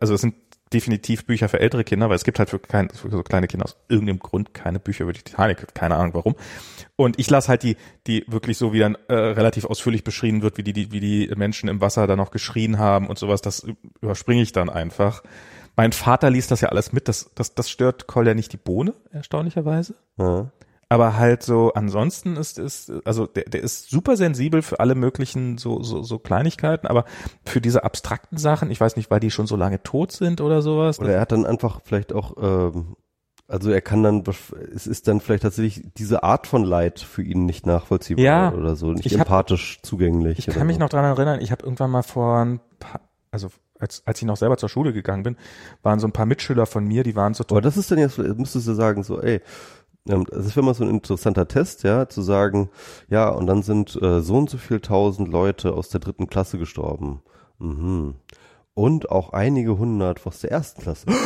also es sind definitiv Bücher für ältere Kinder, weil es gibt halt für, kein, für so kleine Kinder aus irgendeinem Grund keine Bücher über die Titanic, keine Ahnung warum. Und ich lasse halt die, die wirklich so, wie dann äh, relativ ausführlich beschrieben wird, wie die, die, wie die Menschen im Wasser da noch geschrien haben und sowas, das überspringe ich dann einfach. Mein Vater liest das ja alles mit, das, das, das stört Kolja nicht die Bohne, erstaunlicherweise. Ja. Aber halt so ansonsten ist ist also der, der ist super sensibel für alle möglichen so so so Kleinigkeiten, aber für diese abstrakten Sachen, ich weiß nicht, weil die schon so lange tot sind oder sowas. Oder er hat dann einfach vielleicht auch, ähm, also er kann dann, es ist dann vielleicht tatsächlich diese Art von Leid für ihn nicht nachvollziehbar Ja, oder so, nicht ich hab- empathisch zugänglich. Ich kann mich so. noch dran erinnern, ich habe irgendwann mal vor ein paar, also als, als ich noch selber zur Schule gegangen bin, waren so ein paar Mitschüler von mir, die waren so Aber das ist dann jetzt, müsstest du sagen, so, ey, das wäre mal so ein interessanter Test, ja, zu sagen, ja, und dann sind äh, so und so viel tausend Leute aus der dritten Klasse gestorben. Mhm. Und auch einige hundert aus der ersten Klasse. [LAUGHS]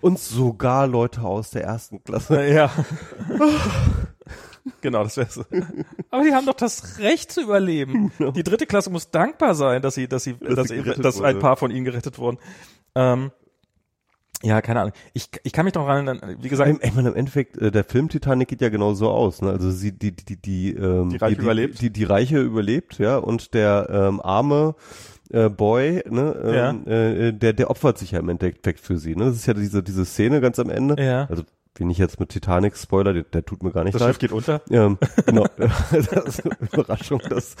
und sogar Leute aus der ersten Klasse. Ja. genau, das wäre so. Aber die haben doch das Recht zu überleben. Die dritte Klasse muss dankbar sein, dass sie, dass sie, dass, sie sie, dass ein paar von ihnen gerettet wurden. Ähm, ja, keine Ahnung. Ich, ich kann mich noch erinnern, wie gesagt, Ich, ich meine, im Endeffekt, äh, der Film Titanic geht ja genau so aus. Ne? Also sie, die, die, die, ähm, Die Reiche die, überlebt. Die, die Reiche überlebt, ja, und der ähm, arme äh, Boy, ne, ähm, äh, der, der opfert sich ja im Endeffekt für sie. Ne? Das ist ja diese, diese Szene ganz am Ende. Ja. Also wenn ich jetzt mit Titanic Spoiler, der, der tut mir gar nicht das leid. Schiff geht unter. Ähm, genau. [LAUGHS] das ist eine Überraschung, das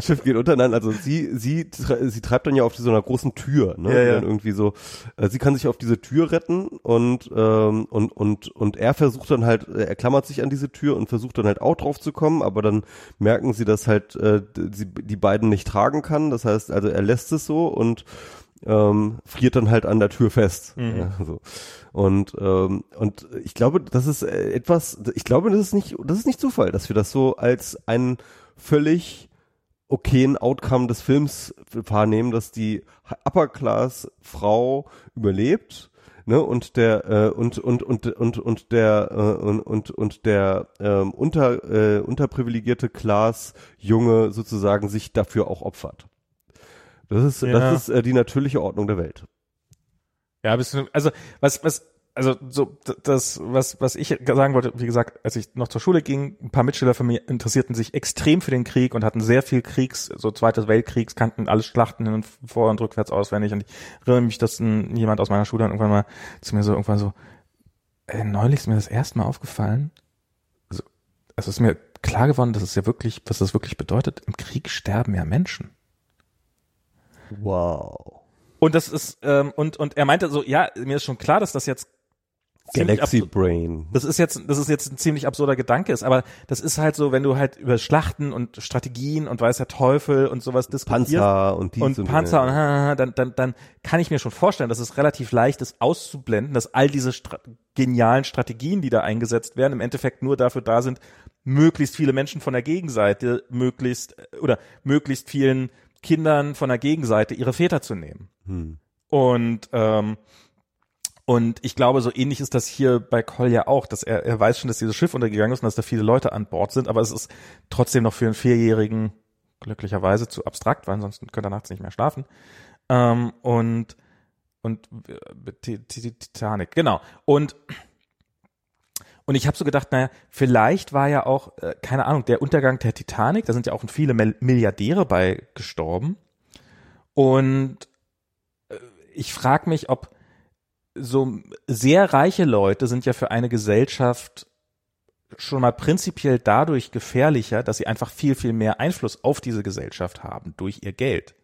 Schiff geht unter. Nein, also sie, sie, sie treibt dann ja auf so einer großen Tür, ne? Ja, ja. Irgendwie so, äh, sie kann sich auf diese Tür retten und, ähm, und, und, und er versucht dann halt, er klammert sich an diese Tür und versucht dann halt auch drauf zu kommen, aber dann merken sie, dass halt äh, sie die beiden nicht tragen kann. Das heißt, also er lässt es so und ähm, friert dann halt an der Tür fest. Ja, so. Und ähm, und ich glaube, das ist äh, etwas. Ich glaube, das ist nicht, das ist nicht Zufall, dass wir das so als einen völlig okayen Outcome des Films wahrnehmen, dass die Upper Class Frau überlebt. Ne, und der äh, und und und und und der äh, und und und der ähm, unter äh, unterprivilegierte Class Junge sozusagen sich dafür auch opfert. Das ist Ja. das ist äh, die natürliche Ordnung der Welt. Ja, bist du, also was, was, also so das, was, was ich sagen wollte, wie gesagt, als ich noch zur Schule ging, ein paar Mitschüler von mir interessierten sich extrem für den Krieg und hatten sehr viel Kriegs, so Zweites Weltkriegs, kannten alle Schlachten hin und vor und rückwärts auswendig. Und ich erinnere mich, dass ein, jemand aus meiner Schule dann irgendwann mal zu mir so irgendwann so, äh, neulich ist mir das erste Mal aufgefallen, also, also ist mir klar geworden, dass es ja wirklich, was das wirklich bedeutet, im Krieg sterben ja Menschen. Wow. Und das ist, ähm, und, und er meinte so, ja, mir ist schon klar, dass das jetzt Galaxy Brain. das ist jetzt, das ist jetzt ein ziemlich absurder Gedanke ist, aber das ist halt so, wenn du halt über Schlachten und Strategien und weiß der Teufel und sowas diskutierst Panzer und dies und Panzer und ha, ha, dann, dann, dann kann ich mir schon vorstellen, dass es relativ leicht ist auszublenden, dass all diese Stra genialen Strategien, die da eingesetzt werden, im Endeffekt nur dafür da sind, möglichst viele Menschen von der Gegenseite, möglichst äh, oder möglichst vielen Kindern von der Gegenseite ihre Väter zu nehmen. Hm. Und ähm, und ich glaube, so ähnlich ist das hier bei Kolja auch, dass er, er weiß schon, dass dieses Schiff untergegangen ist und dass da viele Leute an Bord sind, aber es ist trotzdem noch für einen Vierjährigen glücklicherweise zu abstrakt, weil ansonsten könnte er nachts nicht mehr schlafen. Ähm, und und äh, Ti- Ti- Titanic, genau. Und und ich habe so gedacht, naja, vielleicht war ja auch, äh, keine Ahnung, der Untergang der Titanic, da sind ja auch viele Milliardäre bei gestorben. Und äh, ich frage mich, ob so sehr reiche Leute sind ja für eine Gesellschaft schon mal prinzipiell dadurch gefährlicher, dass sie einfach viel, viel mehr Einfluss auf diese Gesellschaft haben durch ihr Geld.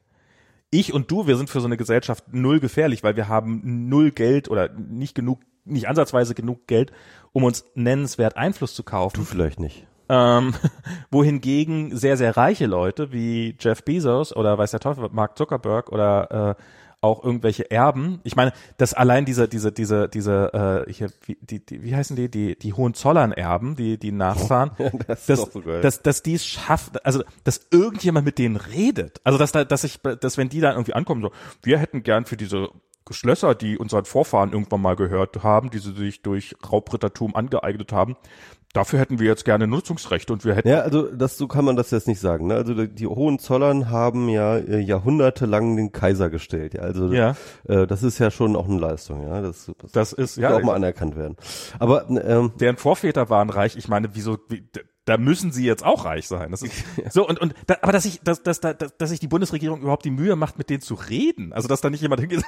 Ich und du, wir sind für so eine Gesellschaft null gefährlich, weil wir haben null Geld oder nicht genug, nicht ansatzweise genug Geld, um uns nennenswert Einfluss zu kaufen. Du vielleicht nicht. Ähm, [LAUGHS] wohingegen sehr, sehr reiche Leute wie Jeff Bezos oder weiß der Teufel, Mark Zuckerberg oder äh, auch irgendwelche Erben. Ich meine, dass allein diese, diese, diese, diese, äh, hier, wie, die, die, wie heißen die, die, die Hohenzollern-Erben, die, die nachfahren, [LAUGHS] das dass, so dass, dass die es schafft, also, dass irgendjemand mit denen redet. Also, dass da, dass ich, dass wenn die dann irgendwie ankommen, so, wir hätten gern für diese Schlösser, die unseren Vorfahren irgendwann mal gehört haben, die sie sich durch Raubrittertum angeeignet haben, dafür hätten wir jetzt gerne Nutzungsrechte und wir hätten Ja, also das so kann man das jetzt nicht sagen. Ne? Also die, die Hohenzollern haben ja äh, jahrhundertelang den Kaiser gestellt. Ja, also Ja. äh, das ist ja schon auch eine Leistung. Ja, das, das, Das ist, ja ja, auch mal anerkannt werden. Aber ähm, deren Vorväter waren reich. Ich meine, wieso, wie, da müssen sie jetzt auch reich sein. Das ist [LAUGHS] so und und da, aber dass ich dass, dass, dass, dass sich die Bundesregierung überhaupt die Mühe macht, mit denen zu reden. Also dass da nicht jemand hingeht. [LAUGHS]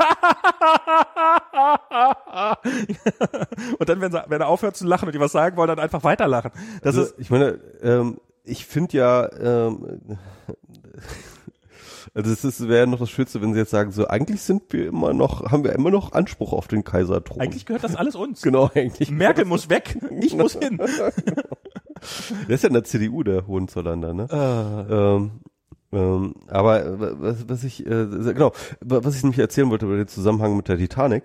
und dann, wenn, sie, wenn er aufhört zu lachen und die was sagen wollen, dann einfach weiterlachen. Das also, ist, ich meine, ähm, ich finde ja, ähm, [LAUGHS] also es ist wäre noch das Schönste, wenn sie jetzt sagen, so eigentlich sind wir immer noch, haben wir immer noch Anspruch auf den Kaiserthron. eigentlich gehört das alles uns. genau, eigentlich. Merkel muss weg, ich muss hin. Der ist ja in der CDU, der Hohenzollander, ne? Äh, Ähm, ähm, aber äh, was, was ich, äh, genau, was ich nämlich erzählen wollte über den Zusammenhang mit der Titanic.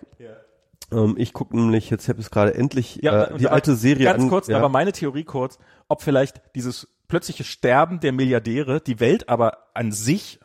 Ähm, ich gucke nämlich, jetzt habe ich gerade endlich Ja, äh, die alte Serie Ganz an. kurz, ja. aber meine Theorie kurz, ob vielleicht dieses plötzliche Sterben der Milliardäre die Welt aber an sich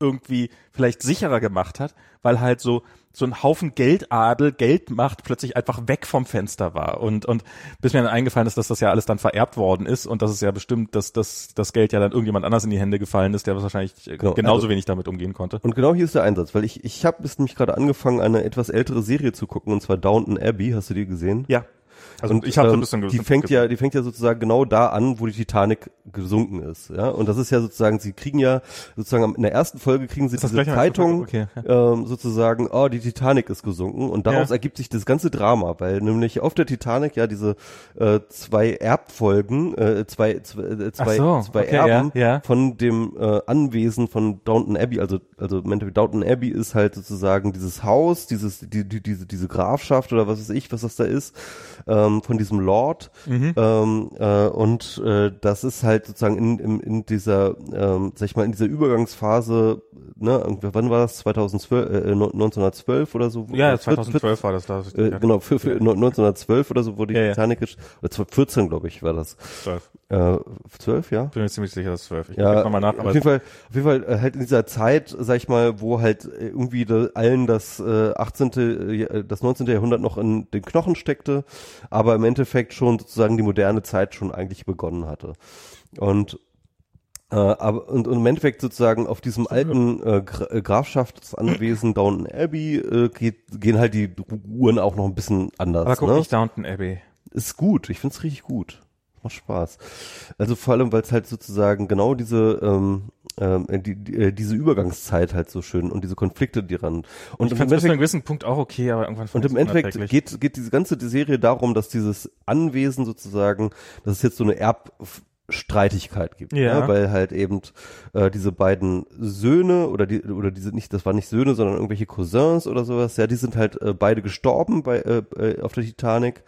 irgendwie vielleicht sicherer gemacht hat, weil halt so so ein Haufen Geldadel, Geldmacht plötzlich einfach weg vom Fenster war und und bis mir dann eingefallen ist, dass das ja alles dann vererbt worden ist und dass es ja bestimmt, dass das das Geld ja dann irgendjemand anders in die Hände gefallen ist, der wahrscheinlich Genau, genauso also- wenig damit umgehen konnte. Und genau hier ist der Einsatz, weil ich, ich habe jetzt nämlich gerade angefangen, eine etwas ältere Serie zu gucken, und zwar Downton Abbey. Hast du die gesehen? Ja. Also und ich habe so ein ähm, bisschen die fängt ja, die fängt ja sozusagen genau da an, wo die Titanic gesunken ist, ja. Und das ist ja sozusagen, sie kriegen ja sozusagen in der ersten Folge kriegen sie diese Zeitung? Okay, ähm, sozusagen, oh, die Titanic ist gesunken und daraus Ja. ergibt sich das ganze Drama, weil nämlich auf der Titanic ja diese äh, zwei Erbfolgen, äh, zwei, zwei, äh, zwei, so, zwei okay, Erben ja, ja. von dem äh, Anwesen von Downton Abbey, also also Downton Abbey ist halt sozusagen dieses Haus, dieses die, die, diese diese Grafschaft oder was weiß ich, was das da ist, ähm, von diesem Lord Mhm. ähm, äh, und äh, das ist halt sozusagen in, in, in dieser, ähm, sag ich mal, in dieser Übergangsphase, ne, wann war das? 2012, äh, 1912 oder so? Ja, Oder 2012 war das da. Äh, genau, für, für 1912 oder so, wo die Ja, ja. Titanic ist, oder 2014, glaube ich, war das. 12. Äh, 12, ja? Bin mir ziemlich sicher, dass 12. Ich Ja, mal nach, aber auf jeden Fall, auf jeden Fall äh, halt in dieser Zeit, sag ich mal, wo halt äh, irgendwie da allen das äh, 18., äh, das 19. Jahrhundert noch in den Knochen steckte, aber im Endeffekt schon sozusagen die moderne Zeit schon eigentlich begonnen hatte. Und äh, aber und, und im Endeffekt sozusagen auf diesem alten äh, Gra äh, Grafschaftsanwesen Downton Abbey äh, geht, gehen halt die Uhren auch noch ein bisschen anders. aber guck ne? nicht Downton Abbey. ist gut. Ich find's richtig gut. Macht Spaß. Also vor allem, weil es halt sozusagen genau diese ähm, ähm, die, die, äh, diese Übergangszeit halt so schön und diese Konflikte, die ran und Ich im fand es bis zu Endeffekt, einem gewissen Punkt auch okay, aber irgendwann und im Endeffekt geht geht diese ganze Serie darum, dass dieses Anwesen sozusagen, dass es jetzt so eine Erbstreitigkeit gibt, Ja. ne? weil halt eben äh, diese beiden Söhne oder die oder diese nicht, das waren nicht Söhne, sondern irgendwelche Cousins oder sowas, ja, die sind halt äh, beide gestorben bei äh, äh, auf der Titanic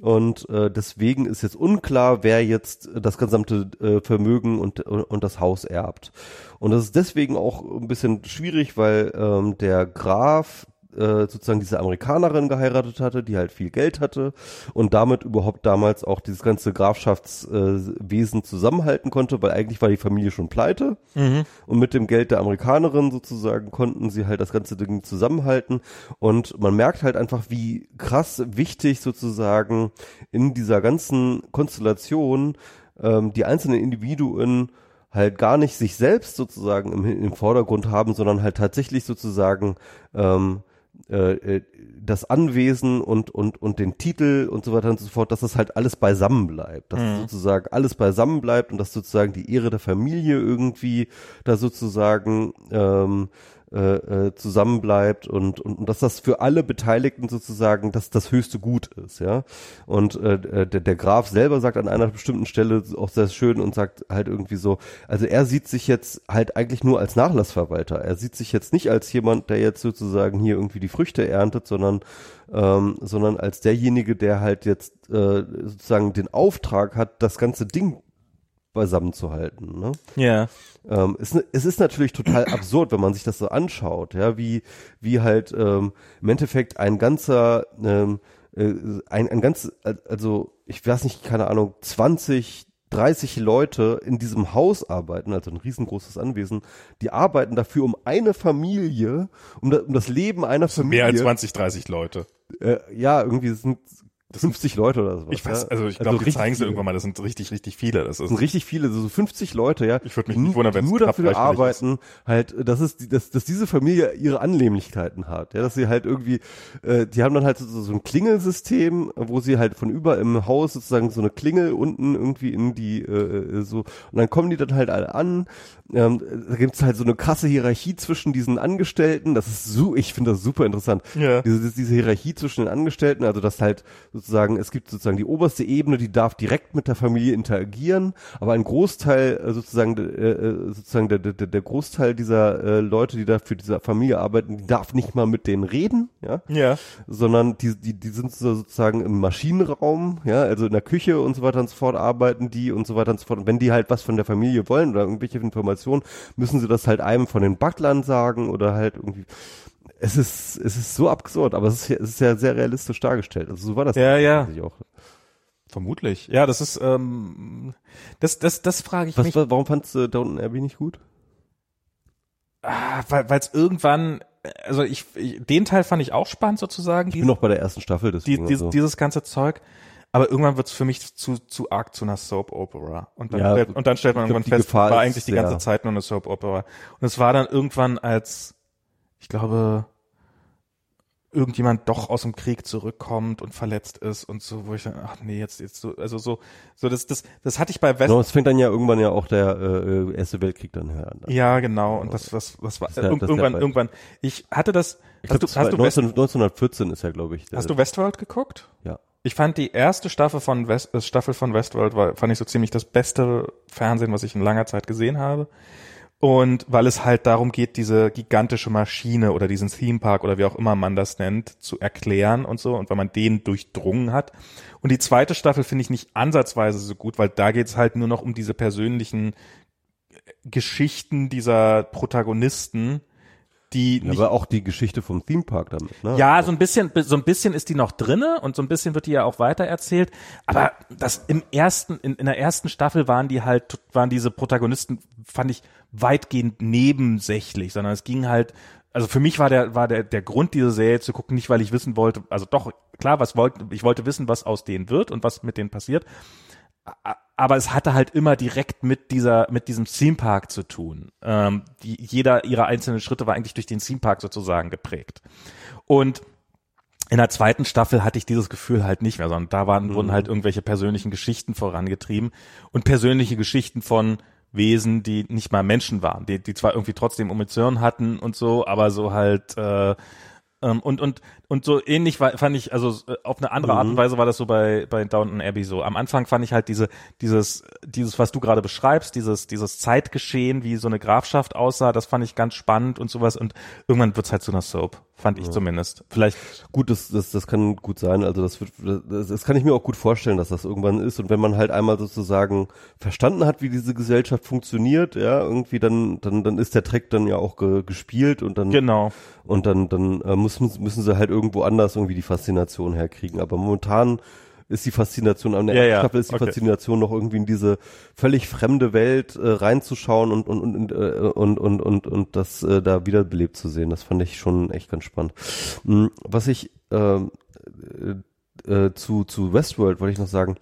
und äh, deswegen ist jetzt unklar, wer jetzt das gesamte äh, Vermögen und, und das Haus erbt. Und das ist deswegen auch ein bisschen schwierig, weil ähm, der Graf äh, sozusagen diese Amerikanerin geheiratet hatte, die halt viel Geld hatte und damit überhaupt damals auch dieses ganze Grafschaftswesen äh, zusammenhalten konnte, weil eigentlich war die Familie schon pleite Mhm. und mit dem Geld der Amerikanerin sozusagen konnten sie halt das ganze Ding zusammenhalten und man merkt halt einfach, wie krass wichtig sozusagen in dieser ganzen Konstellation ähm, die einzelnen Individuen halt gar nicht sich selbst sozusagen im, im Vordergrund haben, sondern halt tatsächlich sozusagen ähm, äh, äh, das Anwesen und, und, und den Titel und so weiter und so fort, dass das halt alles beisammen bleibt, dass Mhm. sozusagen alles beisammen bleibt und dass sozusagen die Ehre der Familie irgendwie da sozusagen ähm, äh, äh, zusammenbleibt und, und, und dass das für alle Beteiligten sozusagen das, das höchste Gut ist, ja. Und äh, der, der Graf selber sagt an einer bestimmten Stelle auch sehr schön und sagt halt irgendwie so, also er sieht sich jetzt halt eigentlich nur als Nachlassverwalter. Er sieht sich jetzt nicht als jemand, der jetzt sozusagen hier irgendwie die Früchte erntet, sondern ähm, sondern als derjenige, der halt jetzt äh, sozusagen den Auftrag hat, das ganze Ding beisammen zu halten. Ne? Ja. Ähm, es, es ist natürlich total [CLEARS THROAT] absurd, wenn man sich das so anschaut, ja, wie, wie halt ähm, im Endeffekt ein ganzer, ähm, äh, ein, ein ganz, also ich weiß nicht, keine Ahnung, 20, 30 Leute in diesem Haus arbeiten, also ein riesengroßes Anwesen, die arbeiten dafür um eine Familie, um, da, um das Leben einer Familie. Mehr als 20, 30 Leute. Äh, ja, irgendwie sind 50 Leute oder so. Ich weiß, also ich glaube, also die zeigen sie irgendwann mal, das sind richtig, richtig viele. Das, ist das sind richtig viele, so 50 Leute, ja. Ich würde mich nicht wundern, wenn nur dafür arbeiten, ist. halt, dass es, dass, dass diese Familie ihre Annehmlichkeiten hat, ja, dass sie halt irgendwie, äh, die haben dann halt so, so ein Klingelsystem, wo sie halt von über im Haus sozusagen so eine Klingel unten irgendwie in die, äh, so, und dann kommen die dann halt alle an, ähm, da gibt's halt so eine krasse Hierarchie zwischen diesen Angestellten, das ist so, ich finde das super interessant. Ja. Diese, diese Hierarchie zwischen den Angestellten, also das halt sozusagen, es gibt sozusagen die oberste Ebene, die darf direkt mit der Familie interagieren, aber ein Großteil äh, sozusagen, äh, äh, sozusagen der, der, der Großteil dieser äh, Leute, die da für diese Familie arbeiten, die darf nicht mal mit denen reden, ja, ja. sondern die, die, die sind sozusagen im Maschinenraum, ja, also in der Küche und so weiter und so fort arbeiten die und so weiter und so fort. Und wenn die halt was von der Familie wollen oder irgendwelche Informationen, müssen sie das halt einem von den Butlern sagen oder halt irgendwie es ist, es ist so absurd, aber es ist, es ist ja sehr realistisch dargestellt. Also so war das ja, ja. auch. Vermutlich. Ja, das ist, ähm, das, das, das frage ich Was, mich. Warum fandst du Downton Abbey nicht gut? Ah, weil es irgendwann, also ich, ich, den Teil fand ich auch spannend sozusagen. Ich bin noch bei der ersten Staffel. Die, die, so. Dieses ganze Zeug. Aber irgendwann wird es für mich zu, zu arg zu einer Soap Opera. Und dann, ja, und dann stellt man irgendwann fest, Gefahr war eigentlich die ganze ja. Zeit nur eine Soap Opera. Und es war dann irgendwann als, ich glaube, irgendjemand doch aus dem Krieg zurückkommt und verletzt ist und so, wo ich dann, ach nee, jetzt, jetzt so, also so, so das, das, das hatte ich bei West. Genau, es fängt dann ja irgendwann ja auch der äh, Erste Weltkrieg dann her an. Ja, genau. Und das, was, was war, das ja, irgendwann, irgendwann. Ich hatte das. Ich hast glaub, du, hast 19, du 1914 ist ja, glaube ich. Der, hast du Westworld geguckt? Ja. Ich fand die erste Staffel von West, äh, Staffel von Westworld war, fand ich so ziemlich das beste Fernsehen, was ich in langer Zeit gesehen habe. Und weil es halt darum geht, diese gigantische Maschine oder diesen Theme Park oder wie auch immer man das nennt, zu erklären und so. Und weil man den durchdrungen hat. Und die zweite Staffel finde ich nicht ansatzweise so gut, weil da geht es halt nur noch um diese persönlichen Geschichten dieser Protagonisten, die ja, aber auch die Geschichte vom Theme Park damit, ne? Ja, so ein bisschen, so ein bisschen ist die noch drinne und so ein bisschen wird die ja auch weiter erzählt. Aber das im ersten, in, in der ersten Staffel waren die halt, waren diese Protagonisten, fand ich weitgehend nebensächlich, sondern es ging halt, also für mich war der, war der, der Grund, diese Serie zu gucken, nicht weil ich wissen wollte, also doch, klar, was wollte, ich wollte wissen, was aus denen wird und was mit denen passiert aber es hatte halt immer direkt mit dieser, mit diesem Theme Park zu tun. Ähm, die, jeder ihrer einzelnen Schritte war eigentlich durch den Theme Park sozusagen geprägt. Und in der zweiten Staffel hatte ich dieses Gefühl halt nicht mehr, sondern da waren, mhm. wurden halt irgendwelche persönlichen Geschichten vorangetrieben und persönliche Geschichten von Wesen, die nicht mal Menschen waren, die, die zwar irgendwie trotzdem Emotionen hatten und so, aber so halt äh, ähm, und und und so ähnlich war, fand ich, also äh, auf eine andere mhm. Art und mhm. Weise war das so bei, bei Downton Abbey so. Am Anfang fand ich halt diese, dieses, dieses, was du gerade beschreibst, dieses, dieses Zeitgeschehen, wie so eine Grafschaft aussah, das fand ich ganz spannend und sowas und irgendwann wird's halt zu einer Soap, fand ich ja. zumindest. Vielleicht. Gut, das, das, das kann gut sein, also das wird, das, das kann ich mir auch gut vorstellen, dass das irgendwann ist und wenn man halt einmal sozusagen verstanden hat, wie diese Gesellschaft funktioniert, ja, irgendwie dann, dann, dann ist der Trick dann ja auch ge, gespielt und dann. Genau. Und dann, dann äh, müssen, müssen sie halt irgendwo anders irgendwie die Faszination herkriegen. Aber momentan ist die Faszination an der ja, ja. Staffel ist die okay. Faszination noch irgendwie in diese völlig fremde Welt äh, reinzuschauen und und und äh, und und und und das äh, da wiederbelebt zu sehen. Das fand ich schon echt ganz spannend. Hm, was ich ähm, äh, äh, zu zu Westworld wollte ich noch sagen.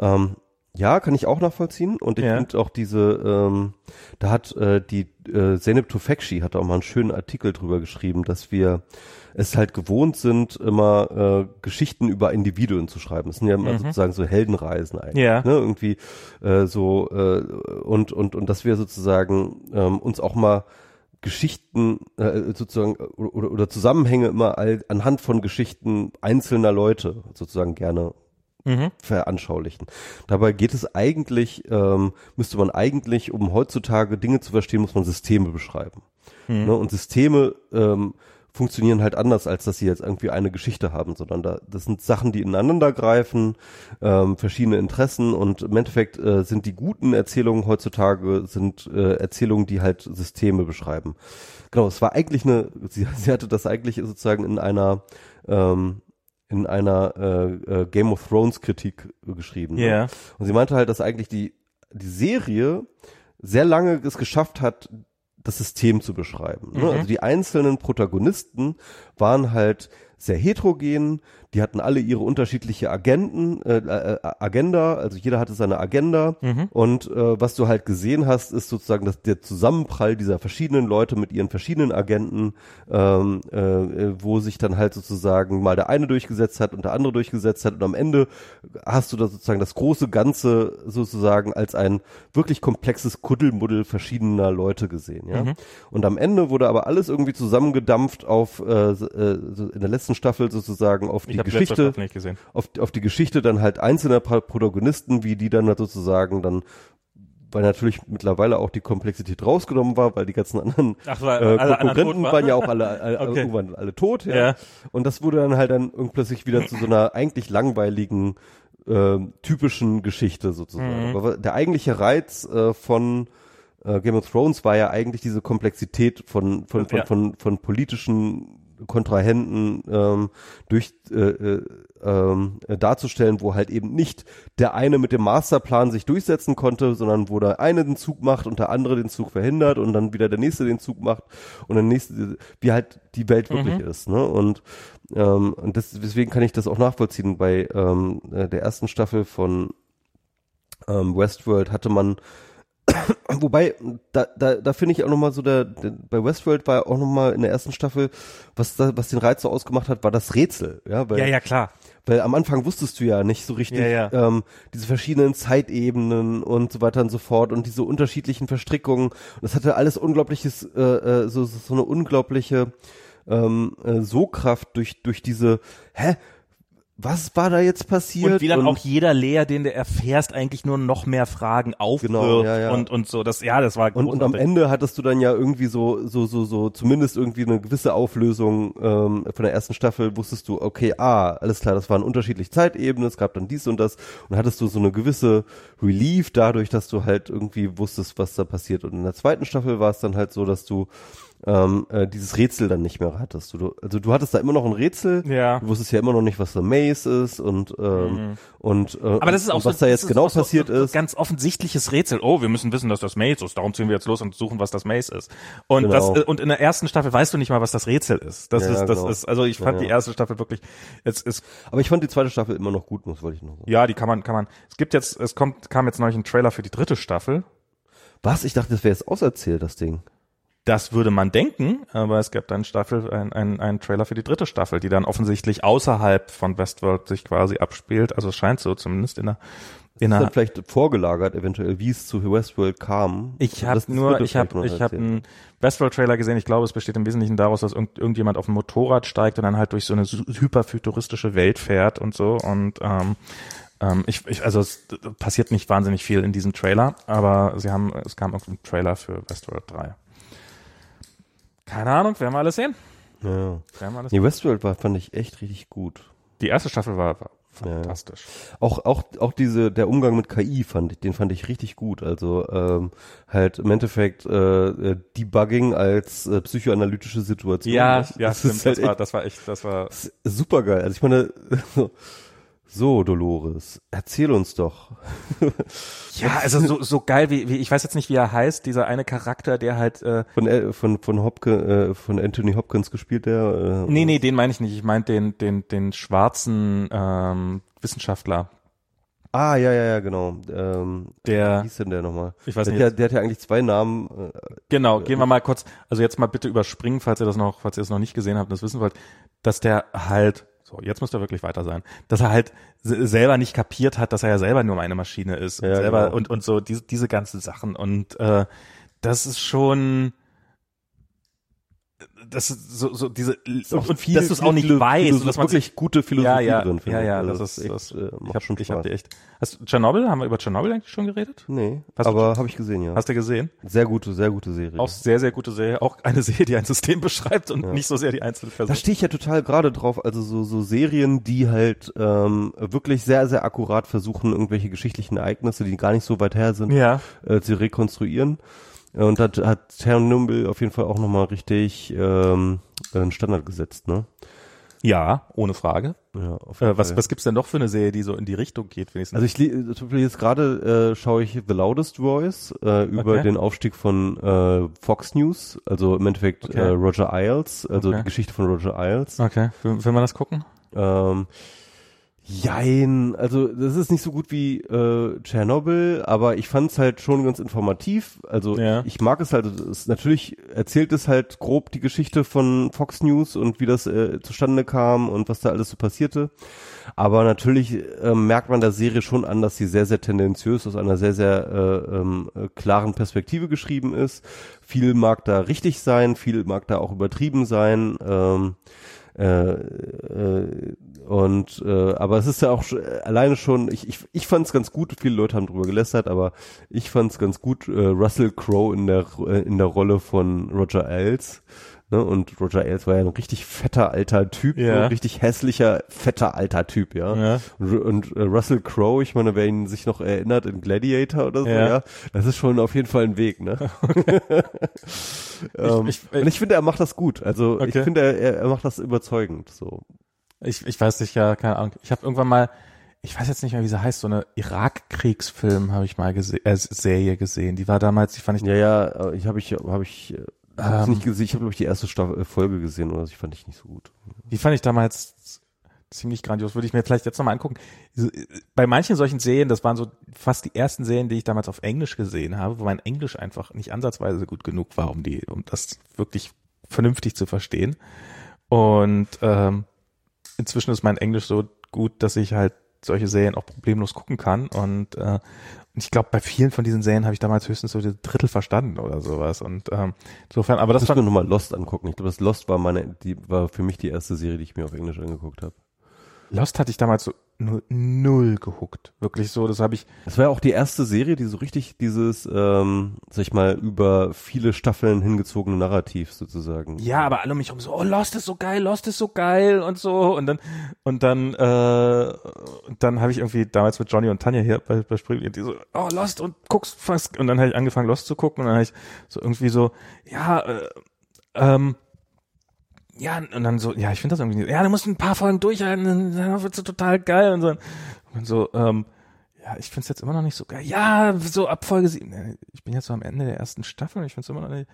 Ähm, ja, kann ich auch nachvollziehen. Und ich ja. finde auch diese, ähm, da hat äh, die äh, Zeynep Tufekci hat auch mal einen schönen Artikel drüber geschrieben, dass wir es halt gewohnt sind, immer äh, Geschichten über Individuen zu schreiben. Das sind ja immer mhm. sozusagen so Heldenreisen eigentlich. Ja. Ne? Irgendwie äh, so äh, und und und dass wir sozusagen ähm, uns auch mal Geschichten äh, sozusagen oder, oder Zusammenhänge immer all, anhand von Geschichten einzelner Leute sozusagen gerne mhm. veranschaulichen. Dabei geht es eigentlich, ähm, müsste man eigentlich, um heutzutage Dinge zu verstehen, muss man Systeme beschreiben. Mhm. Ne? Und Systeme ähm, funktionieren halt anders, als dass sie jetzt irgendwie eine Geschichte haben, sondern da, das sind Sachen, die ineinander greifen, ähm, verschiedene Interessen und im Endeffekt äh, sind die guten Erzählungen heutzutage sind äh, Erzählungen, die halt Systeme beschreiben. Genau, es war eigentlich eine, [LAUGHS] sie, sie hatte das eigentlich sozusagen in einer ähm, in einer äh, äh, Game of Thrones Kritik geschrieben. Ja. Yeah. Und sie meinte halt, dass eigentlich die die Serie sehr lange es geschafft hat, das System zu beschreiben. Ne? Mhm. Also die einzelnen Protagonisten waren halt sehr heterogen. Die hatten alle ihre unterschiedliche Agenten, äh, äh, Agenda, also jeder hatte seine Agenda. Mhm. Und äh, was du halt gesehen hast, ist sozusagen dass der Zusammenprall dieser verschiedenen Leute mit ihren verschiedenen Agenten, ähm, äh, wo sich dann halt sozusagen mal der eine durchgesetzt hat und der andere durchgesetzt hat. Und am Ende hast du da sozusagen das große Ganze sozusagen als ein wirklich komplexes Kuddelmuddel verschiedener Leute gesehen. Ja? Mhm. Und am Ende wurde aber alles irgendwie zusammengedampft auf äh, äh, in der letzten Staffel sozusagen auf die die Geschichte, auf, auf die Geschichte dann halt einzelner Pro- Protagonisten, wie die dann halt sozusagen dann weil natürlich mittlerweile auch die Komplexität rausgenommen war, weil die ganzen anderen Ach, weil äh, alle Konkurrenten waren? waren ja auch alle, alle, Okay. irgendwann alle tot, ja. Ja. Und das wurde dann halt dann irgendwie plötzlich wieder zu so einer eigentlich langweiligen, äh, typischen Geschichte sozusagen. Mhm. Aber der eigentliche Reiz äh, von äh, Game of Thrones war ja eigentlich diese Komplexität von, von, von, Ja. von, von politischen Kontrahenten ähm, durch äh, äh, ähm, äh, darzustellen, wo halt eben nicht der eine mit dem Masterplan sich durchsetzen konnte, sondern wo der eine den Zug macht und der andere den Zug verhindert und dann wieder der nächste den Zug macht und der nächste, wie halt die Welt wirklich Mhm. ist. Ne? Und, ähm, und das, deswegen kann ich das auch nachvollziehen. Bei ähm, äh, der ersten Staffel von ähm, Westworld hatte man Wobei, da, da, da finde ich auch nochmal so, der, der, bei Westworld war auch nochmal in der ersten Staffel, was, da, was den Reiz so ausgemacht hat, war das Rätsel. Ja, weil, Ja, ja, klar. weil am Anfang wusstest du ja nicht so richtig Ja, ja. Ähm, diese verschiedenen Zeitebenen und so weiter und so fort und diese unterschiedlichen Verstrickungen. Und das hatte alles unglaubliches, äh, äh, so, so eine unglaubliche ähm, äh, So-Kraft durch, durch diese, hä? Was war da jetzt passiert? Und wie dann auch jeder Lehr, den du erfährst, eigentlich nur noch mehr Fragen aufwirft Genau, ja, ja. und und so. Das ja, das war Und, und am. Ende hattest du dann ja irgendwie so, so, so, so, zumindest irgendwie eine gewisse Auflösung ähm, von der ersten Staffel, wusstest du, okay, ah, alles klar, das waren unterschiedliche Zeitebenen, es gab dann dies und das und hattest du so eine gewisse Relief dadurch, dass du halt irgendwie wusstest, was da passiert. Und in der zweiten Staffel war es dann halt so, dass du ähm, äh, dieses Rätsel dann nicht mehr hattest. Du, also du hattest da immer noch ein Rätsel, Ja. du wusstest ja immer noch nicht, was der Maze ist und ähm, und äh, Aber das ist auch und so, was da jetzt genau passiert so, so ist. Ganz offensichtliches Rätsel. Oh, wir müssen wissen, dass das Maze ist. Darum ziehen wir jetzt los und suchen, was das Maze ist. Und Genau. das äh, und in der ersten Staffel weißt du nicht mal, was das Rätsel ist. Das Ja, ist das genau. ist also ich fand Ja, die erste Staffel wirklich es ist Aber ich fand die zweite Staffel immer noch gut, muss wollte ich noch sagen. ja, die kann man kann man. Es gibt jetzt es kommt kam jetzt neulich ein Trailer für die dritte Staffel. Was? Ich dachte, das wäre jetzt auserzählt, das Ding. Das würde man denken, aber es gibt einen Staffel, ein, ein, einen Trailer für die dritte Staffel, die dann offensichtlich außerhalb von Westworld sich quasi abspielt. Also es scheint so, zumindest in der, in Ist der dann vielleicht vorgelagert, eventuell, wie es zu Westworld kam. Ich habe das- das nur, ich habe, ich habe einen Westworld-Trailer gesehen. Ich glaube, es besteht im Wesentlichen daraus, dass irgend, irgendjemand auf ein Motorrad steigt und dann halt durch so eine hyperfuturistische Welt fährt und so. Und ähm, ähm, ich, ich, also es passiert nicht wahnsinnig viel in diesem Trailer, aber sie haben, es kam irgendein Trailer für Westworld 3. Keine Ahnung, werden wir alles sehen. Ja. Werden wir alles Nee, Westworld war, fand ich echt richtig gut. Die erste Staffel war, war Ja. fantastisch. Auch, auch, auch diese, der Umgang mit KI fand ich, den fand ich richtig gut. Also, ähm, halt im Endeffekt, äh, äh, Debugging als äh, psychoanalytische Situation. Ja, Das- ja, das stimmt. halt das, war, echt das war echt, das war. super geil. Also ich meine, [LAUGHS] so, Dolores, erzähl uns doch. [LAUGHS] Ja, also so, so geil wie, wie, ich weiß jetzt nicht, wie er heißt, dieser eine Charakter, der halt, äh, Von, äh, von, von Hopkins, äh, von Anthony Hopkins gespielt, der, äh, Nee, nee, den meine ich nicht. Ich meine den, den, den schwarzen ähm, Wissenschaftler. Ah, ja, ja, ja, genau. Ähm, Der- Wie hieß denn der nochmal? Ich weiß der, nicht. Der, der hat ja eigentlich zwei Namen. Äh, Genau, gehen wir mal kurz, also jetzt mal bitte überspringen, falls ihr das noch, falls ihr es noch nicht gesehen habt und das wissen wollt, dass der halt, so, jetzt müsst ihr wirklich weiter sein, dass er halt se- selber nicht kapiert hat, dass er ja selber nur eine Maschine ist und Ja, selber genau. und, und so diese, diese ganzen Sachen und äh, das ist schon das ist so, so diese und, und viel- dass du es auch nicht weißt und dass man wirklich gute Philosophie ja, ja, drin. finde ja, ja, Also das ist, echt, das, äh, ich macht hab, schon ich hab die echt. Hast du Tschernobyl? Haben wir über Tschernobyl eigentlich schon geredet? Nee, Hast aber habe ich gesehen, ja. Hast du gesehen? sehr gute, sehr gute Serie. Auch sehr, sehr gute Serie. Auch eine Serie, die ein System [LAUGHS] beschreibt und nicht so sehr die einzelne Da stehe ich ja total gerade drauf, also so, so Serien, die halt ähm, wirklich sehr, sehr akkurat versuchen, irgendwelche geschichtlichen Ereignisse, die gar nicht so weit her sind, Ja. äh, zu rekonstruieren. Äh, Und da hat Tschernobyl auf jeden Fall auch nochmal richtig ähm, einen Standard gesetzt, ne? Ja, ohne Frage. Ja, auf Äh, jeden was, Fall. was gibt's denn noch für eine Serie, die so in die Richtung geht, wenigstens? Also ich Beispiel jetzt gerade äh, schaue ich The Loudest Voice äh, über Okay. den Aufstieg von äh, Fox News, also im Endeffekt Okay. äh, Roger Ailes, also Okay. die Geschichte von Roger Ailes. okay, will, will man das gucken? Ähm, jein, also das ist nicht so gut wie äh, Tschernobyl, aber ich fand es halt schon ganz informativ. Also Ja. ich mag es halt, es ist, natürlich erzählt es halt grob die Geschichte von Fox News und wie das äh, zustande kam und was da alles so passierte. Aber natürlich äh, merkt man der Serie schon an, dass sie sehr, sehr tendenziös aus einer sehr, sehr äh, ähm, äh, klaren Perspektive geschrieben ist. Viel mag da richtig sein, viel mag da auch übertrieben sein. Ähm, äh, äh, und äh, aber es ist ja auch sch- alleine schon, ich, ich, ich fand es ganz gut, viele Leute haben drüber gelästert, aber ich fand es ganz gut, äh, Russell Crowe in der äh, in der Rolle von Roger Ailes. Ne? Und Roger Ailes war ja ein richtig fetter alter Typ, Ja. so ein richtig hässlicher, fetter alter Typ, ja. Ja. Und, und äh, Russell Crowe, ich meine, wer ihn sich noch erinnert in Gladiator oder so, Ja. ja, das ist schon auf jeden Fall ein Weg, ne? [LAUGHS] [LAUGHS] ähm, Ich- ich- und ich finde, er macht das gut. Also ich Okay. finde, er, er macht das überzeugend. So. Ich, ich weiß nicht, ja, keine Ahnung. Ich habe irgendwann mal, ich weiß jetzt nicht mehr, wie sie heißt, so eine Irak-Kriegsfilm habe ich mal gesehen, äh, Serie gesehen. Die war damals, die fand ich, Ja, ja, ich habe ich habe ich äh, hab's Ähm. nicht gesehen. Ich habe glaube ich die erste Staffel, äh, Folge gesehen oder so. Ich fand ich nicht so gut. die fand ich damals ziemlich grandios. Würde ich mir vielleicht jetzt nochmal angucken. Äh, Bei manchen solchen Serien, das waren so fast die ersten Serien, die ich damals auf Englisch gesehen habe, wo mein Englisch einfach nicht ansatzweise gut genug war, um die, um das wirklich vernünftig zu verstehen. Und ähm, inzwischen ist mein Englisch so gut, dass ich halt solche Serien auch problemlos gucken kann. Und äh, ich glaube, bei vielen von diesen Serien habe ich damals höchstens so ein Drittel verstanden oder sowas. Und ähm, insofern, aber das Das war mir nochmal Lost angucken. Ich glaube, das Lost war meine, die war für mich die erste Serie, die ich mir auf Englisch angeguckt habe. Lost hatte ich damals so null, null gehuckt. Wirklich so, das habe ich, Das war ja auch die erste Serie, die so richtig dieses, ähm, sag ich mal, über viele Staffeln hingezogene Narrativ sozusagen. ja, aber alle um mich herum so, oh, Lost ist so geil, Lost ist so geil und so. Und dann, und dann, äh, und dann habe ich irgendwie damals mit Johnny und Tanja hier bei, bei Spring, die so, oh, Lost und guckst fast. Und dann habe ich angefangen, Lost zu gucken und dann habe ich so irgendwie so, ja, äh, ähm, ja, und dann so, ja, ich finde das irgendwie, ja, du musst ein paar Folgen durchhalten, dann- wird's so total geil und so. Und so, ähm, ja, ich find's jetzt immer noch nicht so geil. Ja, so ab Folge sieben. Nee, Ich bin jetzt so am Ende der ersten Staffel und ich find's immer noch nicht.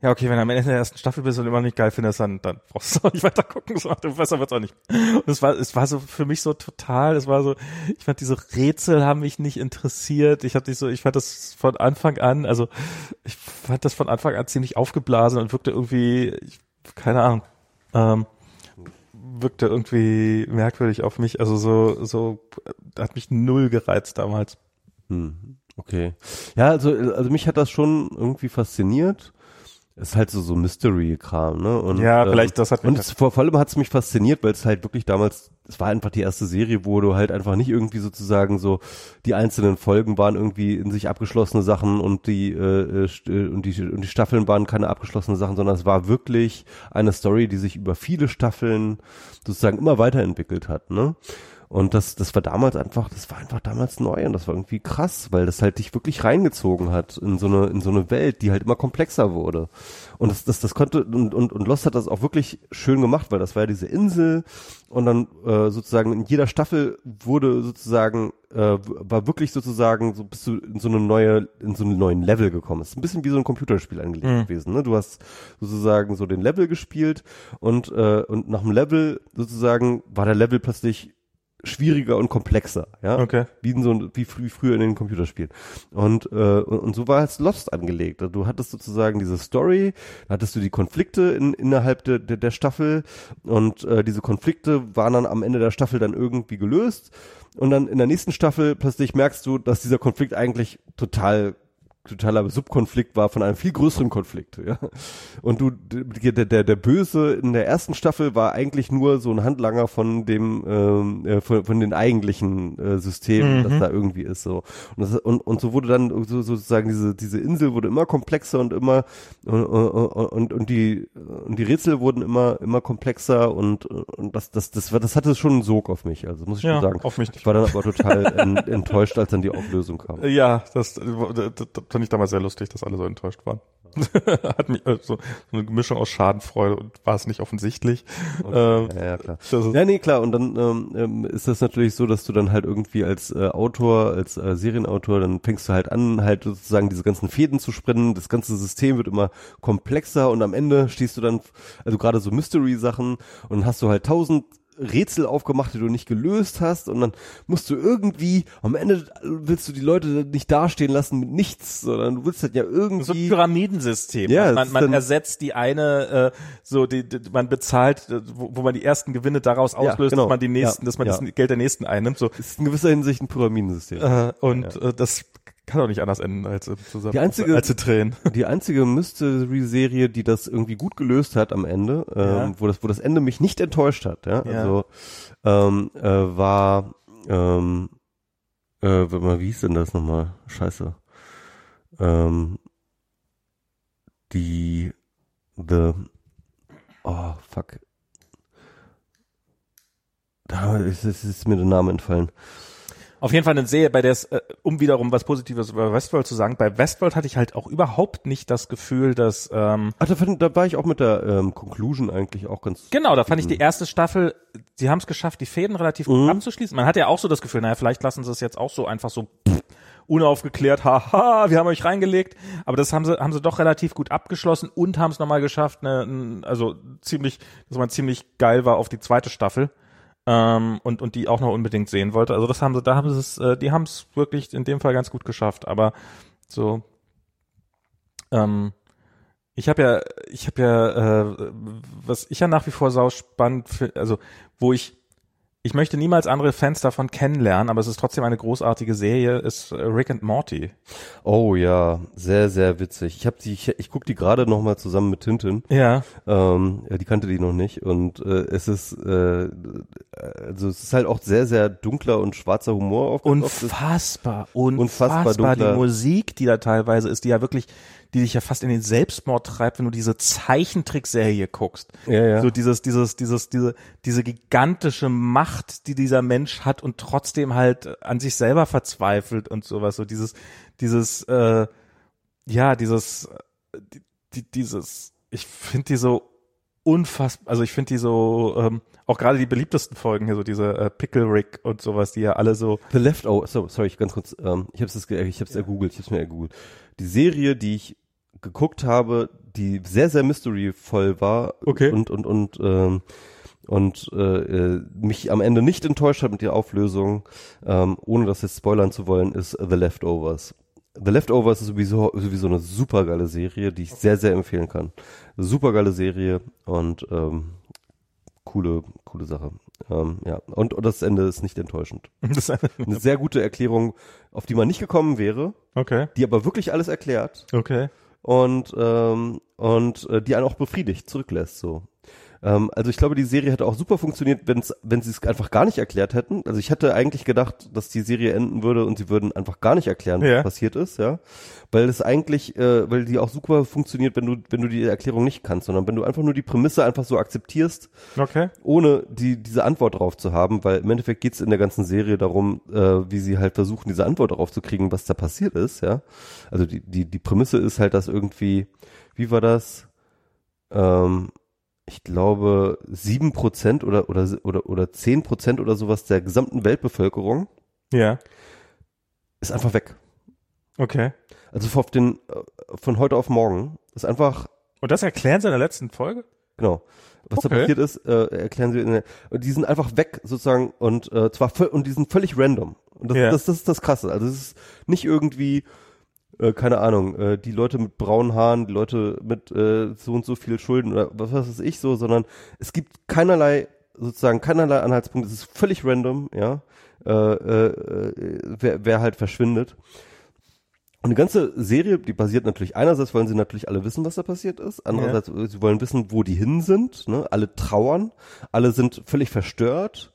Ja, okay, wenn du am Ende der ersten Staffel bist und immer noch nicht geil findest, dann, dann brauchst du auch nicht weiter gucken, so dem besser wird's auch nicht. Und es war, es war so für mich so total, es war so, ich fand diese Rätsel haben mich nicht interessiert. Ich hatte so, ich fand das von Anfang an, also ich fand das von Anfang an ziemlich aufgeblasen und wirkte irgendwie, ich, keine Ahnung, ähm, wirkte irgendwie merkwürdig auf mich. Also so, so, äh, hat mich null gereizt damals. Hm, okay. Ja, also, also mich hat das schon irgendwie fasziniert. Ist halt so, so Mystery-Kram, ne? Und, Ja, ähm, vielleicht das hat mich- Und es, vor, allem hat es mich fasziniert, weil es halt wirklich damals, es war einfach die erste Serie, wo du halt einfach nicht irgendwie sozusagen so, die einzelnen Folgen waren irgendwie in sich abgeschlossene Sachen und die, äh, äh, äh, und die, und die Staffeln waren keine abgeschlossenen Sachen, sondern es war wirklich eine Story, die sich über viele Staffeln sozusagen immer weiterentwickelt hat, ne? Und das, das war damals einfach, das war einfach damals neu und das war irgendwie krass, weil das halt dich wirklich reingezogen hat in so eine, in so eine Welt, die halt immer komplexer wurde. Und das, das, das konnte, und, und, und Lost hat das auch wirklich schön gemacht, weil das war ja diese Insel und dann äh, sozusagen in jeder Staffel wurde sozusagen, äh, war wirklich sozusagen, so bist du in so eine neue, in so einen neuen Level gekommen. Es ist ein bisschen wie so ein Computerspiel angelegt Mhm. gewesen. Ne? Du hast sozusagen so den Level gespielt und, äh, und nach dem Level sozusagen war der Level plötzlich schwieriger und komplexer, ja, Okay. wie in so ein- wie, frü- wie früher in den Computerspielen. Und äh, und, und so war es Lost angelegt. Also Du hattest sozusagen diese Story, da hattest du die Konflikte in, innerhalb der, der, der Staffel und äh, diese Konflikte waren dann am Ende der Staffel dann irgendwie gelöst und dann in der nächsten Staffel plötzlich merkst du, dass dieser Konflikt eigentlich total totaler Subkonflikt war von einem viel größeren Konflikt, ja. Und du, der, der, der Böse in der ersten Staffel war eigentlich nur so ein Handlanger von dem, ähm, äh, von, von den eigentlichen äh, Systemen, Mhm. das da irgendwie ist, so. Und, das, und, und so wurde dann so, sozusagen diese, diese Insel wurde immer komplexer und immer, und, und, und die, und die Rätsel wurden immer, immer komplexer und, und das, das, das, war, das hatte schon einen Sog auf mich, also muss ich Ja, schon sagen. auf mich Ich war dann aber total en, enttäuscht, als dann die Auflösung kam. Ja, das, das, das fand ich damals sehr lustig, dass alle so enttäuscht waren. [LAUGHS] Hat mich äh, so, eine Mischung aus Schadenfreude und war es nicht offensichtlich. Okay. Ähm, ja, ja, klar. Ja, nee, klar. Und dann ähm, ähm, ist das natürlich so, dass du dann halt irgendwie als äh, Autor, als äh, Serienautor, dann fängst du halt an, halt sozusagen diese ganzen Fäden zu spinnen. Das ganze System wird immer komplexer und am Ende stehst du dann, also gerade so Mystery-Sachen und hast du halt tausend Rätsel aufgemacht, die du nicht gelöst hast und dann musst du irgendwie, am Ende willst du die Leute nicht dastehen lassen mit nichts, sondern du willst halt ja so ein irgendwie Pyramidensystem. Ja, man man ersetzt die eine, äh, so die, die man bezahlt, äh, wo, wo man die ersten Gewinne daraus Ja, auslöst, genau. dass man die nächsten, Ja, dass man ja. das Geld der nächsten einnimmt. So ist in gewisser Hinsicht ein Pyramidensystem. äh, und äh, das kann auch nicht anders enden als im zusammen Die einzige- als zu Tränen. [LAUGHS] Die einzige Mystery-Serie, die das irgendwie gut gelöst hat am Ende, ähm, Ja. wo das, wo das Ende mich nicht enttäuscht hat, ja, Ja. also ähm, äh, war, ähm, äh, wie hieß denn das nochmal? Scheiße. Ähm, die, the, oh, fuck. Da ist, ist, ist mir der Name entfallen. Auf jeden Fall eine Serie, bei der es, äh, um wiederum was Positives über Westworld zu sagen, bei Westworld hatte ich halt auch überhaupt nicht das Gefühl, dass ähm, Ach, da, fand, da war ich auch mit der ähm, Conclusion eigentlich auch ganz. Genau, da fand ich die erste Staffel, sie haben es geschafft, die Fäden relativ gut Mhm. abzuschließen. Man hat ja auch so das Gefühl, naja, vielleicht lassen sie es jetzt auch so einfach so pff, unaufgeklärt, haha, wir haben euch reingelegt. Aber das haben sie, haben sie doch relativ gut abgeschlossen und haben es nochmal geschafft, ne, also ziemlich, dass man ziemlich geil war auf die zweite Staffel. Ähm, und, und die auch noch unbedingt sehen wollte. Also das haben sie, da haben sie es, äh, die haben es wirklich in dem Fall ganz gut geschafft. Aber so, ähm, ich habe ja, ich habe ja, äh, was ich ja nach wie vor sau spannend finde, also wo ich, ich möchte niemals andere Fans davon kennenlernen, aber es ist trotzdem eine großartige Serie, ist äh, Rick and Morty. Oh ja, sehr, sehr witzig. Ich habe die, ich, ich gucke die gerade noch mal zusammen mit Tintin. Ja. Ähm, ja, die kannte die noch nicht und äh, es ist, äh, also es ist halt auch sehr, sehr dunkler und schwarzer Humor auf Unfassbar, unfassbar, Unfassbar die dunkler. Musik, die da teilweise ist, die ja wirklich, die dich ja fast in den Selbstmord treibt, wenn du diese Zeichentrickserie guckst. Ja, ja. So dieses, dieses, dieses, diese, diese gigantische Macht, die dieser Mensch hat und trotzdem halt an sich selber verzweifelt und sowas. So dieses, dieses, äh, ja, dieses, die, die, dieses, ich finde die so unfassbar, also ich finde die so, ähm, auch gerade die beliebtesten Folgen hier, so diese äh, Pickle Rick und sowas, die ja alle so, The Leftover, so, sorry, ganz kurz, ähm, ich habe es ich hab's ergoogelt, ich habe es mir ergoogelt. Die Serie, die ich geguckt habe, die sehr, sehr mysteryvoll war Okay. und und und ähm, und äh, äh, mich am Ende nicht enttäuscht hat mit der Auflösung, ähm, ohne das jetzt spoilern zu wollen, ist The Leftovers. The Leftovers ist sowieso, sowieso eine super geile Serie, die ich sehr, sehr empfehlen kann. Super geile Serie und ähm, coole, coole Sache. Ähm, ja, und, und das Ende ist nicht enttäuschend. [LAUGHS] das, Eine sehr gute Erklärung, auf die man nicht gekommen wäre, okay, die aber wirklich alles erklärt okay. und ähm, und äh, die einen auch befriedigt zurücklässt so. Ähm, also ich glaube, die Serie hätte auch super funktioniert, wenn's, wenn sie es einfach gar nicht erklärt hätten. Also ich hätte eigentlich gedacht, dass die Serie enden würde und sie würden einfach gar nicht erklären, was Ja. passiert ist, ja. Weil es eigentlich, äh, weil die auch super funktioniert, wenn du, wenn du die Erklärung nicht kannst, sondern wenn du einfach nur die Prämisse einfach so akzeptierst, Okay. ohne die, diese Antwort darauf zu haben, weil im Endeffekt geht's in der ganzen Serie darum, äh, wie sie halt versuchen, diese Antwort darauf zu kriegen, was da passiert ist, ja. Also die, die, die Prämisse ist halt, dass irgendwie, wie war das? Ähm, ich glaube, sieben Prozent oder, oder, oder, oder zehn Prozent oder sowas der gesamten Weltbevölkerung Ja. ist einfach weg. Okay. Also auf den, von heute auf morgen ist einfach Und das erklären sie in der letzten Folge? Genau. Was da Okay. passiert ist, äh, erklären sie in der, und die sind einfach weg sozusagen und äh, zwar und die sind völlig random. Und das, Ja. das, das ist das Krasse. Also es ist nicht irgendwie, äh, keine Ahnung, äh, die Leute mit braunen Haaren, die Leute mit äh, so und so viel Schulden oder was weiß ich so, sondern es gibt keinerlei sozusagen keinerlei Anhaltspunkt. Es ist völlig random, ja, äh, äh, wer, wer halt verschwindet. Und die ganze Serie, die basiert natürlich, einerseits wollen sie natürlich alle wissen, was da passiert ist, andererseits, äh, sie wollen wissen, wo die hin sind, ne? alle trauern, alle sind völlig verstört,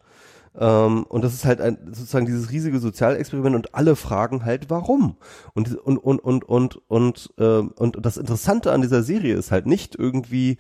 ähm, und das ist halt ein, sozusagen dieses riesige Sozialexperiment und alle fragen halt, warum? Und, und, und, und, und, und, ähm, und das Interessante an dieser Serie ist halt nicht irgendwie,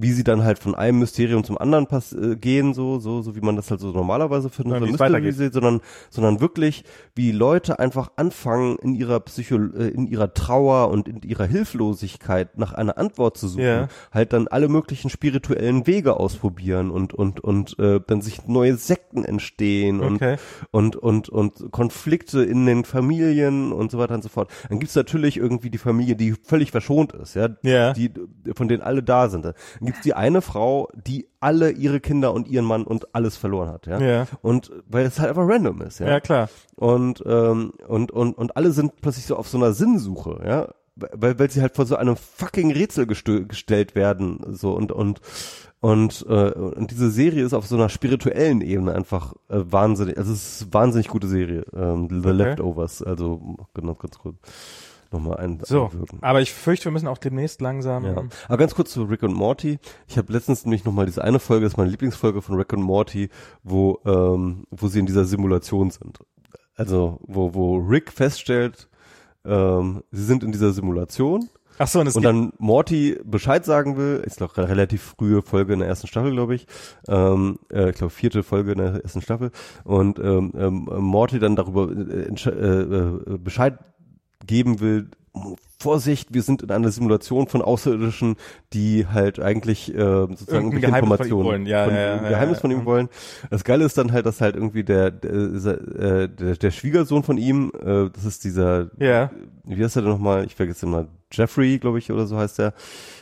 wie sie dann halt von einem Mysterium zum anderen pass äh, gehen, so, so, so wie man das halt so normalerweise findet, weitergeht. sieht, sondern, sondern wirklich, wie Leute einfach anfangen, in ihrer Psycho, äh, in ihrer Trauer und in ihrer Hilflosigkeit nach einer Antwort zu suchen, Ja. halt dann alle möglichen spirituellen Wege ausprobieren und, und, und, äh, dann sich neue Sekten entstehen und, Okay. und, und, und Konflikte in den Familien und so weiter und so fort. Dann gibt's natürlich irgendwie die Familie, die völlig verschont ist, ja, Ja. die, von denen alle da sind. Dann gibt's die eine Frau, die alle ihre Kinder und ihren Mann und alles verloren hat, ja. Ja. Und weil es halt einfach random ist, ja. Ja, klar. Und, ähm, und, und, und alle sind plötzlich so auf so einer Sinnsuche, ja. Weil, weil sie halt vor so einem fucking Rätsel gestellt werden, so und, und, und, äh, und diese Serie ist auf so einer spirituellen Ebene einfach äh, wahnsinnig, also es ist eine wahnsinnig gute Serie, ähm, The Leftovers, also genau, ganz kurz nochmal ein, So, einwirken. aber ich fürchte, wir müssen auch demnächst langsam. Ja. Aber ganz kurz zu Rick und Morty. Ich habe letztens nämlich nochmal diese eine Folge, das ist meine Lieblingsfolge von Rick und Morty, wo, ähm, wo sie in dieser Simulation sind. Also, wo, wo Rick feststellt, ähm, sie sind in dieser Simulation Ach so, und und dann Morty Bescheid sagen will, ist noch eine relativ frühe Folge in der ersten Staffel, glaube ich. Ähm, äh, ich glaube vierte Folge in der ersten Staffel. Und ähm, ähm, Morty dann darüber äh, äh, äh, Bescheid geben will, Vorsicht, wir sind in einer Simulation von Außerirdischen, die halt eigentlich äh, sozusagen irgendwelche Geheimnis von ihm Informationen wollen. Ja, von, ja, ja, Geheimnis ja. von ihm wollen. Das Geile ist dann halt, dass halt irgendwie der der, äh, der, der Schwiegersohn von ihm, äh, das ist dieser ja, wie heißt er denn nochmal? Ich vergesse mal. Jeffrey, glaube ich, oder so heißt der.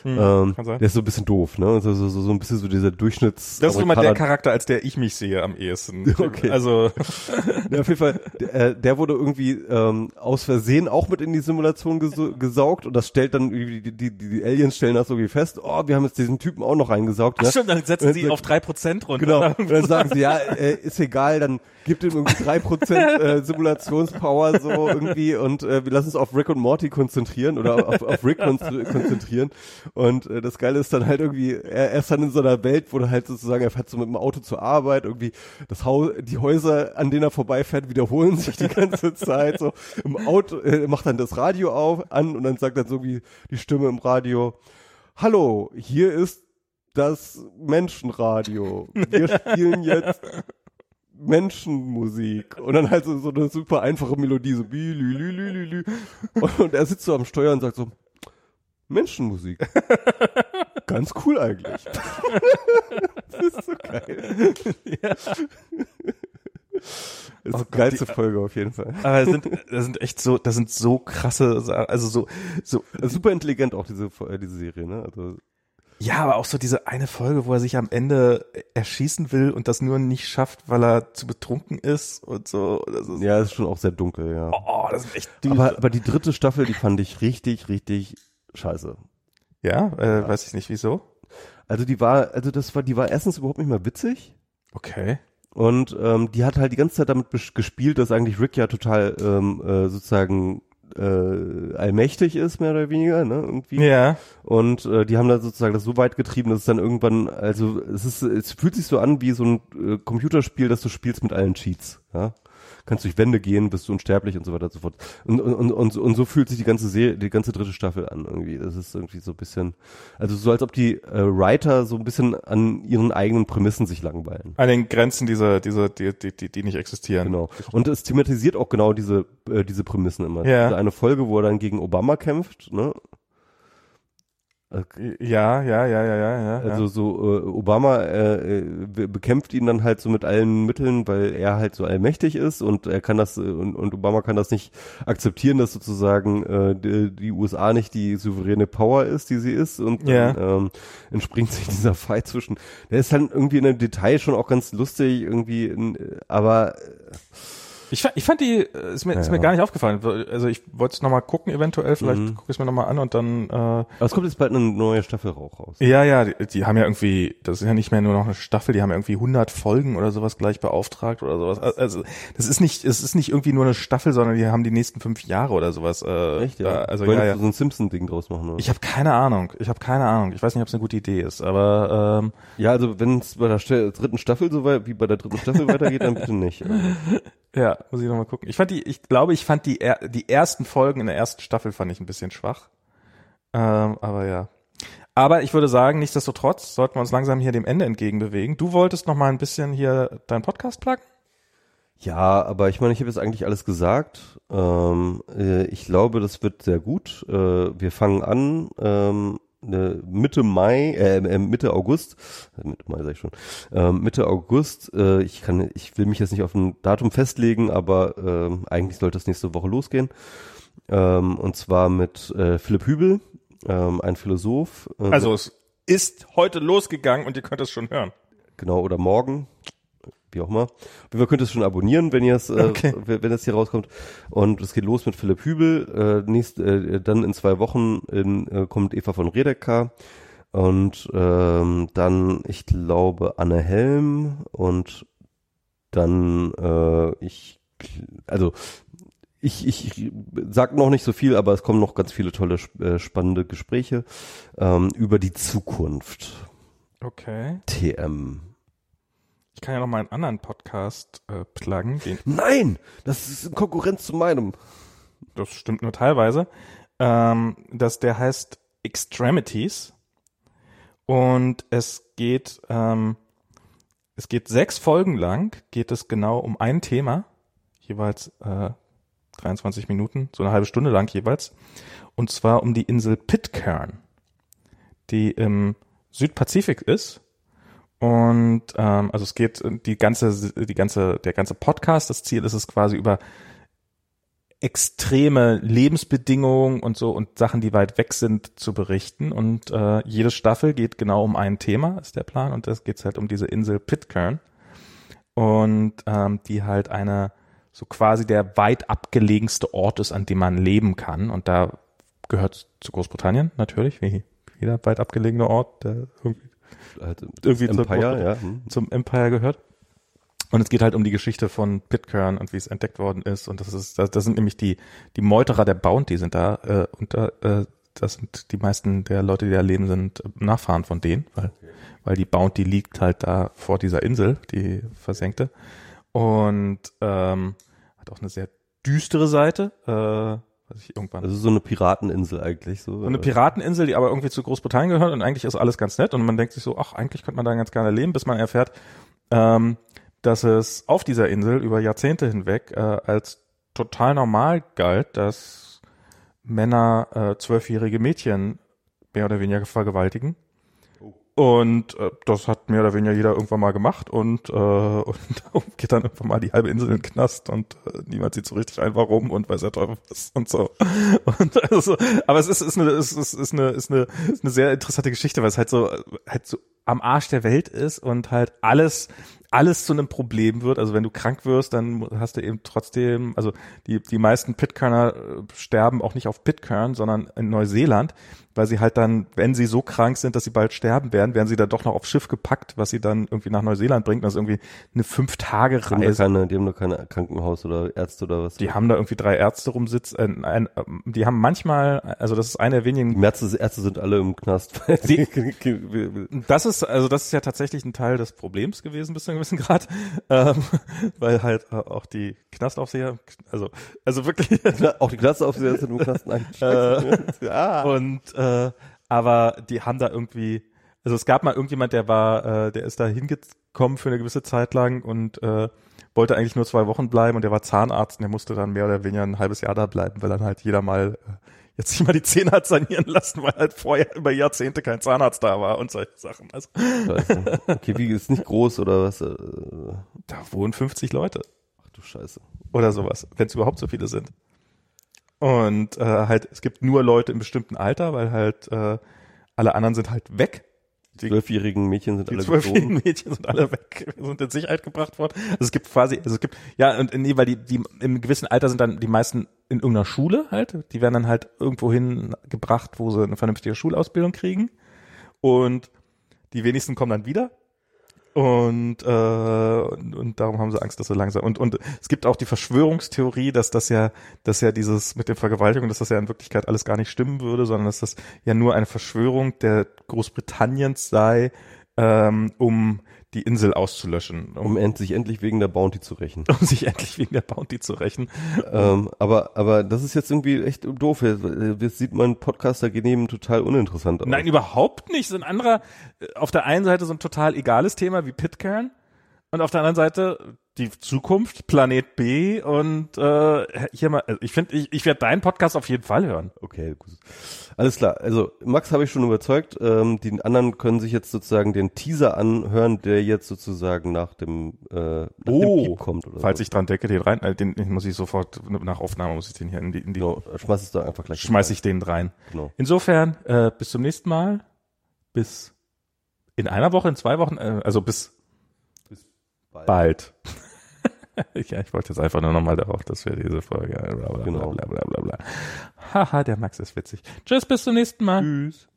Hm, ähm, kann sein. der ist so ein bisschen doof, ne? So, so, so, so ein bisschen so dieser Durchschnitts. das ist immer der Charakter, als der ich mich sehe am ehesten. [LAUGHS] Okay. Also, [LAUGHS] Ja, auf jeden Fall, der, äh, der wurde irgendwie ähm, aus Versehen auch mit in die Simulation gesu- gesaugt und das stellt dann die, die, die Aliens stellen das irgendwie fest, oh, wir haben jetzt diesen Typen auch noch reingesaugt. ach ne? stimmt, dann setzen sie dann- auf drei Prozent runter. Genau. [LAUGHS] Und dann sagen sie, ja, äh, ist egal, dann gibt ihm irgendwie drei Prozent äh, Simulationspower so irgendwie und äh, wir lassen uns auf Rick und Morty konzentrieren oder auf, auf Rick kon konzentrieren. Und äh, das Geile ist dann halt irgendwie, er, er ist dann in so einer Welt, wo er halt sozusagen, er fährt so mit dem Auto zur Arbeit, irgendwie das Haus, die Häuser, an denen er vorbeifährt, wiederholen sich die ganze Zeit. So im Auto, äh, macht dann das Radio auf an und dann sagt dann so wie die Stimme im Radio, Hallo, hier ist das Menschenradio. Wir spielen jetzt Menschenmusik. Und dann halt so, so eine super einfache Melodie, so bi, lü, lü, lü, lü, lü. Und, und er sitzt so am Steuer und sagt so, Menschenmusik. Ganz cool eigentlich. das ist so geil. Das ist Oh die Gott, geilste die- Folge auf jeden Fall. Aber das sind, das sind echt so, das sind so krasse, also so, so, super intelligent auch diese, äh, diese Serie, ne? Also, ja, aber auch so diese eine Folge, wo er sich am Ende erschießen will und das nur nicht schafft, weil er zu betrunken ist und so. Das ist, ja, ist schon auch sehr dunkel, ja. oh, das ist echt düster. Aber, aber die dritte Staffel, die fand ich richtig, richtig scheiße. ja, äh, weiß ich nicht, wieso. Also die war, also das war, die war erstens überhaupt nicht mehr witzig. Okay. Und ähm, die hat halt die ganze Zeit damit gespielt, dass eigentlich Rick ja total ähm, äh, sozusagen äh, allmächtig ist, mehr oder weniger, ne? Irgendwie. Ja. Und äh, die haben da sozusagen das so weit getrieben, dass es dann irgendwann, also es ist, es fühlt sich so an wie so ein äh, Computerspiel, das du spielst mit allen Cheats, ja. Kannst durch Wände gehen, bist du unsterblich und so weiter und so fort. Und, und, und, und, so- fühlt sich die ganze Serie, die ganze dritte Staffel an irgendwie. Das ist irgendwie so ein bisschen, also so als ob die äh, Writer so ein bisschen an ihren eigenen Prämissen sich langweilen. An den Grenzen dieser, dieser, die, die, die, die nicht existieren. Genau. Und es thematisiert auch genau diese, äh, diese Prämissen immer. Ja. Diese eine Folge, wo er dann gegen Obama kämpft, ne? Ja, ja, ja, ja, ja, ja. Also so äh, Obama äh, äh, be- bekämpft ihn dann halt so mit allen Mitteln, weil er halt so allmächtig ist und er kann das äh, und, und Obama kann das nicht akzeptieren, dass sozusagen äh, die, die USA nicht die souveräne Power ist, die sie ist und Ja. dann ähm, entspringt sich dieser Fight zwischen. Der ist dann irgendwie in einem Detail schon auch ganz lustig irgendwie, äh, aber äh, Ich, fa- ich fand die, äh, ist mir, ist Ja. mir gar nicht aufgefallen. Also ich wollte es nochmal gucken, eventuell, vielleicht Mhm. gucke ich es mir nochmal an und dann, äh, aber es kommt jetzt bald eine neue Staffel auch raus. ja, ja, die, die haben ja irgendwie, das ist ja nicht mehr nur noch eine Staffel, die haben ja irgendwie 100 Folgen oder sowas gleich beauftragt oder sowas. Also das ist nicht, es ist nicht irgendwie nur eine Staffel, sondern die haben die nächsten fünf Jahre oder sowas. Äh, Echt, ja? da- also Wollen ja, ja. so ein Simpson-Ding draus machen, oder? Ich habe keine Ahnung. Ich habe keine Ahnung. Ich weiß nicht, ob es eine gute Idee ist, aber ähm, Ja, also wenn es bei der dritten Staffel so weit, wie bei der dritten Staffel weitergeht, dann bitte nicht. Also, [LAUGHS] ja, muss ich nochmal gucken. Ich fand die, ich glaube, ich fand die die ersten Folgen in der ersten Staffel fand ich ein bisschen schwach. Ähm, aber ja. Aber ich würde sagen, nichtsdestotrotz sollten wir uns langsam hier dem Ende entgegenbewegen. Du wolltest noch mal ein bisschen hier deinen Podcast pluggen? Ja, aber ich meine, ich habe jetzt eigentlich alles gesagt. Ähm, äh, ich glaube, das wird sehr gut. Äh, wir fangen an ähm, Mitte Mai, äh, äh, Mitte August, äh, Mitte Mai sag ich schon, äh, Mitte August. Äh, ich kann, ich will mich jetzt nicht auf ein Datum festlegen, aber äh, eigentlich sollte es nächste Woche losgehen. Ähm, und zwar mit äh, Philipp Hübel, ähm, ein Philosoph. Äh, Also es ist heute losgegangen und ihr könnt es schon hören. Genau, oder morgen, wie auch immer. Wir könnt es schon abonnieren, wenn ihr es, äh, Okay. wenn das hier rauskommt. Und es geht los mit Philipp Hübel. Äh, nächst, äh, dann in zwei Wochen in, äh, kommt Eva von Redeker. Und ähm, dann, ich glaube, Anne Helm und dann äh, ich, also ich, ich sag noch nicht so viel, aber es kommen noch ganz viele tolle, äh, spannende Gespräche ähm, über die Zukunft. Okay. TM. Ich kann ja noch mal einen anderen Podcast äh, pluggen. Nein, das ist in Konkurrenz zu meinem. das stimmt nur teilweise. Ähm, dass der heißt Extremities. Und es geht, ähm, es geht sechs Folgen lang, geht es genau um ein Thema, jeweils äh, 23 Minuten, so eine halbe Stunde lang jeweils. Und zwar um die Insel Pitcairn, die im Südpazifik ist. Und ähm, also es geht äh, die ganze, die ganze, der ganze Podcast, das Ziel ist es quasi über extreme Lebensbedingungen und so und Sachen, die weit weg sind, zu berichten. Und äh, jede Staffel geht genau um ein Thema, ist der Plan. Und das geht halt um diese Insel Pitcairn. Und ähm, die halt eine so quasi der weit abgelegenste Ort ist, an dem man leben kann. Und da gehört zu Großbritannien natürlich, wie jeder weit abgelegene Ort, der irgendwie, Halt irgendwie zur Empire, Großbrit- ja. hm. zum Empire gehört. Und es geht halt um die Geschichte von Pitcairn und wie es entdeckt worden ist. Und das ist, das, das sind nämlich die, die Meuterer der Bounty sind da, äh, und da, äh, das sind die meisten der Leute, die da leben, sind Nachfahren von denen, weil, weil die Bounty liegt halt da vor dieser Insel, die versenkte. Und ähm, hat auch eine sehr düstere Seite, äh, was ich irgendwann Also so eine Pirateninsel eigentlich. So, so eine äh, Pirateninsel, die aber irgendwie zu Großbritannien gehört und eigentlich ist alles ganz nett und man denkt sich so, ach, eigentlich könnte man da ganz gerne leben, bis man erfährt, ähm, dass es auf dieser Insel über Jahrzehnte hinweg äh, als total normal galt, dass Männer äh, zwölfjährige Mädchen mehr oder weniger vergewaltigen. Und äh, das hat mehr oder weniger jeder irgendwann mal gemacht und, äh, [LAUGHS] und geht dann irgendwann mal die halbe Insel in den Knast und äh, niemand sieht so richtig ein, warum und weiß der Teufel was und so. [LAUGHS] Und also, aber es ist, ist, eine, es ist, ist, eine, ist, eine, ist eine sehr interessante Geschichte, weil es halt so, halt so am Arsch der Welt ist und halt alles, alles zu einem Problem wird. Also wenn du krank wirst, dann hast du eben trotzdem, also die, die meisten Pitcairner äh, sterben auch nicht auf Pitcairn, sondern in Neuseeland, weil sie halt dann, wenn sie so krank sind, dass sie bald sterben werden, werden sie dann doch noch aufs Schiff gepackt, was sie dann irgendwie nach Neuseeland bringt. Das ist irgendwie eine fünf Tage Die haben, Reise. keine, die haben da keine Krankenhaus oder Ärzte oder was. Die haben da irgendwie drei Ärzte rumsitzen. Äh, ein, ähm, die haben manchmal, also das ist eine der Die wenigen. Ärzte, Ärzte sind alle im Knast. [LAUGHS] Die, Das ist also das ist ja tatsächlich ein Teil des Problems gewesen bis zu einem gewissen Grad, [LAUGHS] ähm, weil halt äh, auch die Knastaufseher, also also wirklich [LAUGHS] auch die Knasteraufseher sind im Knast. Nein. Äh, ah. Und äh, aber die haben da irgendwie, also es gab mal irgendjemand, der war, äh, der ist da hingekommen für eine gewisse Zeit lang und äh, wollte eigentlich nur zwei Wochen bleiben und der war Zahnarzt und der musste dann mehr oder weniger ein halbes Jahr da bleiben, weil dann halt jeder mal äh, jetzt sich mal die Zähne hat sanieren lassen, weil halt vorher über Jahrzehnte kein Zahnarzt da war und solche Sachen. Also Scheiße. Okay, wie ist nicht groß oder was? Äh, da wohnen 50 Leute. Ach du Scheiße. oder sowas, wenn es überhaupt so viele sind. Und äh, halt, es gibt nur Leute im bestimmten Alter, weil halt äh, alle anderen sind halt weg. Die zwölfjährigen Mädchen sind Die alle zwölfjährigen geflogen. Mädchen sind alle weg, sind in Sicherheit gebracht worden. Also es gibt quasi, also es gibt, ja, und nee, weil die, die im gewissen Alter sind dann die meisten in irgendeiner Schule halt. Die werden dann halt irgendwo hin gebracht, wo sie eine vernünftige Schulausbildung kriegen. Und die wenigsten kommen dann wieder. Und, äh, und, darum haben sie Angst, dass sie langsam. Und, und es gibt auch die Verschwörungstheorie, dass das ja, dass ja dieses mit den Vergewaltigungen, dass das ja in Wirklichkeit alles gar nicht stimmen würde, sondern dass das ja nur eine Verschwörung der Großbritanniens sei, ähm, um die Insel auszulöschen, um, end, sich endlich wegen der Bounty zu rächen. [LAUGHS] Um sich endlich wegen der Bounty zu rächen. ähm, aber, aber das ist jetzt irgendwie echt doof. Jetzt sieht mein Podcaster genehm total uninteressant aus. Nein, überhaupt nicht. So ein anderer, äh, auf der einen Seite so ein total egales Thema wie Pitcairn und auf der anderen Seite die Zukunft, Planet B und äh, hier mal, also ich finde, ich, ich werde deinen Podcast auf jeden Fall hören. Okay, gut. Alles klar. Also Max habe ich schon überzeugt. Ähm, die anderen können sich jetzt sozusagen den Teaser anhören, der jetzt sozusagen nach dem, äh, nach oh, dem Piep kommt. Oder falls so. ich dran denke, den rein, äh, den, den muss ich sofort nach Aufnahme muss ich den hier in die, in die genau, schmeiß es doch einfach gleich. Schmeiß ich den rein. Genau. Insofern äh, bis zum nächsten Mal. Bis in einer Woche, in zwei Wochen, äh, also bis, bis bald. bald. [LAUGHS] ja, ich wollte jetzt einfach nur nochmal darauf, dass wir diese Folge. Blablabla, genau. Bla, bla, bla, bla. Haha, der Max ist witzig. Tschüss, bis zum nächsten Mal. Tschüss.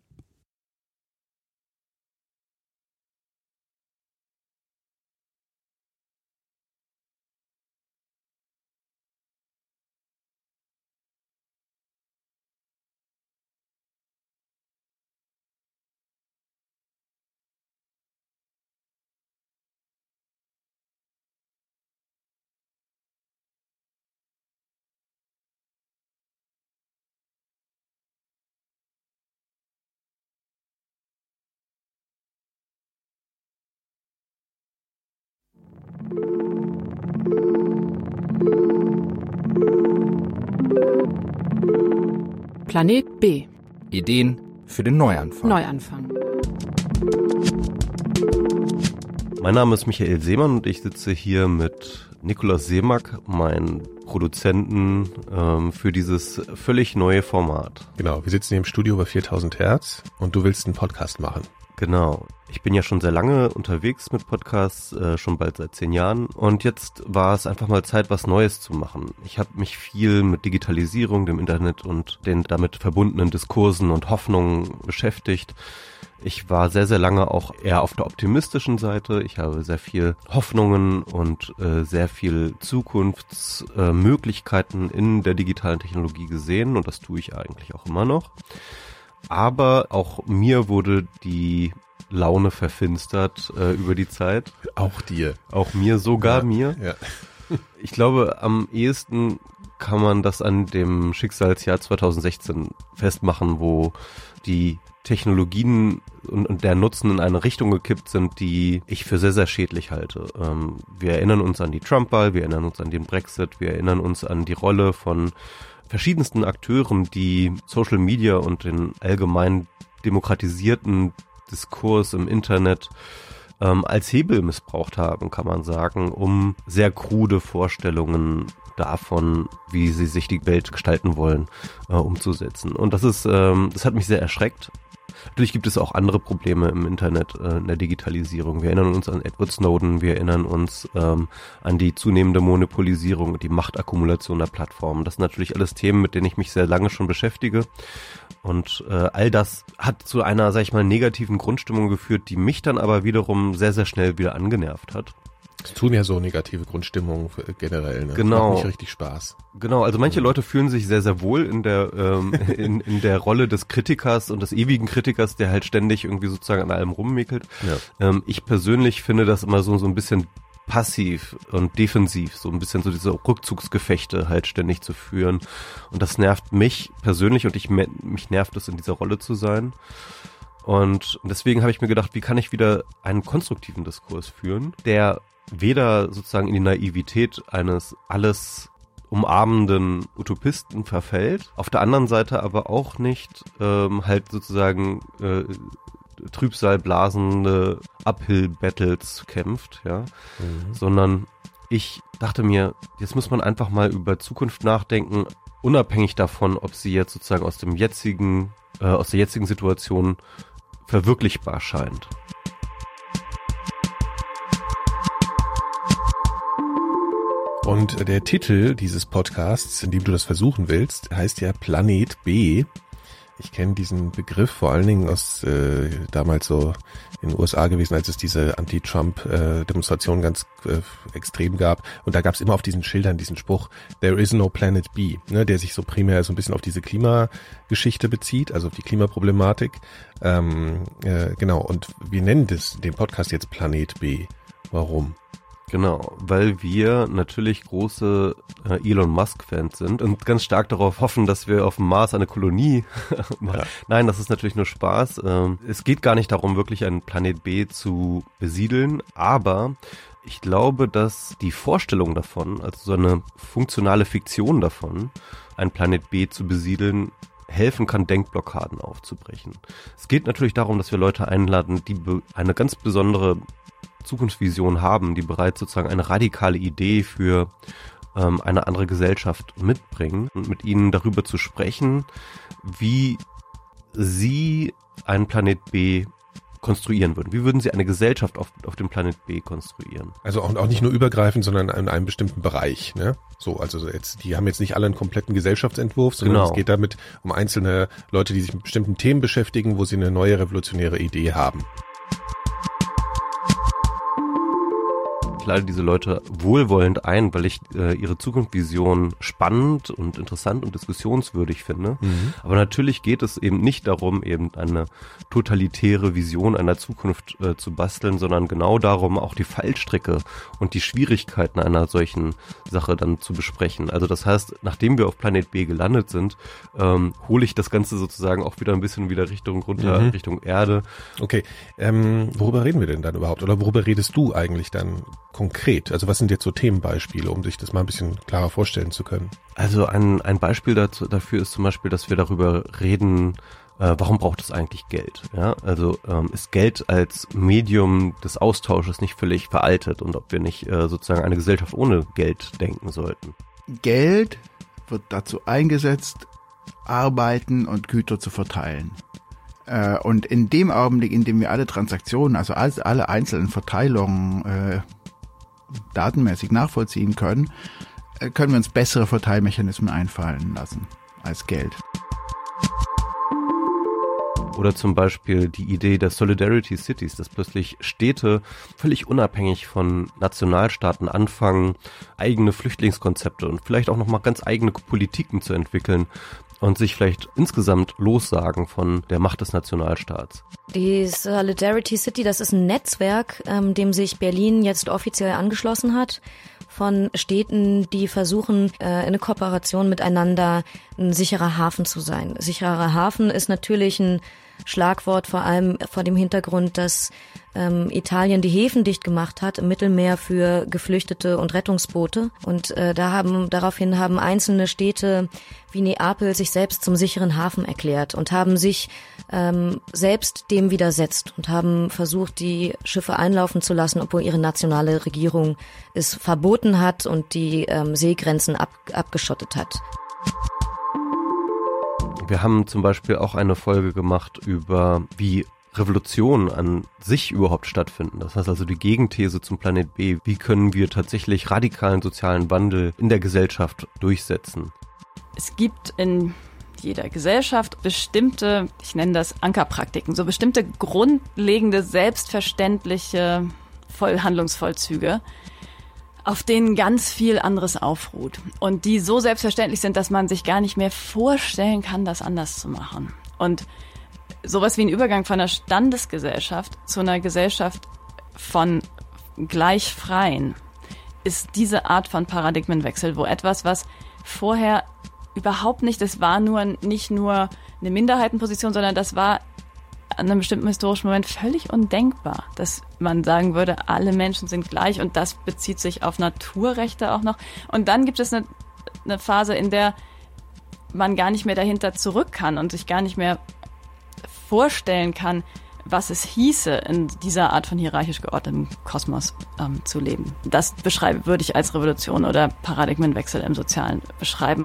Planet B. Ideen für den Neuanfang. Neuanfang. Mein Name ist Michael Seemann und ich sitze hier mit Nikolaus Seemack, mein Produzenten ähm, für dieses völlig neue Format. Genau, wir sitzen hier im Studio bei 4000 Hertz und du willst einen Podcast machen. Genau. Ich bin ja schon sehr lange unterwegs mit Podcasts, äh, schon bald seit zehn Jahren. Und jetzt war es einfach mal Zeit, was Neues zu machen. Ich habe mich viel mit Digitalisierung, dem Internet und den damit verbundenen Diskursen und Hoffnungen beschäftigt. Ich war sehr, sehr lange auch eher auf der optimistischen Seite. Ich habe sehr viel Hoffnungen und äh, sehr viel Zukunftsmöglichkeiten äh, in der digitalen Technologie gesehen und das tue ich eigentlich auch immer noch. Aber auch mir wurde die Laune verfinstert äh, über die Zeit. Auch dir. Auch mir, sogar ja, mir. Ja. [LAUGHS] Ich glaube, am ehesten kann man das an dem Schicksalsjahr 2016 festmachen, wo die Technologien und, und der Nutzen in eine Richtung gekippt sind, die ich für sehr, sehr schädlich halte. Ähm, wir erinnern uns an die Trump-Wahl, wir erinnern uns an den Brexit, wir erinnern uns an die Rolle von verschiedensten Akteuren, die Social Media und den allgemein demokratisierten Diskurs im Internet ähm, als Hebel missbraucht haben, kann man sagen, um sehr krude Vorstellungen davon, wie sie sich die Welt gestalten wollen, äh, umzusetzen. Und das ist, ähm, das hat mich sehr erschreckt. Natürlich gibt es auch andere Probleme im Internet, äh, in der Digitalisierung. Wir erinnern uns an Edward Snowden, wir erinnern uns ähm, an die zunehmende Monopolisierung und die Machtakkumulation der Plattformen. Das sind natürlich alles Themen, mit denen ich mich sehr lange schon beschäftige. Und äh, all das hat zu einer, sag ich mal, negativen Grundstimmung geführt, die mich dann aber wiederum sehr, sehr schnell wieder angenervt hat. Es tun ja so negative Grundstimmungen generell. Ne? Genau. Macht nicht richtig Spaß. Genau, also manche Leute fühlen sich sehr, sehr wohl in der, ähm, [LAUGHS] in, in der Rolle des Kritikers und des ewigen Kritikers, der halt ständig irgendwie sozusagen an allem rummickelt. Ja. Ähm, ich persönlich finde das immer so, so ein bisschen passiv und defensiv, so ein bisschen so diese Rückzugsgefechte halt ständig zu führen. Und das nervt mich persönlich und ich mich nervt es, in dieser Rolle zu sein. Und deswegen habe ich mir gedacht, wie kann ich wieder einen konstruktiven Diskurs führen, der weder sozusagen in die Naivität eines alles umarmenden Utopisten verfällt, auf der anderen Seite aber auch nicht ähm, halt sozusagen äh, Trübsalblasende Uphill-Battles kämpft, ja, mhm. sondern ich dachte mir, jetzt muss man einfach mal über Zukunft nachdenken, unabhängig davon, ob sie jetzt sozusagen aus dem jetzigen, äh, aus der jetzigen Situation verwirklichbar scheint. Und der Titel dieses Podcasts, in dem du das versuchen willst, heißt ja Planet B. Ich kenne diesen Begriff vor allen Dingen aus äh, damals so in den USA gewesen, als es diese Anti-Trump-Demonstration äh, ganz äh, extrem gab. Und da gab es immer auf diesen Schildern diesen Spruch, There is no planet B, ne, der sich so primär so ein bisschen auf diese Klimageschichte bezieht, also auf die Klimaproblematik. Ähm, äh, genau, und wir nennen das, den Podcast jetzt Planet B. Warum? Genau, weil wir natürlich große äh, Elon Musk-Fans sind und ganz stark darauf hoffen, dass wir auf dem Mars eine Kolonie [LAUGHS] machen. Ja. Nein, das ist natürlich nur Spaß. Ähm, es geht gar nicht darum, wirklich einen Planet B zu besiedeln, aber ich glaube, dass die Vorstellung davon, also so eine funktionale Fiktion davon, ein Planet B zu besiedeln, helfen kann, Denkblockaden aufzubrechen. Es geht natürlich darum, dass wir Leute einladen, die eine ganz besondere Zukunftsvision haben, die bereits sozusagen eine radikale Idee für ähm, eine andere Gesellschaft mitbringen und mit ihnen darüber zu sprechen, wie sie einen Planet B konstruieren würden. Wie würden Sie eine Gesellschaft auf, auf dem Planet B konstruieren? Also auch, auch nicht nur übergreifend, sondern in einem bestimmten Bereich. Ne? So, also jetzt, die haben jetzt nicht alle einen kompletten Gesellschaftsentwurf, sondern genau. es geht damit um einzelne Leute, die sich mit bestimmten Themen beschäftigen, wo sie eine neue revolutionäre Idee haben. Lade diese Leute wohlwollend ein, weil ich äh, ihre Zukunftsvision spannend und interessant und diskussionswürdig finde. Mhm. Aber natürlich geht es eben nicht darum, eben eine totalitäre Vision einer Zukunft äh, zu basteln, sondern genau darum, auch die Fallstricke und die Schwierigkeiten einer solchen Sache dann zu besprechen. Also das heißt, nachdem wir auf Planet B gelandet sind, ähm, hole ich das Ganze sozusagen auch wieder ein bisschen wieder Richtung runter, mhm. Richtung Erde. Okay, ähm, worüber reden wir denn dann überhaupt? Oder worüber redest du eigentlich dann konkret? Also was sind jetzt so Themenbeispiele, um sich das mal ein bisschen klarer vorstellen zu können? Also ein, ein Beispiel dazu, dafür ist zum Beispiel, dass wir darüber reden, äh, warum braucht es eigentlich Geld? Ja, also ähm, ist Geld als Medium des Austausches nicht völlig veraltet und ob wir nicht äh, sozusagen eine Gesellschaft ohne Geld denken sollten? Geld wird dazu eingesetzt, Arbeiten und Güter zu verteilen. Äh, und in dem Augenblick, in dem wir alle Transaktionen, also alle einzelnen Verteilungen äh, datenmäßig nachvollziehen können, äh, können wir uns bessere Verteilmechanismen einfallen lassen als Geld. Oder zum Beispiel die Idee der Solidarity Cities, dass plötzlich Städte völlig unabhängig von Nationalstaaten anfangen, eigene Flüchtlingskonzepte und vielleicht auch nochmal ganz eigene Politiken zu entwickeln, und sich vielleicht insgesamt lossagen von der Macht des Nationalstaats. Die Solidarity City, das ist ein Netzwerk, ähm, dem sich Berlin jetzt offiziell angeschlossen hat von Städten, die versuchen, äh, in Kooperation miteinander ein sicherer Hafen zu sein. Sicherer Hafen ist natürlich ein Schlagwort, vor allem vor dem Hintergrund, dass ähm, Italien die Häfen dicht gemacht hat im Mittelmeer für Geflüchtete und Rettungsboote. Und äh, da haben daraufhin haben einzelne Städte wie Neapel sich selbst zum sicheren Hafen erklärt und haben sich ähm, selbst dem widersetzt und haben versucht, die Schiffe einlaufen zu lassen, obwohl ihre nationale Regierung es verboten hat und die ähm, Seegrenzen ab, abgeschottet hat. Wir haben zum Beispiel auch eine Folge gemacht über, wie Revolutionen an sich überhaupt stattfinden. Das heißt also die Gegenthese zum Planet B. Wie können wir tatsächlich radikalen sozialen Wandel in der Gesellschaft durchsetzen? Es gibt in jeder Gesellschaft bestimmte, ich nenne das Ankerpraktiken, so bestimmte grundlegende, selbstverständliche Vollhandlungsvollzüge, auf denen ganz viel anderes aufruht und die so selbstverständlich sind, dass man sich gar nicht mehr vorstellen kann, das anders zu machen. Und sowas wie ein Übergang von einer Standesgesellschaft zu einer Gesellschaft von Gleichfreien ist diese Art von Paradigmenwechsel, wo etwas, was vorher überhaupt nicht, das war nur nicht nur eine Minderheitenposition, sondern das war an einem bestimmten historischen Moment völlig undenkbar, dass man sagen würde, alle Menschen sind gleich und das bezieht sich auf Naturrechte auch noch. Und dann gibt es eine, eine Phase, in der man gar nicht mehr dahinter zurück kann und sich gar nicht mehr vorstellen kann, was es hieße, in dieser Art von hierarchisch geordnetem Kosmos ähm, zu leben. Das beschreibe, würde ich als Revolution oder Paradigmenwechsel im Sozialen beschreiben.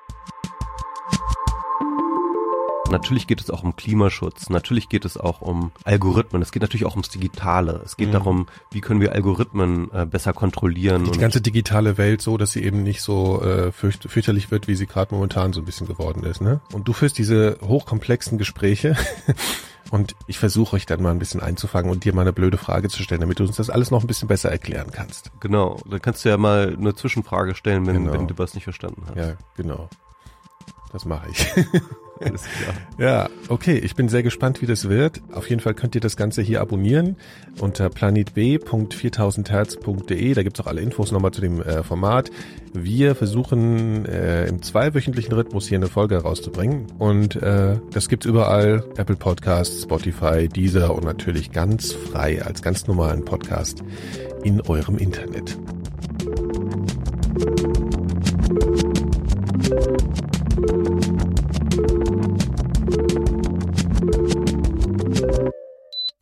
Natürlich geht es auch um Klimaschutz, natürlich geht es auch um Algorithmen, es geht natürlich auch ums Digitale. Es geht Mhm. darum, wie können wir Algorithmen äh, besser kontrollieren. Die ganze digitale Welt so, dass sie eben nicht so äh, fürcht, fürchterlich wird, wie sie gerade momentan so ein bisschen geworden ist. Ne? Und du führst diese hochkomplexen Gespräche [LAUGHS] und ich versuche euch dann mal ein bisschen einzufangen und dir mal eine blöde Frage zu stellen, damit du uns das alles noch ein bisschen besser erklären kannst. Genau, da kannst du ja mal eine Zwischenfrage stellen, wenn, Genau. wenn du was nicht verstanden hast. Ja, genau. Das mache ich. [LAUGHS] [LAUGHS] Alles klar. Ja, okay, ich bin sehr gespannt, wie das wird. Auf jeden Fall könnt ihr das Ganze hier abonnieren unter planetb.4000herz.de. Da gibt's auch alle Infos nochmal zu dem äh, Format. Wir versuchen äh, im zweiwöchentlichen Rhythmus hier eine Folge rauszubringen. Und äh, das gibt's überall. Apple Podcasts, Spotify, Deezer und natürlich ganz frei als ganz normalen Podcast in eurem Internet.